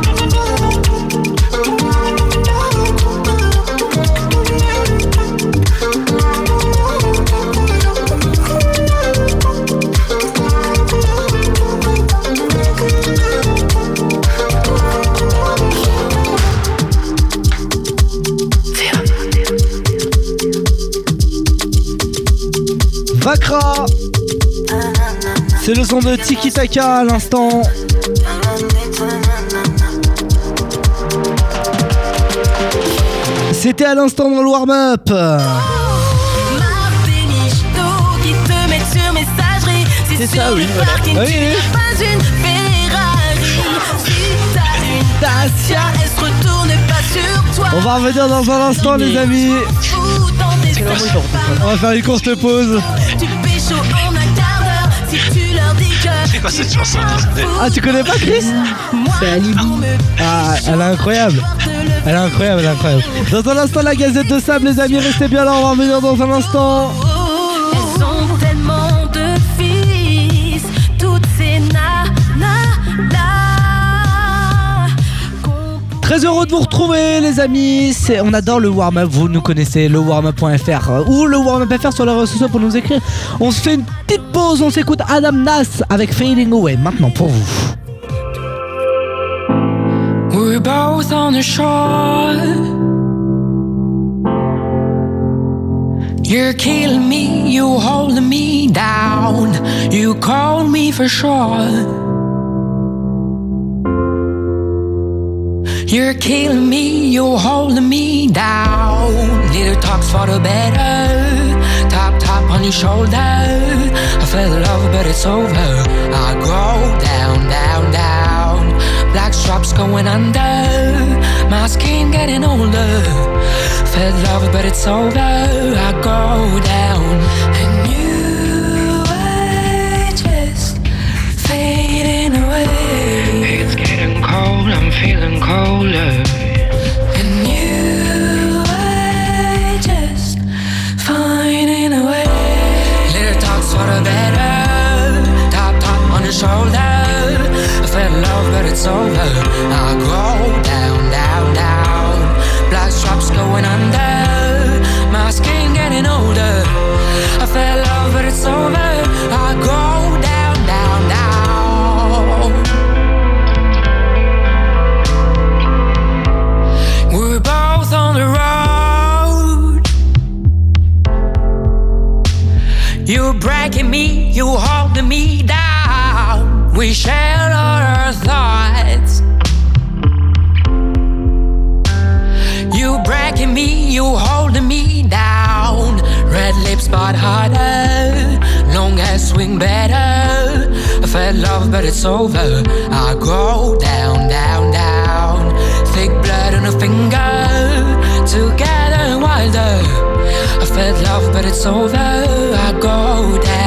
Vakra C'est le son de Tiki Taka à l'instant. C'était à l'instant dans le warm-up. C'est ça, oui, voilà. parking, Oui. On va revenir dans un instant les amis. On va faire une courte pause. tu pécho en un quart d'heure. Si tu leur dis que C'est quoi cette chanson Ah tu connais pas Chris C'est Alibi. Ah elle est incroyable. Elle est incroyable, elle est incroyable. Dans un instant la gazette de sable les amis, restez bien là, on va revenir dans un instant. Très heureux de vous retrouver les amis, on adore le warm-up, vous nous connaissez, le warm-up.fr ou le warm-up.fr sur les réseaux sociaux pour nous écrire. On se fait une petite pause, on s'écoute Adam Nas avec Fading Away maintenant pour vous. We're both on the shore. You're killing me, you holding me down. You call me for sure. You're killing me, you're holding me down. Little talks for the better. Tap tap on your shoulder. I feel love, but it's over. I go down, down, down. Black straps going under. My skin getting older. Felt love, but it's over. I go down. Feeling colder. And you were just finding a way. Little talks for the better. Tap tap on the shoulder. I felt love, but it's over. I go down, down, down. Black straps going under. My skin getting older. I felt love, but it's over. I go Share all our thoughts. You breaking me, you holding me down. Red lips but harder, long hair swing better. I felt love, but it's over. I go down, down, down. Thick blood on a finger, together wilder. I felt love, but it's over. I go down,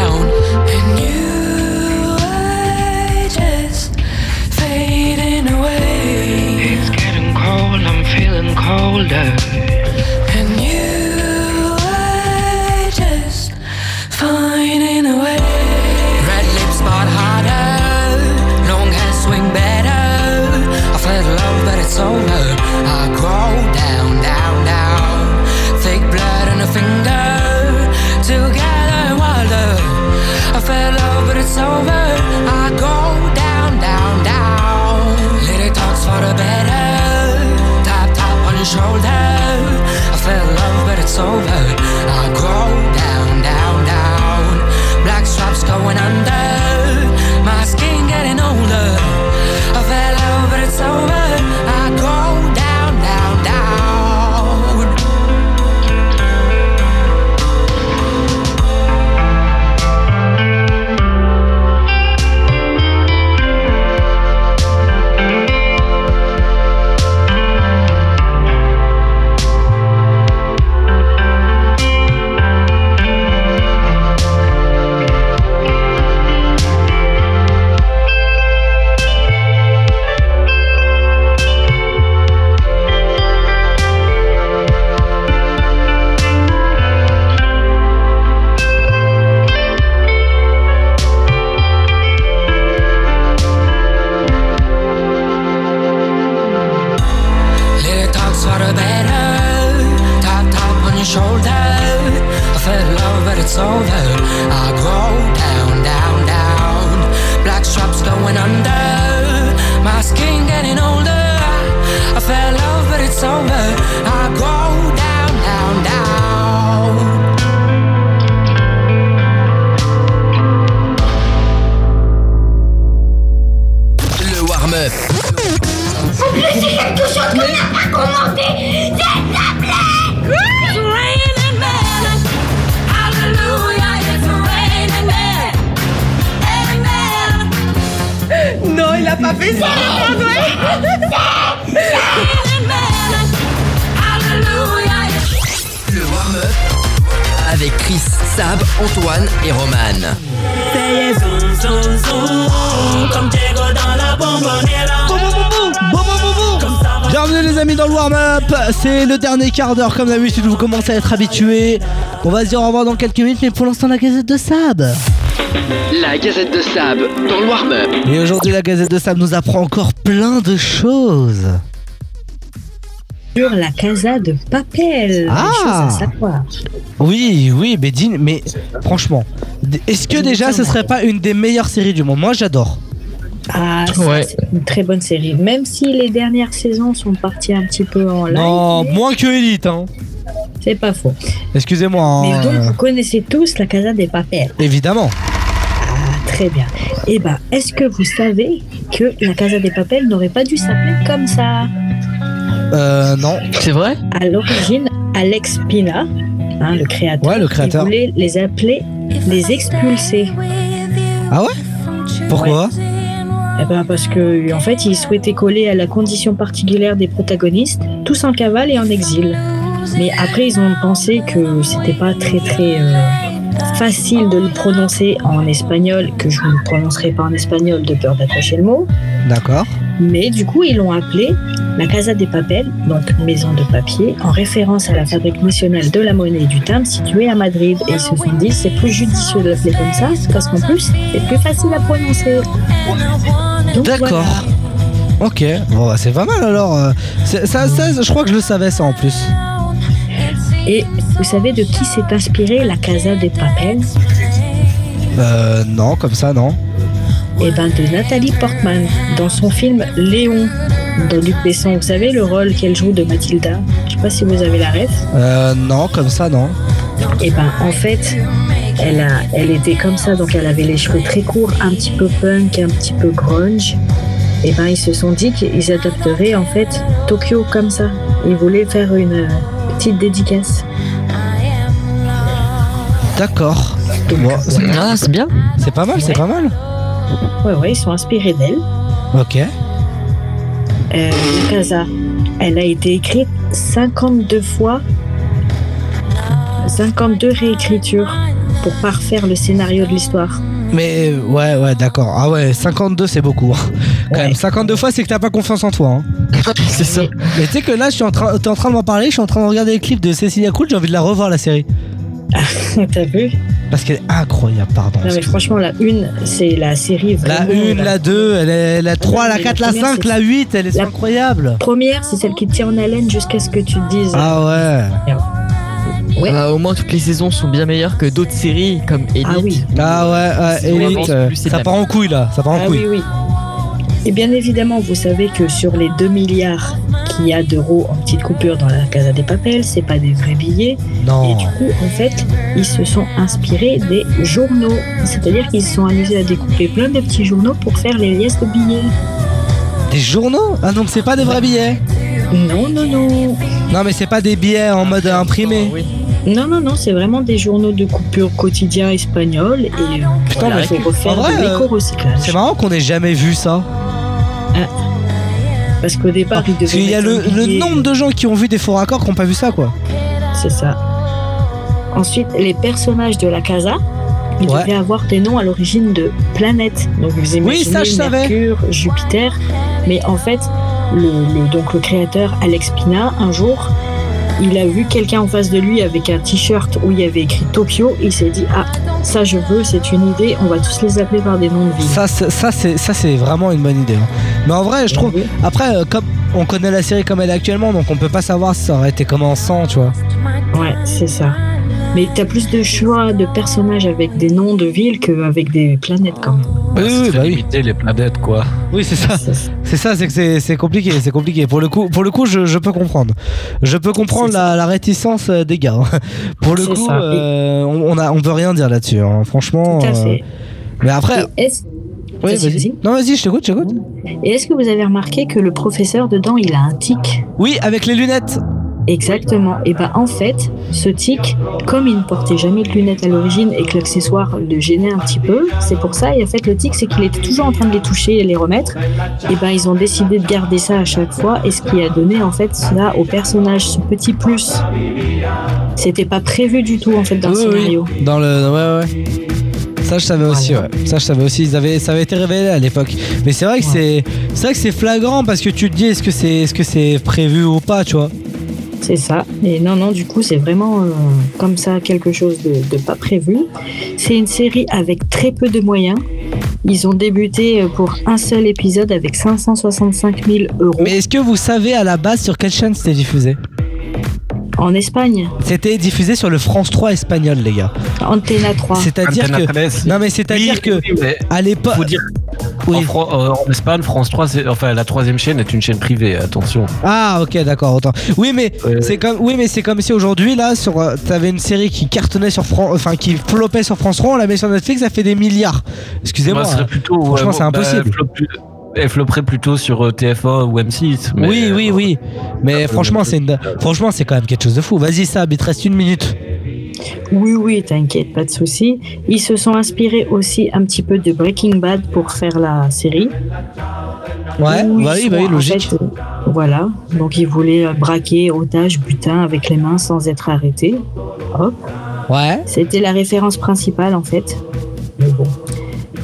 feeling. And you were just finding a way. Red lips but harder, long hair swing better. I felt love, but it's over. I go down, down, down. Thick blood on a finger, together wilder. I felt love, but it's over. Quart d'heure comme d'habitude, vous commencez à être habitués. On va se dire au revoir dans quelques minutes, mais pour l'instant la gazette de Sab. La Gazette de Sab dans le warm-up. Et aujourd'hui la gazette de Sab nous apprend encore plein de choses. Sur la Casa de Papel. Ah. À savoir. Oui, oui, mais dis, mais franchement, est-ce que déjà ce serait pas une des meilleures séries du monde? Moi j'adore. Ah, Ouais. Une très bonne série. Même si les dernières saisons sont parties un petit peu en live. Non, moins que Elite, hein. C'est pas faux. Excusez-moi. Mais hein, donc, euh, vous connaissez tous la Casa des Papel. évidemment. Ah, très bien. Eh ben, est-ce que vous savez que la Casa des Papel n'aurait pas dû s'appeler comme ça? Euh, non. C'est vrai? À l'origine, Alex Pina, hein, le créateur, Ouais, le créateur. il voulait les appeler les expulsés. Ah ouais? Pourquoi? Eh ben parce que en fait, il souhaitait coller à la condition particulière des protagonistes, tous en cavale et en exil. Mais après, ils ont pensé que c'était pas très très euh, facile de le prononcer en espagnol, que je ne prononcerai pas en espagnol de peur d'accrocher le mot. D'accord. Mais du coup, ils l'ont appelé la Casa des Papel, donc maison de papier, en référence à la fabrique nationale de la monnaie et du timbre située à Madrid. Et ils se sont dit, c'est plus judicieux de l'appeler comme ça, parce qu'en plus, c'est plus facile à prononcer. D'accord. Ok, bon bah c'est pas mal alors. euh, ça, ça, je crois que je le savais ça en plus. Et vous savez de qui s'est inspiré la Casa des Papel? Euh, non, comme ça non. Eh ben de Nathalie Portman dans son film Léon de Luc Besson. Vous savez le rôle qu'elle joue de Mathilda Je sais pas si vous avez la ref. Euh, non, comme ça non. Et ben en fait, elle a, elle était comme ça, donc elle avait les cheveux très courts, un petit peu punk, un petit peu grunge. Et ben ils se sont dit qu'ils adopteraient en fait Tokyo comme ça. Ils voulaient faire une euh, petite dédicace. D'accord. Ah, c'est bien. C'est pas mal, c'est pas mal. Ouais ouais, ils sont inspirés d'elle. Ok. Euh, Casa, elle a été écrite 52 fois, 52 réécritures pour parfaire le scénario de l'histoire. Mais ouais, ouais, d'accord. Ah ouais, 52 c'est beaucoup. hein. Quand même, 52 fois c'est que t'as pas confiance en toi. hein. [LAUGHS] c'est ça. Mais tu sais que là, je suis en train, t'es en train de m'en parler, je suis en train de regarder les clips de Cecilia Cool, j'ai envie de la revoir la série. [LAUGHS] T'as vu? Parce qu'elle est incroyable, pardon. Non mais franchement, la une, c'est la série La vraiment... 1, la 2, elle est, la 3, la mais 4, la première, 5, c'est- la 8, elle est La- incroyable. Première, c'est celle qui te tient en haleine jusqu'à ce que tu te dises... Ah ouais. Ouais. Ah, au moins, toutes les saisons sont bien meilleures que d'autres séries comme Elite. Ah oui. Ah ouais, Elite, euh, ça la part en couille là, ça part en Ah couille. oui, oui. Et bien évidemment, vous savez que sur les 2 milliards qu'il y a d'euros en petites coupures dans la Casa des Papel, c'est pas des vrais billets. Non. Et du coup, en fait, ils se sont inspirés des journaux. C'est-à-dire qu'ils se sont amusés à découper plein de petits journaux pour faire les liasses de billets. Des journaux? Ah donc c'est pas des vrais billets? Non, non, non. Non mais c'est pas des billets en mode imprimé. Non, non, non, c'est vraiment des journaux de coupure quotidiens espagnols. Et euh, Putain, voilà, mais faut refaire en vrai, de euh, l'éco-recyclage. C'est marrant qu'on ait jamais vu ça. Parce qu'au départ, ils devaient Parce qu'il y a le, nombre de gens qui ont vu des faux raccords qui ont pas vu ça quoi. C'est ça. Ensuite, les personnages de la casa, ils Ouais. devaient avoir des noms à l'origine de planètes. Donc vous imaginez Oui, ça, je savais. Mercure, Jupiter. Mais en fait, le, le- donc le créateur Alex Pina, un jour, il a vu quelqu'un en face de lui avec un t-shirt où il y avait écrit Tokyo. Et il s'est dit ah ça je veux, c'est une idée. On va tous les appeler par des noms de villes. Ça, c'est- ça c'est ça c'est vraiment une bonne idée. hein. Mais en vrai, je trouve. Après, euh, comme on connaît la série comme elle est actuellement, donc on peut pas savoir si ça aurait été comment sans, tu vois. Ouais, c'est ça. Mais t'as plus de choix de personnages avec des noms de villes qu'avec des planètes quand même. Oui, oui, bah oui. Limiter les planètes, quoi. Oui, c'est ça. C'est ça, c'est que c'est- compliqué, c'est compliqué. Pour le coup, pour le coup, je, je peux comprendre. Je peux comprendre la, la réticence euh, des gars. hein. [LAUGHS] Pour le coup, euh, on, on a, on peut rien dire là-dessus. hein. Franchement. Tout à euh. Mais après. Oui, Vas-y, vas-y. vas-y. Non, vas-y, je t'écoute, je t'écoute. Et est-ce que vous avez remarqué que le professeur dedans, il a un tic? Oui, avec les lunettes. Exactement. Et ben en fait, ce tic, comme il ne portait jamais de lunettes à l'origine et que l'accessoire le gênait un petit peu, c'est pour ça. Et en fait, le tic, c'est qu'il était toujours en train de les toucher et les remettre. Et ben ils ont décidé de garder ça à chaque fois. Et ce qui a donné en fait cela au personnage, ce petit plus. C'était pas prévu du tout en fait dans le Oui, oui, scénario. Dans le. Ouais, ouais. Ça, je savais aussi, ouais. Ça, je savais aussi. Ils avaient, ça avait été révélé à l'époque. Mais c'est vrai que c'est, c'est vrai que c'est flagrant parce que tu te dis est-ce que c'est, est-ce que c'est prévu ou pas, tu vois? C'est ça. Et non, non, du coup, c'est vraiment euh, comme ça quelque chose de, de pas prévu. C'est une série avec très peu de moyens. Ils ont débuté euh, pour un seul épisode avec 565 000 euros. Mais est-ce que vous savez à la base sur quelle chaîne c'était diffusé? En Espagne, C'était diffusé sur le France 3 espagnol, les gars. Antena 3. C'est-à-dire Antena que. 13. Non, mais c'est-à-dire Oui, que. oui, À l'époque. faut dire. En, Fran- euh, en Espagne, France 3, c'est- enfin la troisième chaîne est une chaîne privée. Attention. Ah ok d'accord autant. Oui mais c'est comme oui mais c'est comme si aujourd'hui là sur euh, t'avais une série qui cartonnait sur France enfin qui flopait sur France 3 on la met sur Netflix ça fait des milliards. Excusez-moi. Serait hein. plutôt. ouais, Franchement bon, c'est bah, impossible. Elle flopperait plutôt sur euh, TF1 ou M6. mais- Oui oui oui. Mais franchement c'est une... franchement c'est quand même quelque chose de fou. Vas-y ça il te reste une minute. Oui, oui, t'inquiète, pas de souci. Ils se sont inspirés aussi un petit peu de Breaking Bad pour faire la série. Ouais bah oui bah oui logique. fait, euh, voilà. Donc ils voulaient euh, braquer otage, butin avec les mains sans être arrêtés. Hop. Ouais. C'était la référence principale en fait. Mais bon.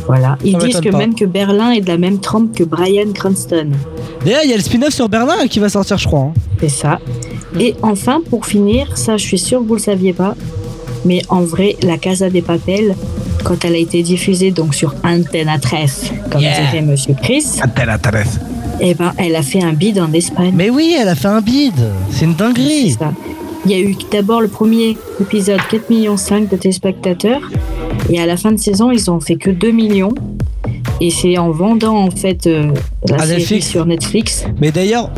Voilà. Ils disent que pas. même que Berlin est de la même trempe que Brian Cranston. D'ailleurs il y a le spin-off sur Berlin qui va sortir je crois. hein. C'est ça. Et enfin, pour finir, ça je suis sûre que vous le saviez pas, mais en vrai, la Casa des Papel, quand elle a été diffusée donc sur Antena 13, comme Yeah. dirait Monsieur Chris, Antena 13. eh ben, elle a fait un bid en Espagne. Mais oui elle a fait un bid. C'est une dinguerie. C'est ça. Il y a eu d'abord le premier épisode 4 millions 5 de téléspectateurs et à la fin de saison ils ont fait que 2 millions. Et c'est en vendant en fait euh, la À série Netflix. sur Netflix Mais d'ailleurs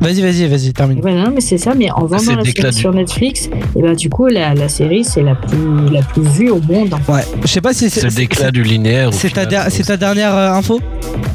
vas-y vas-y vas-y termine. Voilà, mais c'est ça, mais en c'est vendant la série sur Netflix, et ben du coup la, la série c'est la plus la plus vue au monde. en fait. Ouais. Je sais pas si C'est le déclin du linéaire. C'est ta, final. der- c'est ta dernière euh, info?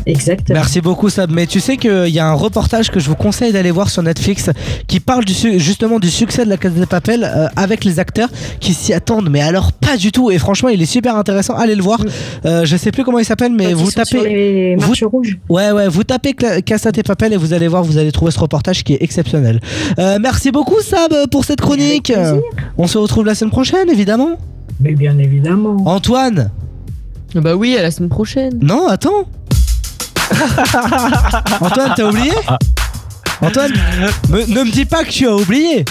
Exactement. Merci beaucoup Sab. Mais tu sais qu'il y a un reportage que je vous conseille d'aller voir sur Netflix qui parle du justement du succès de la Casa de Papel euh, avec les acteurs qui s'y attendent. Mais alors pas du tout. Et franchement il est super intéressant. Allez le voir. Euh, je sais plus comment il s'appelle mais Quand ils vous tapez... les vous- rouges. Ouais ouais vous tapez Casa de Papel et vous allez voir vous allez trouver ce reportage qui est exceptionnel. Euh, merci beaucoup Sab pour cette chronique. On se retrouve la semaine prochaine évidemment. Mais bien évidemment. Antoine Bah oui, à la semaine prochaine. Non, attends. [LAUGHS] Antoine, t'as oublié Antoine, me- ne me dis pas que tu as oublié.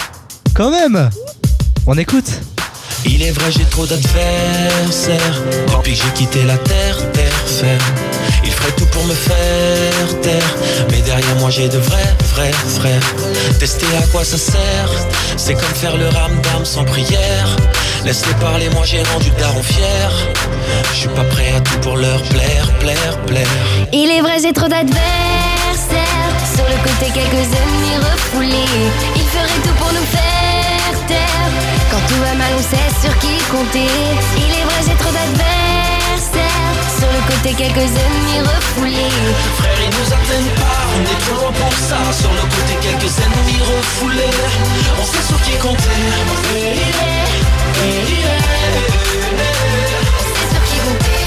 Quand même. On écoute. Il est vrai, j'ai trop d'adversaires. Depuis que j'ai quitté la terre, terre ferme. Il ferait tout pour me faire taire. Mais derrière moi, j'ai de vrais, vrais frères. Tester à quoi ça sert C'est comme faire le ramdam sans prière. Laisse-les parler, moi j'ai rendu daron fier. Je suis pas prêt à tout pour leur plaire, plaire, plaire. Il est vrai, j'ai trop d'adversaires. Sur le côté, quelques ennemis refoulés. Ils feraient tout pour nous faire taire. Quand tout va mal, on sait sur qui compter. Il est vrai, j'ai trop d'adversaires. Sur le côté, quelques ennemis refoulés. Frère, ils nous atteignent pas, on est trop loin pour ça. Sur le côté, quelques ennemis refoulés. On sait sur qui compter. Il est, il est, On sait sur qui compter.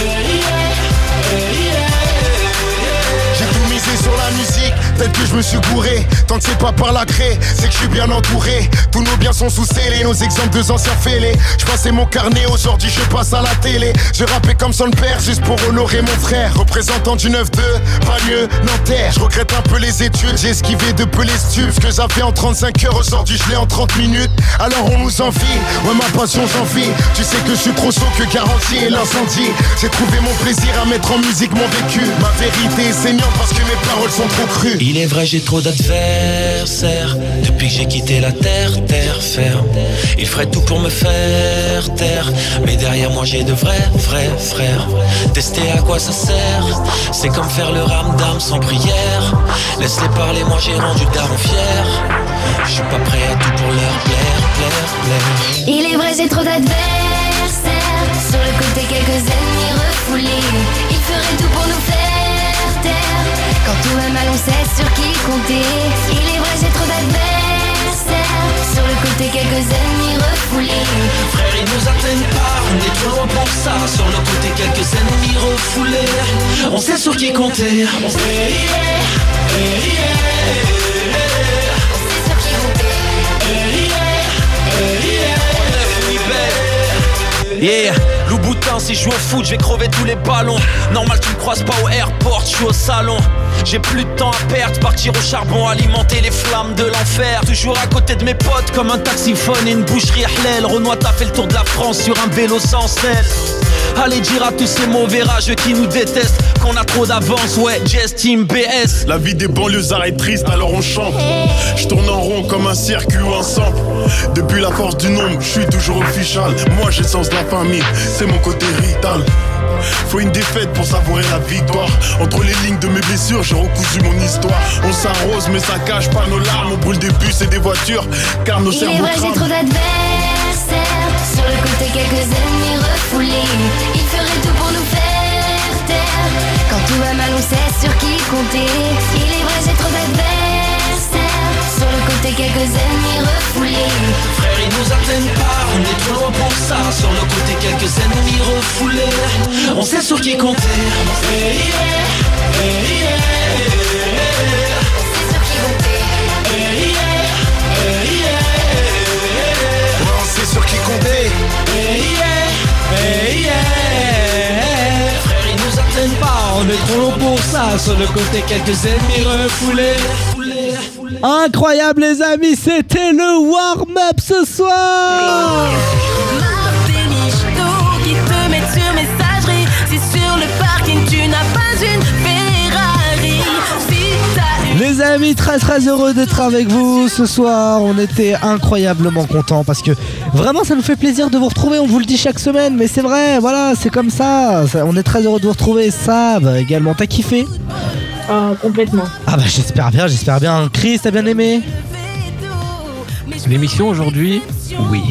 et il est, et il est. Misé sur la musique, peut-être que je me suis gouré. Tant que c'est pas par la craie, c'est que je suis bien entouré. Tous nos biens sont sous scellés, nos exemples de anciens fêlés. Je passais mon carnet, aujourd'hui je passe à la télé. Je rappais comme son père, juste pour honorer mon frère. Représentant du 9-2, pas mieux, Nanterre. Je regrette un peu les études, j'ai esquivé de peu les stupes. Que j'avais en 35 heures, aujourd'hui je l'ai en 30 minutes. Alors on nous envie, ouais ma passion j'en vis. Tu sais que je suis trop chaud que garantie et l'incendie. J'ai trouvé mon plaisir à mettre en musique mon vécu. Ma vérité est saignante parce que mes paroles sont trop crues. Il est vrai, j'ai trop d'adversaires. Depuis que j'ai quitté la terre, terre ferme. Ils feraient tout pour me faire taire. Mais derrière moi, j'ai de vrais, vrais frères. Tester à quoi ça sert? C'est comme faire le ramdam sans prière. Laisse-les parler, moi j'ai rendu daron fier. Je suis pas prêt à tout pour leur plaire, plaire, plaire. Il est vrai, j'ai trop d'adversaires. Sur le côté, quelques ennemis refoulés. Ils feraient tout pour nous faire Quand tout va mal, on sait sur qui compter. Il est vrai, j'ai trop d'adversaires. Sur le côté, quelques ennemis refoulés. Frère, ils nous atteignent pas, on est trop loin pour ça. Sur le côté, quelques ennemis refoulés. On sait sur qui compter. Louboutin, si je joue au foot, je vais crever tous les ballons. Normal, tu me croises pas au airport, je suis au salon. J'ai plus de temps à perdre, partir au charbon, alimenter les flammes de l'enfer. Toujours à côté de mes potes, comme un taxiphone et une boucherie Ahlel. Renoir, t'as fait le tour de la France sur un vélo sans selle. Allez dire à tous ces mauvais rageux qui nous détestent qu'on a trop d'avance, ouais, Team BS. La vie des banlieusards est triste, alors on chante. Je tourne en rond comme un circuit ou un centre. Depuis la force du nombre, je suis toujours official. Moi j'ai le sens de la famille, c'est mon côté rital. Faut une défaite pour savourer la victoire. Entre les lignes de mes blessures, j'ai recousu mon histoire. On s'arrose, mais ça cache pas nos larmes. On brûle des bus et des voitures, car nos Il est cerveaux vrai, j'ai trop crament. d'adversaires. Sur le côté, quelques ennemis refoulés. Quand tout va mal, on sait sur qui compter. Il est vrai, j'ai trop d'adversaires. Sur le côté, quelques ennemis refoulés. Frère, ils nous atteignent pas, on est trop loin pour ça. Sur le côté, quelques ennemis refoulés. On sait sur qui compter. Hey, yeah, hey, yeah, sur qui compter. Hey, yeah, hey, yeah. On est trop loin pour ça. Sur le côté, quelques ennemis refoulés. Incroyable les amis, c'était le warm-up ce soir Les amis, très très heureux d'être avec vous ce soir. On était incroyablement contents parce que vraiment ça nous fait plaisir de vous retrouver. On vous le dit chaque semaine, mais c'est vrai, voilà, c'est comme ça. Ça- On est très heureux de vous retrouver. Sab également, t'as kiffé? Ah, complètement. Ah bah j'espère bien, j'espère bien. Chris, t'as bien aimé? L'émission aujourd'hui, oui.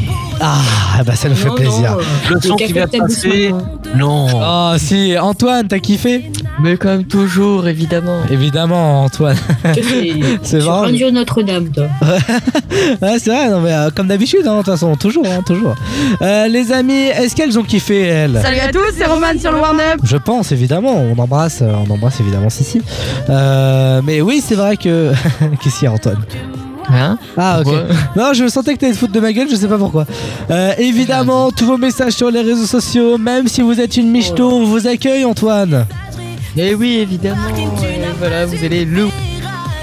Ah bah ça nous fait Non, plaisir. non, euh, Le son qui vient de passer, non. Oh si, Antoine, t'as kiffé? Mais comme toujours, évidemment. Évidemment, Antoine. c'est? [LAUGHS] Vrai. Radio Notre-Dame, toi. [LAUGHS] Ouais, c'est vrai, non, mais euh, comme d'habitude, hein, de toute façon, toujours, hein, toujours. Euh, les amis, est-ce qu'elles ont kiffé, elles? Salut à tous, c'est Roman sur le warm-up. Je pense évidemment, on embrasse, on embrasse évidemment Sissi. Euh, mais oui, c'est vrai que. Qu'est-ce qu'il y a, Antoine Hein Ah ok. Non, je sentais que t'allais te foutre de ma gueule, je sais pas pourquoi. Euh, évidemment, tous vos messages sur les réseaux sociaux, même si vous êtes une michto, on vous accueille, Antoine. Et oui, évidemment. Et voilà, vous allez le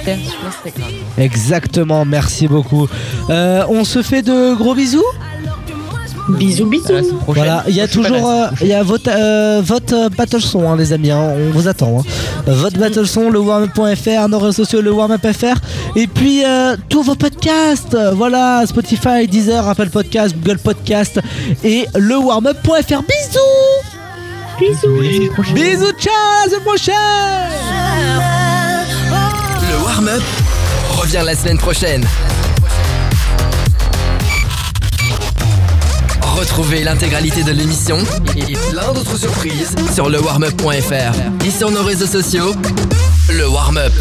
faire sur Instagram. Exactement, merci beaucoup. Euh, on se fait de gros bisous Bisous, bisous. Voilà, il y a toujours euh, il y a votre, euh, votre euh, battle son, hein, les amis, hein, on vous attend. hein. Votre battle son, le warmup.fr, nos réseaux sociaux, le warmup.fr, et puis euh, tous vos podcasts, voilà, Spotify, Deezer, Apple Podcast, Google Podcast, et le warmup.fr. Bisous Bisous Bisous, ciao, à la semaine prochaine Le warm-up revient la semaine prochaine. Retrouvez l'intégralité de l'émission et plein d'autres surprises sur le warmup.fr et sur nos réseaux sociaux. Le warm-up.